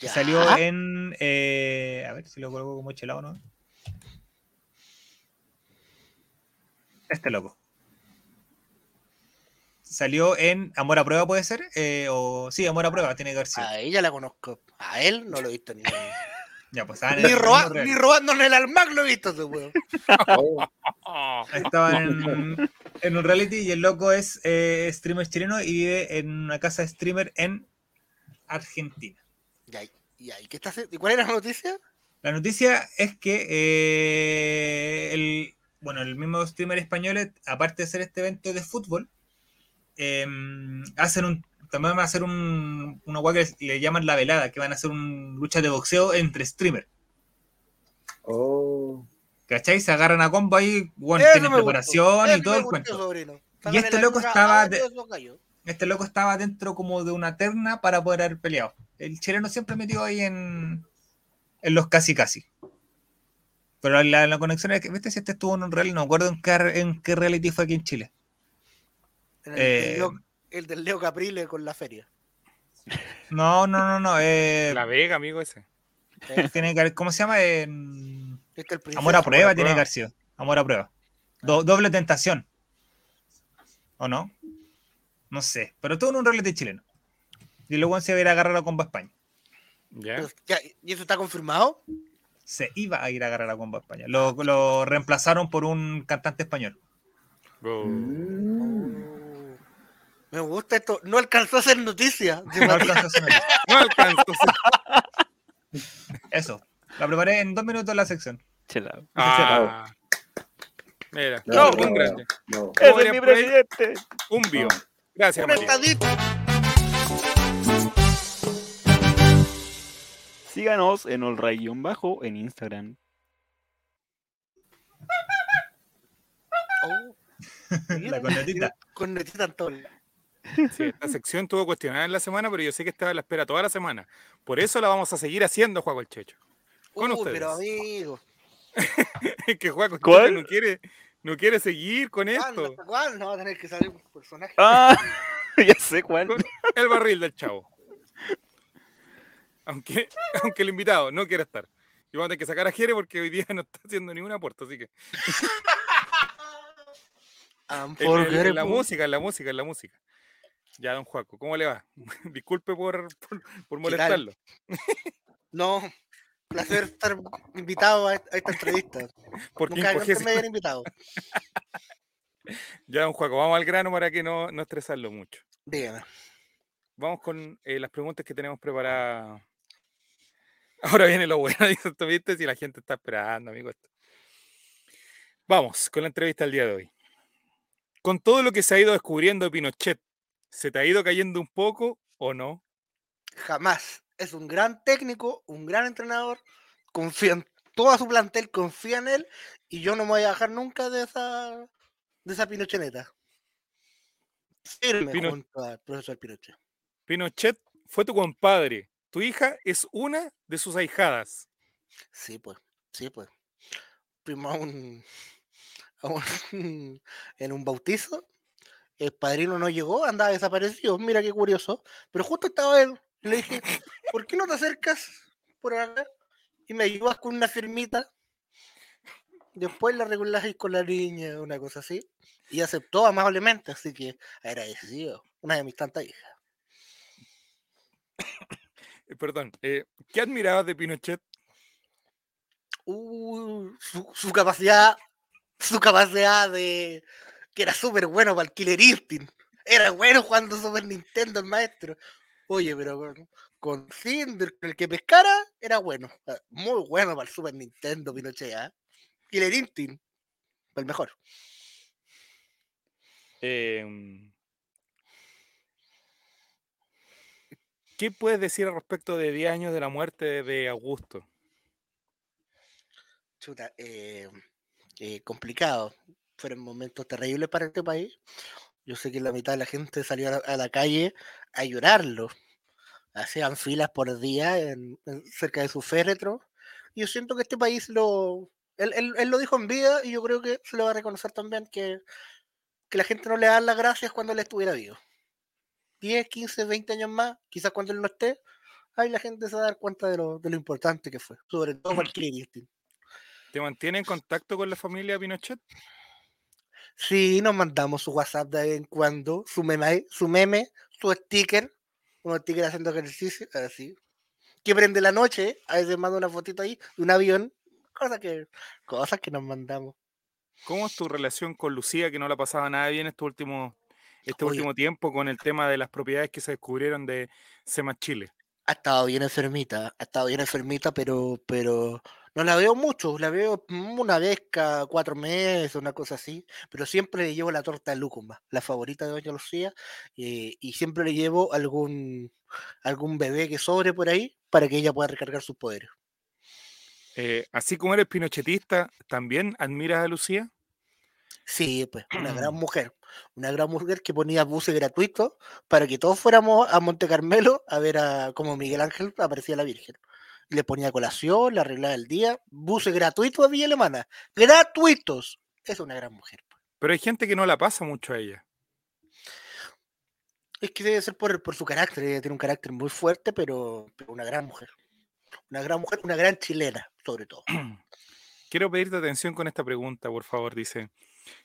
que. Salió en. eh, a ver si lo coloco como Chelao, ¿no? Este loco. Salió en Amor a Prueba, puede ser. Eh, o sí, Amor a Prueba, tiene que haber sido. A ella la conozco. A él no lo he visto ni. *laughs* Ya, pues en ni, roba- ni robando en el almac lo he visto ese weón. *laughs* Estaban en, en un reality y el loco es eh, streamer chileno y vive en una casa de streamer en Argentina. Ya, ya, ¿y qué está haciendo? ¿Y cuál era la noticia? La noticia es que eh, el, bueno, el mismo streamer español, aparte de hacer este evento de fútbol, eh, hacen un, también van a hacer un, una hueá que le llaman la velada, que van a hacer una lucha de boxeo entre streamers. oh, ¿Cachai? Se agarran a combo ahí, bueno, tienen preparación y todo el cuento. Y este loco estaba de-. Este loco estaba dentro como de una terna para poder haber peleado. El chileno siempre metió ahí en, en los casi casi. Pero la, la conexión es que, viste, si este estuvo en un reality, no me acuerdo en qué, en qué reality fue aquí en Chile. El, del Eh, Leo- el del Leo Caprile con la feria. No, no, no, no. eh, La Vega, amigo ese. Eh, tiene que haber- ¿Cómo se llama? En- este el. Amor a prueba a tiene que prueba. haber sido. Amor a prueba. Do- doble tentación. ¿O no? No sé. Pero todo en un reality chileno. Y luego se va a ir a agarrar a combo a España. ¿Ya? Pero, ya, ¿Y eso está confirmado? Se iba a ir a agarrar a combo a España. Lo, lo reemplazaron por un cantante español. Oh. Me gusta esto. No alcanzó a ser *laughs* noticia. No alcanzó a sonar. No alcanzo. Eso. La preparé en dos minutos la sección. Chelao. Ah. Mira, no, un no, grande. no. ¡Ese es a mi presidente! Un bio. Gracias, Un estadito. Síganos en Olray-bajo en Instagram. Oh. La cornetita. Con netita en *laughs* Sí, esta sección tuvo cuestionada en la semana, pero yo sé que estaba en la espera toda la semana. Por eso la vamos a seguir haciendo, Juaco el Checho. Con Uy, ustedes. pero amigo. Es *laughs* que Juaco el no quiere, no quiere seguir con ¿Cuándo? esto. ¿Hasta cuándo? No va a tener que salir un personaje. ¡Ah! *laughs* ya sé cuál. El barril del chavo. Aunque, aunque el invitado no quiera estar. Y vamos a tener que sacar a Jere porque hoy día no está haciendo ningún aporte, así que. En, en- en la música, en la música, en la música. Ya, don Juaco, ¿cómo le va? *laughs* Disculpe por, por, por molestarlo. No. Placer *laughs* estar invitado a esta entrevista. *laughs* Porque Nunca imposible. me habían invitado. Ya, don Juaco, vamos al grano para que no, no estresarlo mucho. Dígame. Vamos con eh, las preguntas que tenemos preparadas. Ahora viene lo bueno, dice ¿tú viste? Si la gente está esperando, amigo. Vamos con la entrevista del día de hoy. Con todo lo que se ha ido descubriendo de Pinochet, ¿se te ha ido cayendo un poco o no? Jamás. Es un gran técnico, un gran entrenador. Confía en toda su plantel, confía en él. Y yo no me voy a bajar nunca de esa, de esa Pinocheneta. Firme Pino- junto al profesor Pinochet. Pinochet fue tu compadre. Tu hija es una de sus ahijadas. Sí, pues, sí, pues. A un, a un- *laughs* en un bautizo. El padrino no llegó, andaba desaparecido. Mira qué curioso. Pero justo estaba él. y Le dije, *laughs* ¿por qué no te acercas por acá? Y me ayudas con una firmita. Después la reguláis con la niña, una cosa así. Y aceptó amablemente, así que agradecido. Una de mis tantas hijas. *coughs* Eh, perdón, eh, ¿qué admirabas de Pinochet? Uh, su, su capacidad, su capacidad de que era súper bueno para el Killer Instinct. Era bueno jugando Super Nintendo el maestro. Oye, pero con, con Cinder, el que pescara, era bueno. Muy bueno para el Super Nintendo, Pinochet. ¿ah? Killer Instinct, el mejor. Em, ¿Qué puedes decir al respecto de 10 años de la muerte de Augusto? Chuta, eh, eh, complicado. Fueron momentos terribles para este país. Yo sé que la mitad de la gente salió a la, a la calle a llorarlo. Hacían filas por día en, en- cerca de su féretro. Y yo siento que este país lo. Él, él- él lo dijo en vida y yo creo que se le va a reconocer también que, que la gente no le da las gracias cuando él estuviera vivo. 10, 15, 20 años más, quizás cuando él no esté, ahí la gente se va a dar cuenta de lo, de lo importante que fue. Sobre todo para *clears throat* el. ¿Te mantiene en contacto con la familia Pinochet? Sí, nos mandamos su WhatsApp de vez en cuando, su meme, su meme, su sticker, unos stickers haciendo ejercicio, así. Que prende la noche, a veces manda una fotito ahí de un avión, cosas que, cosas que nos mandamos. ¿Cómo es tu relación con Lucía, que no la pasaba nada bien este último, este Oye. último tiempo con el tema de las propiedades que se descubrieron de Semas Chile? Ha estado bien enfermita, ha estado bien enfermita, pero, pero no la veo mucho, la veo mm, una vez cada cuatro meses, una cosa así, pero siempre le llevo la torta de lúcuma, la favorita de Doña Lucía, eh, y siempre le llevo algún, algún bebé que sobre por ahí para que ella pueda recargar sus poderes. Eh, así como eres pinochetista, ¿también admiras a Lucía? Sí, pues, una gran *clears throat* mujer, una gran mujer que ponía buses gratuitos para que todos fuéramos a Monte Carmelo a ver a como Miguel Ángel aparecía la Virgen. Le ponía colación, le arreglaba el día, buses gratuitos a Villa Alemana, gratuitos. Es una gran mujer. Pero hay gente que no la pasa mucho a ella. Es que debe ser por, por su carácter, ella tiene un carácter muy fuerte, pero, pero una gran mujer. Una gran mujer, una gran chilena, sobre todo. *clears throat* Quiero pedirte atención con esta pregunta, por favor. Dice,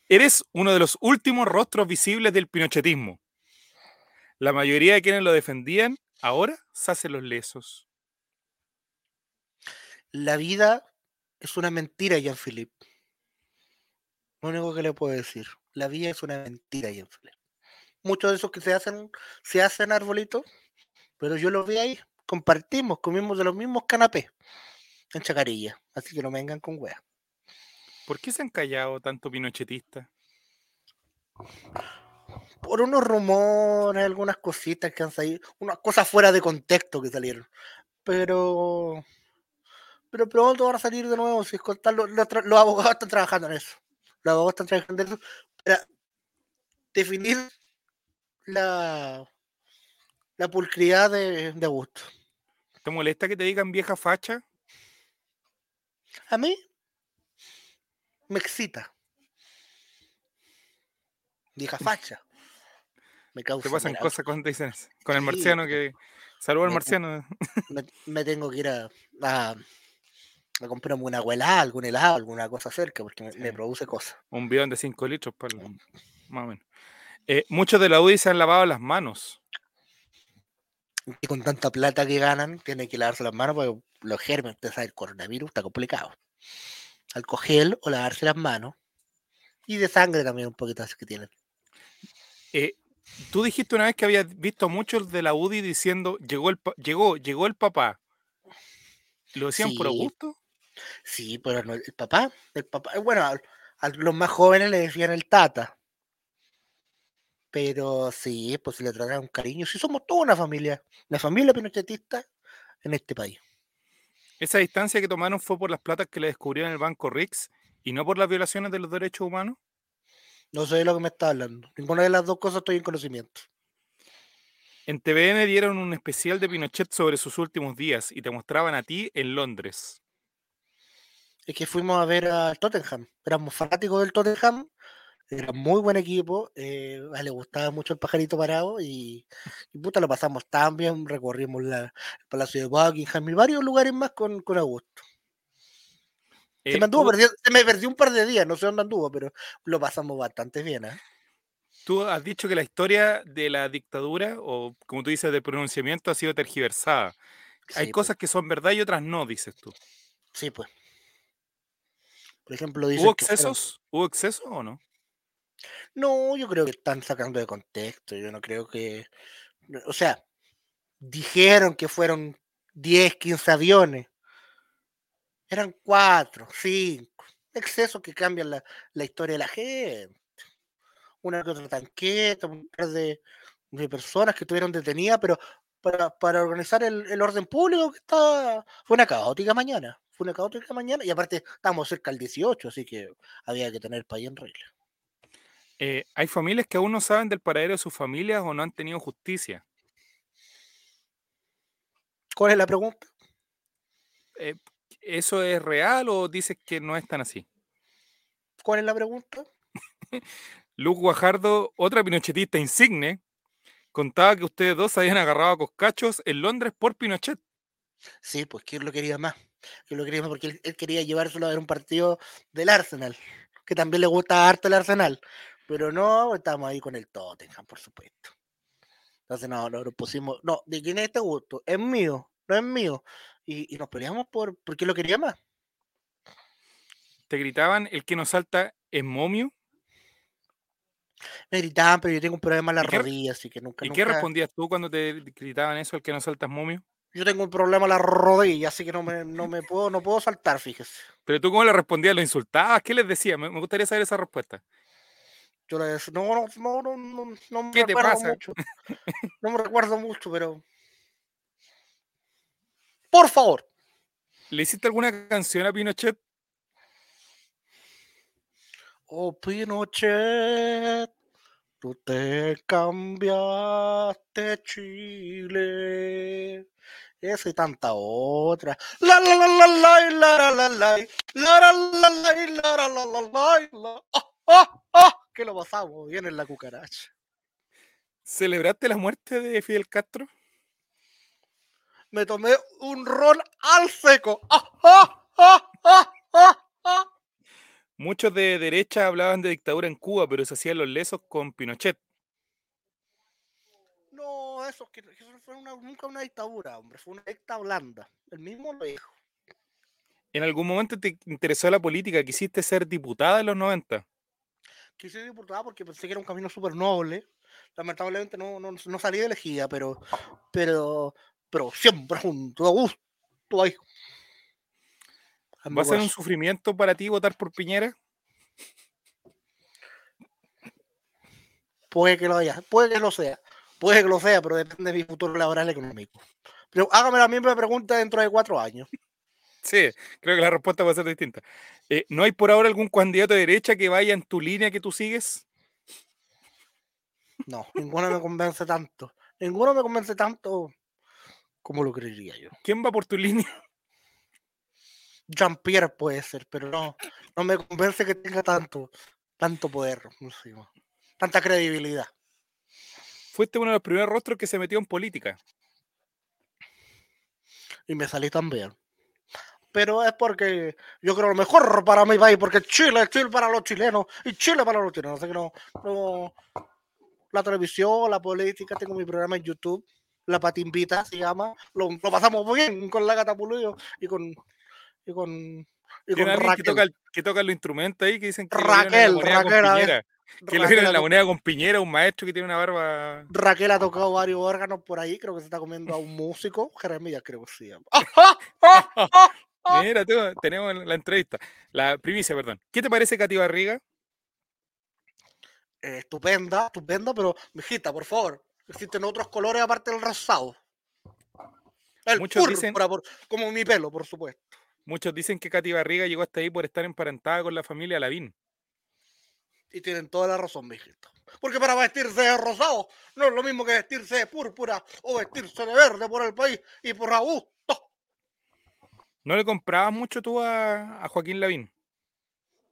eres uno de los últimos rostros visibles del pinochetismo. La mayoría de quienes lo defendían ahora se hacen los lesos. La vida es una mentira, Jean-Philippe. Lo único que le puedo decir. La vida es una mentira, Jean-Philippe. Muchos de esos que se hacen, se hacen arbolitos, pero yo los vi ahí. Compartimos, comimos de los mismos canapés en Chacarilla. Así que no me vengan con weas. ¿Por qué se han callado tanto pinochetistas? Por unos rumores, algunas cositas que han salido, unas cosas fuera de contexto que salieron. Pero. Pero pronto van a salir de nuevo. Si es contar, los, los abogados están trabajando en eso. Los abogados están trabajando en eso para definir la, la pulcridad de, de Augusto. ¿Te molesta que te digan vieja facha? A mí me excita. Vieja *laughs* facha. Me causa. ¿Te pasan cosas cuando te dicen eso? Con el Sí, marciano que... Saludos al marciano. me, me tengo que ir a, a, a comprarme una helada, algún helado, alguna cosa cerca, porque me, me produce cosas. Un bidón de 5 litros, para más o menos. Eh, muchos de la UDI se han lavado las manos. Y con tanta plata que ganan, tienen que lavarse las manos porque los gérmenes, usted sabe, el coronavirus está complicado. Alcohol gel o lavarse las manos. Y de sangre también un poquito así que tienen. Eh, tú dijiste una vez que habías visto a muchos de la UDI diciendo llegó el llegó, llegó el papá. ¿Lo decían por. Augusto? Sí, pero no, el papá, el papá, bueno, a, a los más jóvenes le decían el tata. Pero sí, pues se le trataron cariño. Sí, somos toda una familia, la familia pinochetista en este país. ¿Esa distancia que tomaron fue por las platas que le descubrieron en el banco Rix y no por las violaciones de los derechos humanos? No sé de lo que me está hablando. Ninguna de las dos cosas estoy en conocimiento. En TVN dieron un especial de Pinochet sobre sus últimos días y te mostraban a ti en Londres. Es que fuimos a ver al Tottenham. Éramos fanáticos del Tottenham. Era muy buen equipo. eh, le gustaba mucho el pajarito parado y, y puta, lo pasamos tan bien. Recorrimos la, el Palacio de Buckingham y varios lugares más con, con Augusto. Se Eh, me, anduvo tú- perdiendo- se me perdió un par de días, no sé dónde anduvo, pero lo pasamos bastante bien. ¿eh? Tú has dicho que la historia de la dictadura, o como tú dices, del pronunciamiento, ha sido tergiversada. Hay pues, cosas que son verdad y otras no, dices tú. Sí, pues. Por ejemplo, dicen ¿Hubo fueron- excesos? ¿Hubo excesos o no? No, yo creo que están sacando de contexto. Yo no creo que. O sea, dijeron que fueron 10, 15 aviones. Eran 4, 5. Excesos que cambian la, la historia de la gente. Una que otra tanqueta, un par de, de personas que estuvieron detenidas, pero para, para organizar el, el orden público que está. Fue una caótica mañana. Fue una caótica mañana. Y aparte, estamos cerca del 18, así que había que tener país en regla. Eh, hay familias que aún no saben del paradero de sus familias o no han tenido justicia. ¿Cuál es la pregunta? Eh, ¿Eso es real o dices que no es tan así? ¿Cuál es la pregunta? *laughs* Luz Guajardo, otra pinochetista insigne, contaba que ustedes dos se habían agarrado a coscachos en Londres por Pinochet. Sí, pues que él lo quería más. Que lo quería más porque él, él quería llevárselo a ver un partido del Arsenal, que también le gusta harto el Arsenal. Pero no, estamos ahí con el Tottenham, por supuesto. Entonces no, no nos pusimos, no, ¿de quién es este gusto? Es mío, no es mío. Y, y nos peleamos por porque lo quería más. Te gritaban, el que nos salta es momio. Me gritaban, pero yo tengo un problema en la ¿Y qué- rodilla, así que nunca, ¿Y qué respondías tú cuando te gritaban eso, el que nos salta es momio? Yo tengo un problema en la rodilla, así que no me, no me puedo, no puedo saltar, fíjese. Pero tú cómo le respondías, lo insultabas, ¿qué les decías? Me, me gustaría saber esa respuesta. Yo le decía, no, no, no, no, no, no me ¿Qué te recuerdo pasa? mucho. No me recuerdo mucho, pero. Por favor. ¿Le hiciste alguna canción a Pinochet? Oh, Pinochet, tú te cambiaste Chile. Esa y tanta otra. La la la la la la la la la la la la la la la la la la la ¡Ah, ah, ah! Que lo pasamos bien en la cucaracha. ¿Celebraste la muerte de Fidel Castro? Me tomé un ron al seco. ¡Ah, ah, ah, ah, ah, ah! Muchos de derecha hablaban de dictadura en Cuba, pero se hacían los lesos con Pinochet. No, eso, que, que eso no fue una- nunca una dictadura, hombre. Fue una dicta blanda. El mismo lo dijo. ¿En algún momento te interesó la política? ¿Quisiste ser diputada en los 90? Quise ser diputada porque pensé que era un camino súper noble. Lamentablemente no, no, no salí de elegida, pero, pero, pero siempre junto a gusto ahí. ¿Va a ser un sufrimiento para ti votar por Piñera? Puede que lo haya, puede que lo sea, puede que lo sea, pero depende de mi futuro laboral económico. Pero hágame la misma pregunta dentro de cuatro años. Sí, creo que la respuesta va a ser distinta. Eh, ¿No hay por ahora algún candidato de derecha que vaya en tu línea que tú sigues? No, ninguno me convence tanto. Ninguno me convence tanto como lo creería yo. ¿Quién va por tu línea? Jean-Pierre puede ser, pero no, no me convence que tenga tanto, tanto poder, tanta credibilidad. Fuiste uno de los primeros rostros que se metió en política. Y me salí también. Pero es porque yo creo lo mejor para mi país, porque Chile es Chile para los chilenos y Chile para los chilenos. Así que no, no- la televisión, la política, tengo mi programa en YouTube, La Patimbita se llama. Lo, lo pasamos bien con la Gata Pulido y con y con y con ¿Tiene alguien, que toca el, que tocan los instrumentos ahí que dicen que Raquel, Raquel, con. Piñera. Que lo vieron en la moneda con Piñera, un maestro que tiene una barba. Raquel ha tocado varios órganos por ahí, creo que se está comiendo a un músico, Jeremías creo que llama. *laughs* Mira, tú, *laughs* tenemos la entrevista. La primicia, perdón. ¿Qué te parece Katy Barriga? Eh, estupenda, estupenda, pero, mijita, por favor, existen otros colores aparte del rosado. El Muchos púrpura, dicen- por- como mi pelo, por supuesto. Muchos dicen que Katy Barriga llegó hasta ahí por estar emparentada con la familia Lavín. Y tienen toda la razón, mijito. Porque para vestirse de rosado no es lo mismo que vestirse de púrpura o vestirse de verde por el país y por a gusto. ¿No le comprabas mucho tú a, a Joaquín Lavín?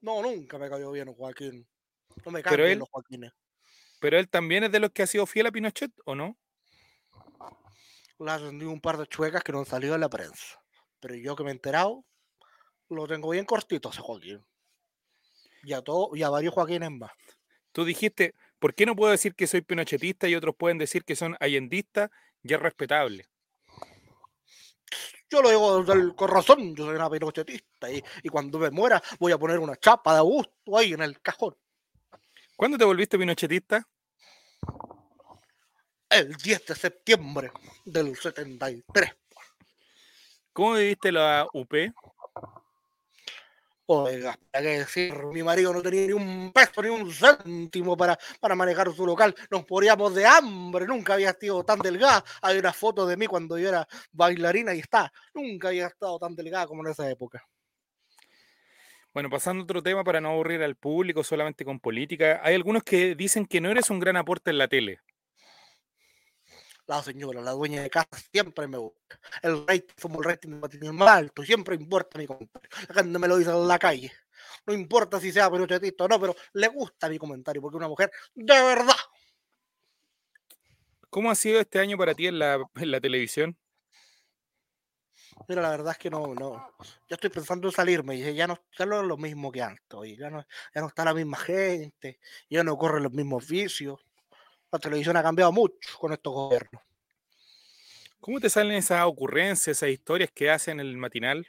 No, nunca me cayó bien Joaquín. No me caen bien los Joaquines. Pero él también es de los que ha sido fiel a Pinochet, ¿o no? Le ha tenido un par de chuecas que no han salido en la prensa. Pero yo que me he enterado, lo tengo bien cortito ese Joaquín. Y a, todo, y a varios Joaquines más. Tú dijiste, ¿por qué no puedo decir que soy pinochetista y otros pueden decir que son allendistas y es respetable? Yo lo digo del corazón, yo soy una pinochetista y, y cuando me muera voy a poner una chapa de Augusto ahí en el cajón. ¿Cuándo te volviste pinochetista? El 10 de septiembre del 73. ¿Cómo viviste la UP? Oiga, hay que decir, mi marido no tenía ni un peso, ni un céntimo para, para manejar su local. Nos moríamos de hambre, nunca había sido tan delgada. Hay una foto de mí cuando yo era bailarina y está. Nunca había estado tan delgada como en esa época. Bueno, pasando a otro tema para no aburrir al público solamente con política, hay algunos que dicen que no eres un gran aporte en la tele. La señora, la dueña de casa, siempre me busca. El rating, somos el rating de más alto, siempre importa mi comentario. La gente me lo dice en la calle. No importa si sea pinochetista o no, pero le gusta mi comentario porque es una mujer de verdad. ¿Cómo ha sido este año para ti en la, en la televisión? Mira, la verdad es que no, no. Yo estoy pensando en salirme y ya no, ya no es lo mismo que antes. ya, no, ya no está la misma gente, ya no corren los mismos vicios. La televisión ha cambiado mucho con estos gobiernos. ¿Cómo te salen esas ocurrencias, esas historias que hacen en el matinal?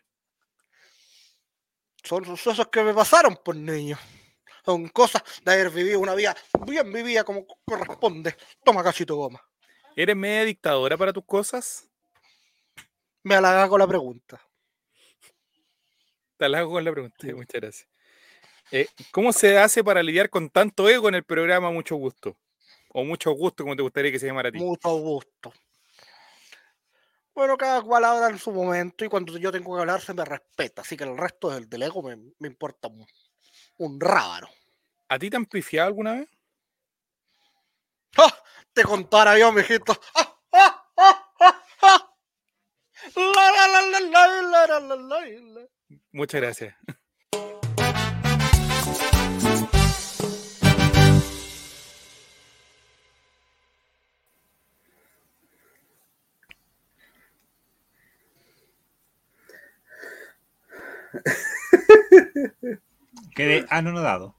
Son sucesos que me pasaron por niño. Son cosas de haber vivido una vida bien vivida como corresponde. Toma cachito goma. ¿Eres media dictadora para tus cosas? Me halaga con la pregunta. Te halago con la pregunta, muchas gracias. Eh, ¿Cómo se hace para lidiar con tanto ego en el programa Mucho Gusto? O Mucho Gusto, como te gustaría que se llamara a ti. Mucho gusto. Bueno, cada cual habla en su momento y cuando yo tengo que hablar se me respeta. Así que el resto del, del ego me, me importa un, un rábaro. ¿A ti te han pifiado alguna vez? ¡Ah! Te contara yo, mijito. ¡Ah! ¡Ah! *laughs* Quedé anonadado.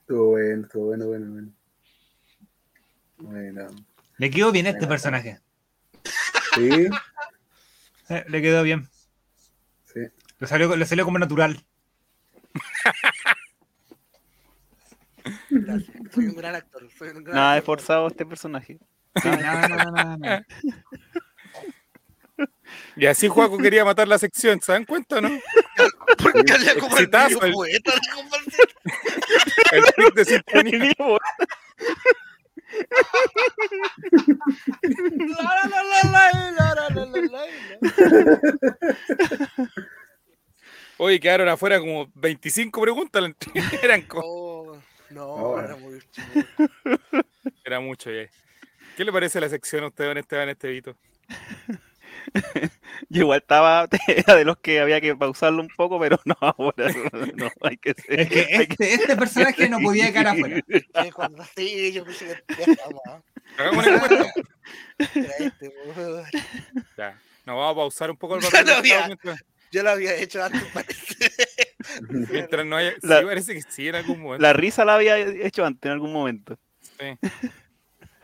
Estuvo bueno, estuvo bueno, bueno, bueno. Bueno, Le quedó bien este personaje. sí, Eh, Le quedó bien. sí. Le salió, le salió como natural. Gracias. Soy un gran actor. Soy un gran Nada actor. forzado este personaje. Nada, nada, nada, nada. *laughs* Y así Juaco quería matar la sección, ¿se dan cuenta, o no? *laughs* Porque había como el poeta *laughs* El clip de sintonía. Oye, quedaron afuera como 25 preguntas. Eran como... oh, no, oh, era muy Era mucho, ya. ¿Qué le parece la sección a usted, Don Esteban Estevito? *laughs* Yo igual estaba, *laughs* era de los que había que pausarlo un poco, pero no, *laughs* ahora no, hay que ser. Es que este, este personaje no podía quedar afuera. Que cuando sí, yo pensé que ya estaba. Hagamos una encuesta. Era este, weón. Ya. Nos vamos a pausar un poco el Estado había. mientras, Yo lo había hecho antes, parece. mientras no haya. La- Sí, parece que sí, en algún momento. La risa la había hecho antes en algún momento. Sí.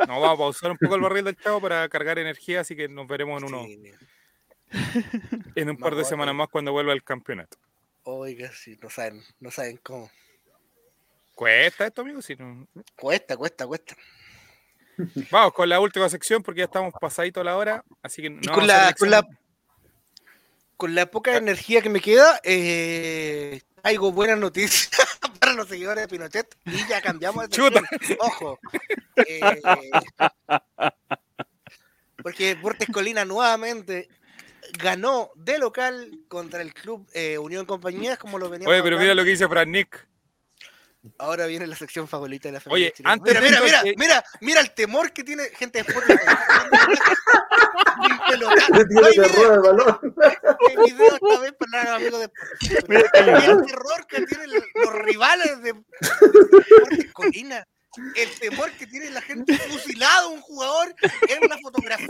Nos vamos a *laughs* pausar un poco el barril del chavo para cargar energía, así que nos veremos en, uno, Sí, en un par de No, semanas más cuando vuelva el campeonato. Oiga, sí, no saben, no saben cómo. Cuesta esto, amigo. Si no... Cuesta, cuesta, cuesta. Vamos con la última sección porque ya estamos pasadito la hora. Así que no con, la, con, la, con la poca energía que me queda, eh, traigo buenas noticias *laughs* para los seguidores de Pinochet y ya cambiamos de Chuta. Ojo. Eh, porque Deportes Colina nuevamente ganó de local contra el club eh, Unión Compañías, como lo veníamos Oye, pero mira lo que dice Fran Nick. Ahora viene la sección favorita de la familia Oye, chilena. antes mira, mira, mira, que- mira, mira el temor que tiene gente de Spotify. *laughs* Que mira, el terror que tienen los rivales de, de Deportes Colina. El temor que tiene la gente fusilado un jugador en una fotografía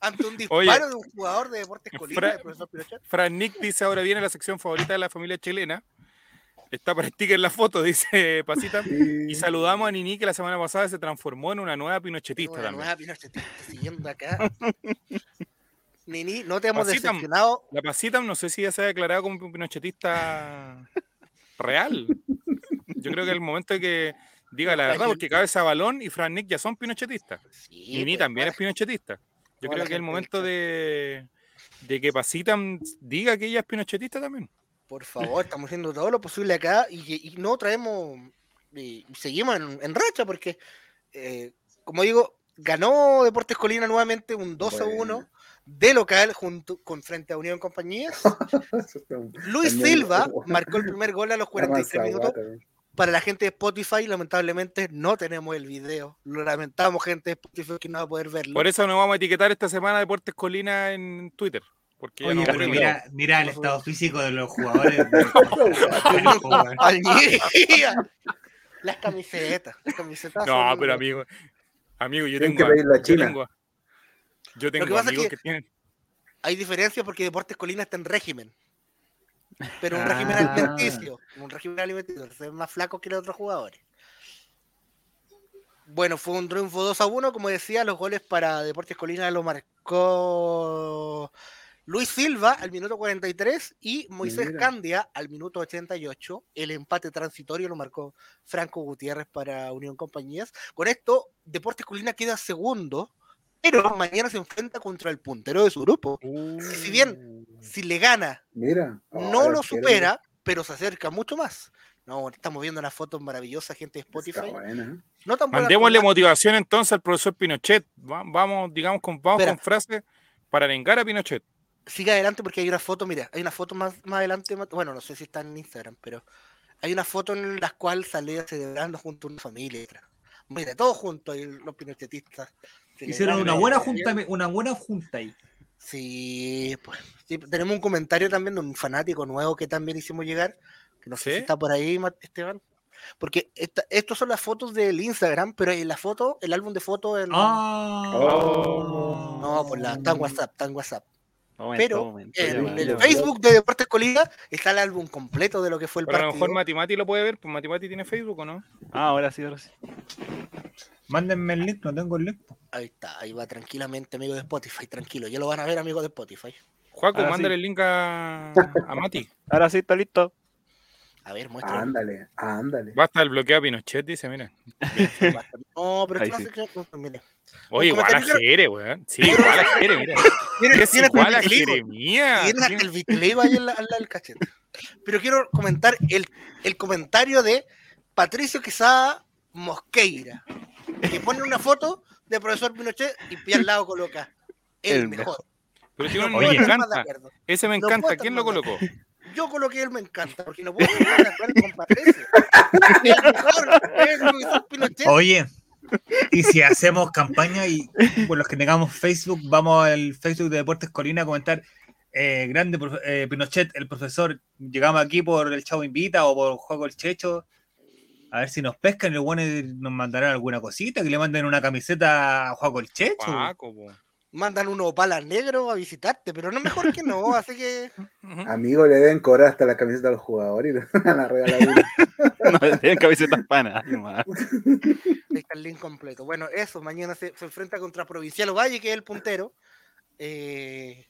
ante un disparo Oye, de un jugador de Deportes Colina, Fra- del profesor Pinochet. Fran Nick dice ahora viene la sección favorita de la familia chilena. Está para sticker la foto, *laughs* dice Pasita. Y saludamos a Nini que la semana pasada se transformó en una nueva pinochetista Una también. nueva Pinochetista siguiendo acá. *laughs* Nini, no te hemos Pasita, decepcionado. La Pasita no sé si ya se ha declarado como un pinochetista real. Yo creo que es el momento de que diga la verdad, porque Cabeza Balón y Fran Nick ya son pinochetistas. Sí, Nini pues, también es pinochetista. Yo creo que es el momento de, de que Pasita diga que ella es pinochetista también. Por favor, estamos haciendo todo lo posible acá y, y no traemos y seguimos en, en racha porque, eh, como digo, ganó Deportes Colina nuevamente un 2 a 1 Bueno. de local junto con frente a Unión Compañías. *laughs* Luis Silva marcó el primer gol a los *laughs* 43 minutos. Para la gente de Spotify, lamentablemente no tenemos el video. Lo lamentamos, gente de Spotify, que no va a poder verlo. Por eso nos vamos a etiquetar esta semana Deportes Colina en Twitter. Porque Oye, no pero mira, mira el estado físico de los jugadores. *laughs* Las camisetas, las camisetas. No, son- pero amigo, amigo, yo tengo, que pedirle a yo China. tengo, yo tengo que pasa es amigos que- que tienen. hay diferencias porque Deportes Colina está en régimen. Pero un Ah. régimen alimenticio. Un régimen alimenticio. Se ven más flacos que los otros jugadores. Bueno, fue un triunfo 2 a 1. Como decía, los goles para Deportes Colina lo marcó Luis Silva al minuto 43 y Moisés Mira. Candia al minuto 88. El empate transitorio lo marcó Franco Gutiérrez para Unión Compañías. Con esto, Deportes Colina queda segundo, pero mañana se enfrenta contra el puntero de su grupo. si bien- Si le gana Mira. no lo quiero- supera, pero se acerca mucho más. No, estamos viendo unas fotos maravillosas, gente de Spotify. buena, ¿eh? No tan Mandémosle motivación entonces al profesor Pinochet. Va- Vamos, digamos, con, vamos Espera. con frases para arengar a Pinochet. Sigue adelante porque hay una foto, mira, hay una foto más, más adelante, más- bueno, no sé si está en Instagram, pero hay una foto en la cual sale celebrando junto a una familia. Mira, todos juntos, ahí los pinochetistas. Hicieron una buena junta, una buena junta ahí. Sí, pues. sí, tenemos un comentario también de un fanático nuevo que también hicimos llegar, que no sé ¿Sí? si está por ahí, Esteban. Porque esta, estas son las fotos del Instagram, pero en la foto, el álbum de fotos, el- Ah. Oh. no, por la, está en WhatsApp, está en WhatsApp. Momento, Pero momento, en el. Facebook de Deportes Colina está el álbum completo de lo que fue el Pero a lo partido. mejor Matimati lo puede ver, pues Matimati tiene Facebook o no. Ah, ahora sí, ahora sí. Mándenme el link, no tengo el link. Ahí está, ahí va tranquilamente, amigo de Spotify, tranquilo. Ya lo van a ver, amigos de Spotify. Juaco, sí. mándale el link a, a Mati. Ahora sí, está listo. A ver, muestra. Ándale, ándale. Basta el bloqueo a Pinochet, dice, mira. No, pero esto no sí. qué. no, mire. Oye, igual a Jere, weón. Sí, *laughs* igual a Jere, mira. *laughs* Es igual a. Jeremías. Tiene hasta el vitiligo ahí en la- al lado del cachete. Pero quiero comentar el, el comentario de Patricio Quesada Mosqueira, que pone una foto de profesor Pinochet y al lado coloca el, El mejor. Pero un No me encanta. Ese me encanta. ¿Quién lo colocó? Yo coloqué el me encanta, porque no puedo estar de acuerdo con Patricio. *laughs* El mejor es el profesor Pinochet. Oye, *laughs* y si hacemos campaña y por los que tengamos Facebook, vamos al Facebook de Deportes Colina a comentar. eh, grande eh, Pinochet, el profesor, llegamos aquí por el Chavo Invita o por Juego el Checho. A ver si nos pescan los buenos nos mandarán alguna cosita, que le manden una camiseta a Juego el Checho. Juaco, po. Mandan unos opalas negros a visitarte, pero no mejor que no, *laughs* así que Ujú. Amigos, le deben cobrar hasta la camiseta a los jugadores y le *laughs* van a regalar una. *laughs* No, tienen camisetas panas. está el link completo. Bueno, eso, mañana se, se enfrenta contra Provincial Valle, que es el puntero. Eh,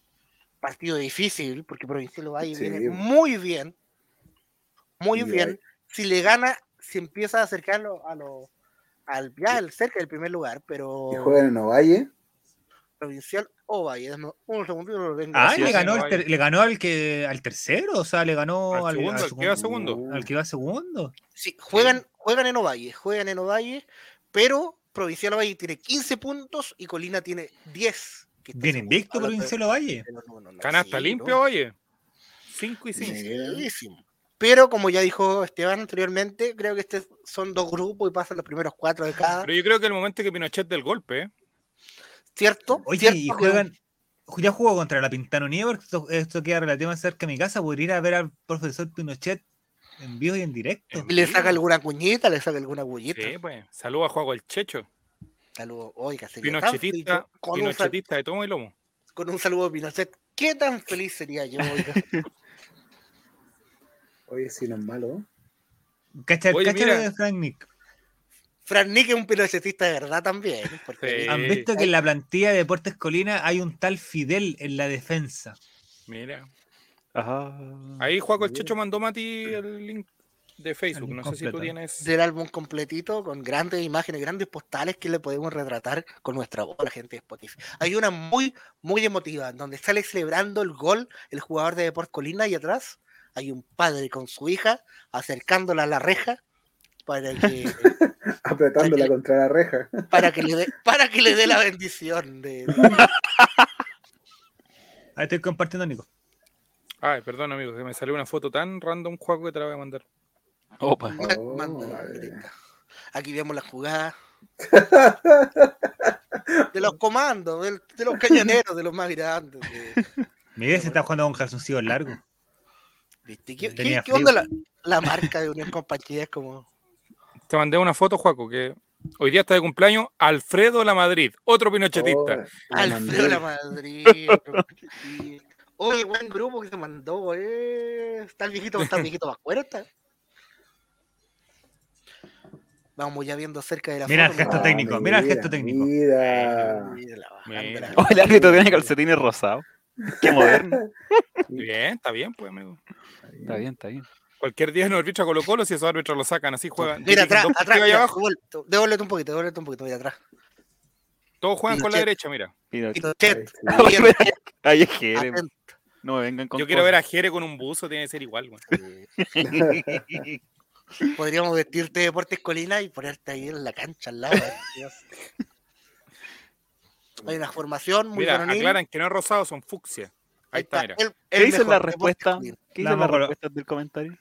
partido difícil, porque Provincial Ovalle Sí, viene muy bien. Muy Y bien. ahí- Si le gana, si empieza a acercarlo a lo, al ya al cerca del primer lugar, pero Y juegan en Ovalle. Provincial Ovalle. Un segundito lo vengo Ah, le ganó, ter- le ganó al que al tercero, o sea, le ganó Al al, segundo, al al que iba segundo. al que iba segundo. Sí, juegan, juegan en Ovalle, juegan en Ovalle, pero Provincial Ovalle tiene 15 puntos y Colina tiene 10. que está Bien invicto Provincial Valle. pero no, no, no, Canasta sí, no. oye. 5 y 5. Buenísimo. Pero como ya dijo Esteban anteriormente, creo que este son dos grupos y pasan los primeros cuatro de cada, Pero yo creo que el momento que Pinochet del golpe, ¿eh? ¿Cierto? Oye, ¿Cierto y juegan. Ya jugó contra la Pintano Nieve, porque esto, esto queda relativamente cerca de mi casa. Podría ir a ver al profesor Pinochet en vivo y en directo. Le saca alguna cuñita, le saca alguna cuñita. Sí, pues. Saludos a Juego el Checho. Saludo, oiga, tan Pinochetista, con, un Pinochetista de tomo y lomo. con un saludo a Pinochet. ¿Qué tan feliz sería yo? oiga? *laughs* Oye, si no es malo. Cacha, Oye, cacha mira. de Frank Nick. Fran Nick es un pinochetista de verdad también. porque Sí. ¿Han visto que en la plantilla de Deportes Colina hay un tal Fidel en la defensa? Mira. Ajá. Ahí Juaco el Checho mandó Mati el link de Facebook. No sé si tú tienes. del álbum completito con grandes imágenes, grandes postales que le podemos retratar con nuestra voz a la gente de Spotify. Hay una muy, muy emotiva, donde sale celebrando el gol el jugador de Deportes Colina y atrás hay un padre con su hija acercándola a la reja para que, *laughs* *laughs* Apretándola Tranquilo. contra la reja. para que, le, dé, para que le dé la bendición de, *laughs* Ahí estoy compartiendo, Nico. Ay, perdón, amigo, que me salió una foto tan random, Juaco, que te la voy a mandar. Opa. Oh. Aquí vemos la jugada *laughs* de los comandos, de, los cañoneros, de los más grandes. de- Miguel se está jugando con calzoncillos largos. ¿viste? ¿Qué, Tenía qué- qué onda la, la marca de Unión Compañía? Es como Te mandé una foto, Juaco, que hoy día está de cumpleaños Alfredo La Madrid, otro pinochetista. Oh, la Alfredo. La Madrid. Oye, buen grupo que se mandó, eh. Está el viejito, está el viejito más está. Vamos ya viendo cerca de la Mira el gesto Ah, técnico, mira el gesto técnico. Mira. Mira la bajando Mira. la- Oh, el árbitro tiene calcetines rosados. Qué *laughs* moderno. Bien, está bien, pues, amigo. Está bien, está bien. Cualquier día nos arbitra Colo Colo, si esos árbitros lo sacan, así juegan. Mira, atrás, dos atrás. mira, abajo, Devuélvete un poquito, devuélvete un poquito, mira atrás. todos juegan con la Pinochet. derecha, mira. Pinochet, Ay, *laughs* bien, Ahí es Jere. No me vengan con Yo quiero ver a Jere con un buzo, tiene que ser igual, güey. *laughs* Podríamos vestirte de Deportes Colina y ponerte ahí en la cancha al lado. Dios. *laughs* Hay una formación muy Mira, varonil. aclaran que no es rosado, son fucsia. Ahí está, mira. el- ¿Qué el mejor la respuesta? ¿Qué No, dicen las pero- respuestas del comentario?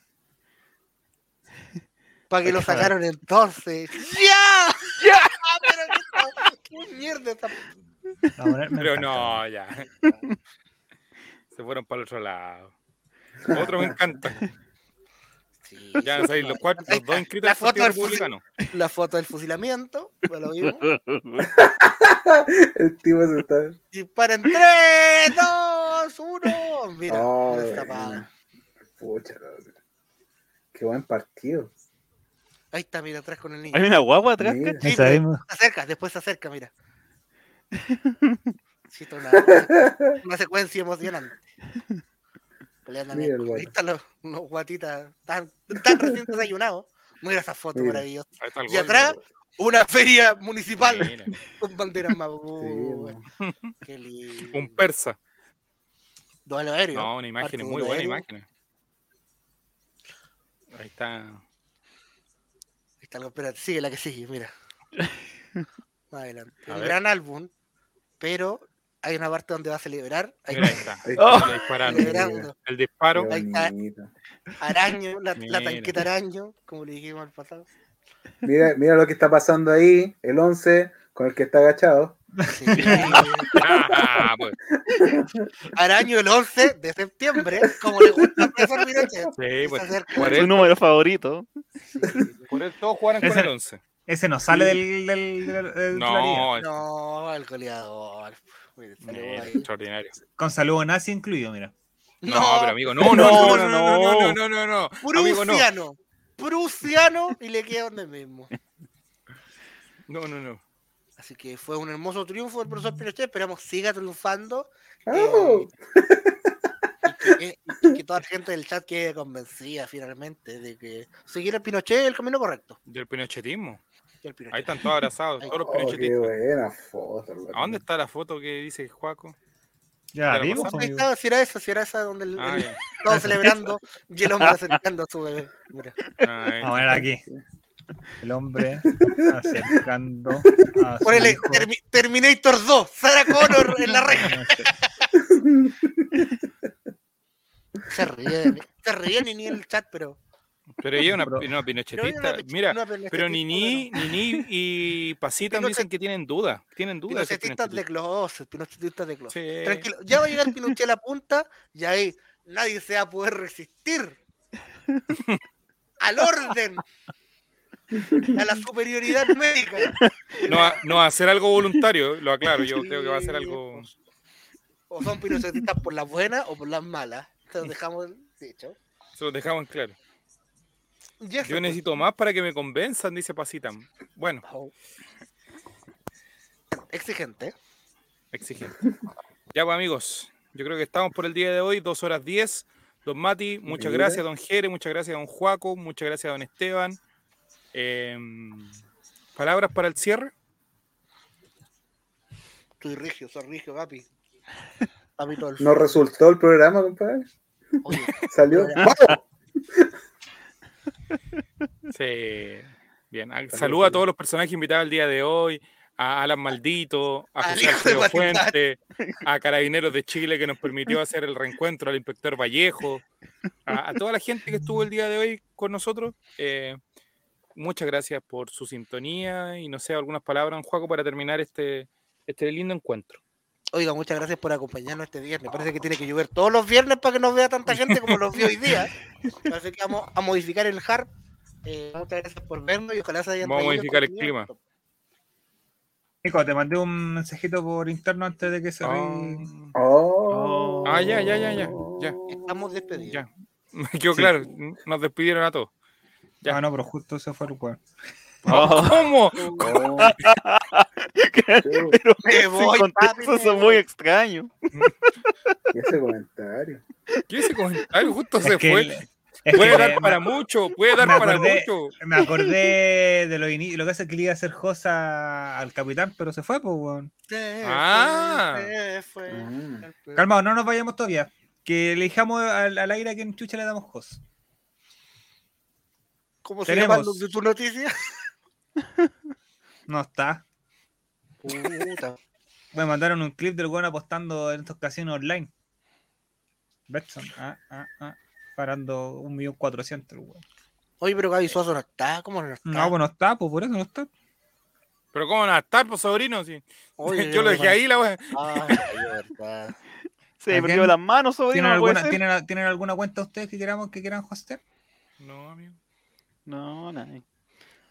Para que lo sacaron entonces. *laughs* *laughs* ¡Ya! ¡Ya! Pero qué, qué mierda esta- Pero no, ya. *laughs* Se fueron para el otro lado. Otro me encanta. Sí. Ya salir los cuatro, los dos inscritos La foto del fusil- Republicano. La foto del fusilamiento. lo vimos. El tipo se está. Dispara en 3, 2, 1. Mira, Oh, esta paga. Pucha, no. Qué buen partido. Ahí está, mira, atrás con el niño. Hay una guagua atrás, Mira. Sí. Se acerca, después se acerca, mira. *laughs* Sí, una, *laughs* una secuencia emocionante. Ahí están los, los guatitas tan, tan recién desayunados. Mira esa foto Mira. maravillosa. Ahí está el Y atrás, una feria municipal mira. con banderas más. Sí, Qué lindo. Un persa. Duelo aéreo. No, una imagen muy buena imagen. Ahí está. Ahí está algo, espérate, sigue la que sigue, mira. *laughs* Más adelante. A Un ver. gran álbum, pero hay una parte donde va a celebrar. Ahí está. Ahí está. Celebrando. El disparo. Ahí está. Araño, la, tanqueta araño, como le dijimos al pasado. Mira, mira lo que está pasando ahí. El 11 con el que está agachado. Sí. *laughs* Ah, pues, Araño el 11 de septiembre, como le gusta al profesor Pinochet. sí, pues, por Su número favorito. por él todos jugaron con Ese- el 11. Ese no sale del, del, del- del. No, es No, el goleador. Mira, extraordinario. Con saludo nazi incluido, mira. No, pero amigo, no, no, no, no, no, no, no, no, no, no. Amigo, no. Prusiano. Prusiano y le queda donde mismo. No, no, no. Así que fue un hermoso triunfo del profesor Pinochet. Esperamos siga triunfando. Oh. y que, y que toda la *laughs* gente del chat quede convencida finalmente de que seguir el Pinochet es el camino correcto. Del pinochetismo. Y el Pinochet. Ahí están todos abrazados, todos los Oh, qué pinochetistas. buena foto. ¿A dónde está la foto que dice Juaco? Ya. Ahí amigo. estaba, si era esa, si era esa donde el, Ah, el- todos celebrando *laughs* y el hombre acercando a su bebé. Mira. Ah. Vamos a poner aquí. El hombre *laughs* acercando a Ponele. Termi- Terminator 2, Sarah Connor *laughs* en la reja. *laughs* Se ríen, se ríen y ni en el chat, pero. Pero ella es una, una pinochetista. Mira, una pero Nini, Nini y Pasita Pinochet- dicen que tienen dudas. Tienen dudas. Pinochetistas de closet, pinochetistas de closet. Sí. Tranquilo, ya va a llegar Pinochet a la punta y ahí nadie se va a poder resistir al orden, a la superioridad médica. No, no a hacer algo voluntario, lo aclaro. Yo creo que va a ser algo. O son pinochetistas por las buenas o por las malas. Te lo dejamos dicho. Se lo dejamos en claro. Yo pues. necesito más para que me convenzan, dice Pasita. Bueno, Oh. Exigente. exigente. Ya, pues, amigos. Yo creo que estamos por el día de hoy, dos horas 10. Don Mati, muchas gracias, don Jere, muchas gracias, don Juaco, muchas gracias, don Esteban. Em, ¿Palabras para el cierre? Estoy rigio, soy rigio, papi. Papi todo el ¿No resultó el programa, compadre? Oye, Salió. *laughs* Sí. Bien. a- Saludo a todos los personajes invitados el día de hoy. A Alan Maldito, a José Alfredo. Fuente, a Carabineros de Chile que nos permitió hacer el reencuentro, al inspector Vallejo, a, a toda la gente que estuvo el día de hoy con nosotros. eh, muchas gracias por su sintonía y no sé, algunas palabras, don Juaco, para terminar este, este lindo encuentro. Oiga, muchas gracias por acompañarnos este viernes. Parece que tiene que llover todos los viernes para que nos vea tanta gente como los vio hoy día. Así que vamos a modificar el HARP. Eh, muchas gracias por vernos y ojalá se hayan Vamos a modificar el clima. Nico, te mandé un mensajito por interno antes de que se Ah, ri- Oh. Ah, ya, ya, ya, ya, ya. Estamos despedidos. ya. *laughs* Me quedó Sí. claro, nos despidieron a todos. Ya. Ah, no, pero justo se fue el weón. Oh, *laughs* ¿Cómo? Oh. *laughs* pero Me voy, papi, me muy extraño. ¿Qué ese comentario? ¿Qué ese comentario? Justo Es se que fue. es Puede que dar me- para mucho, puede dar me para acordé- mucho. Me acordé de lo, ini- lo que hace que le iba a hacer Josa al capitán, pero se fue, pues, weón. Se Ah. fue, se fue. Mm. Calmado, no nos vayamos todavía. Que elijamos al, al aire a quien chucha le damos Jos. ¿Cómo se llaman los de tu noticia? *laughs* No está. Puta. Me mandaron un clip del weón apostando en estos casinos online. Betson, ah, ah, ah, parando un millón cuatrocientos, el weón. Oye, pero Gaby Suazo no está. ¿Cómo no está? No, pues no está, pues por eso no está. Pero ¿cómo a estar, pues, sobrino? Sí. Oye, *laughs* Yo lo dejé ahí, la wea. Ay, verdad. Se me ¿A perdió las manos, sobrino. ¿Tienen ¿no alguna, ¿Tienen alguna cuenta ustedes que queramos que quieran hostear? No, amigo. No, nada.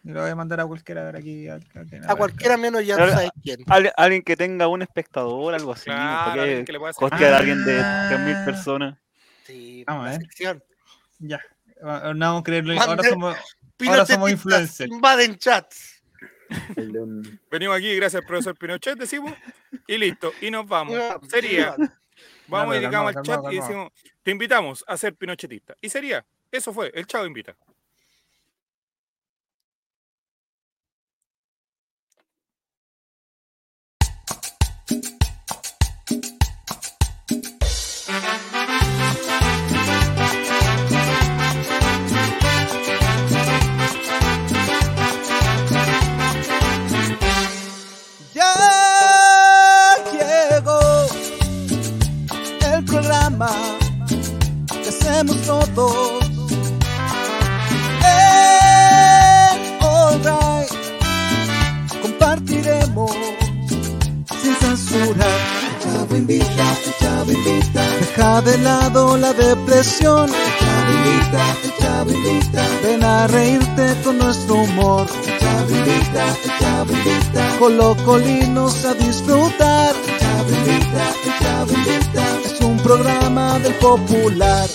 Yo lo voy a mandar a cualquiera de aquí. A, A cualquiera menos ya Ahora- sabes quién. Alguien, alguien que tenga un espectador, algo así. Claro, ¿para qué alguien que le pueda a alguien de Ah. 3.000 personas? Sí, Vamos a ver. sección. Ya. Ah, No vamos a creerlo. Ahora somos. Pinochetistas influencers. Invaden chats. Venimos aquí gracias al profesor Pinochet, decimos, y listo, y nos vamos. Sería, vamos y dedicamos al chat y decimos, te invitamos a ser pinochetista. Y sería, eso fue, el chavo invita. Todos. En All Right compartiremos sin censura. El Chavo invita, el chavo invita. Deja de lado la depresión. El chavo invita, el chavo invita. Ven a reírte con nuestro humor. El chavo invita, el chavo invita. Colocolinos a disfrutar. El chavo invita, el chavo invita. Es un programa del popular.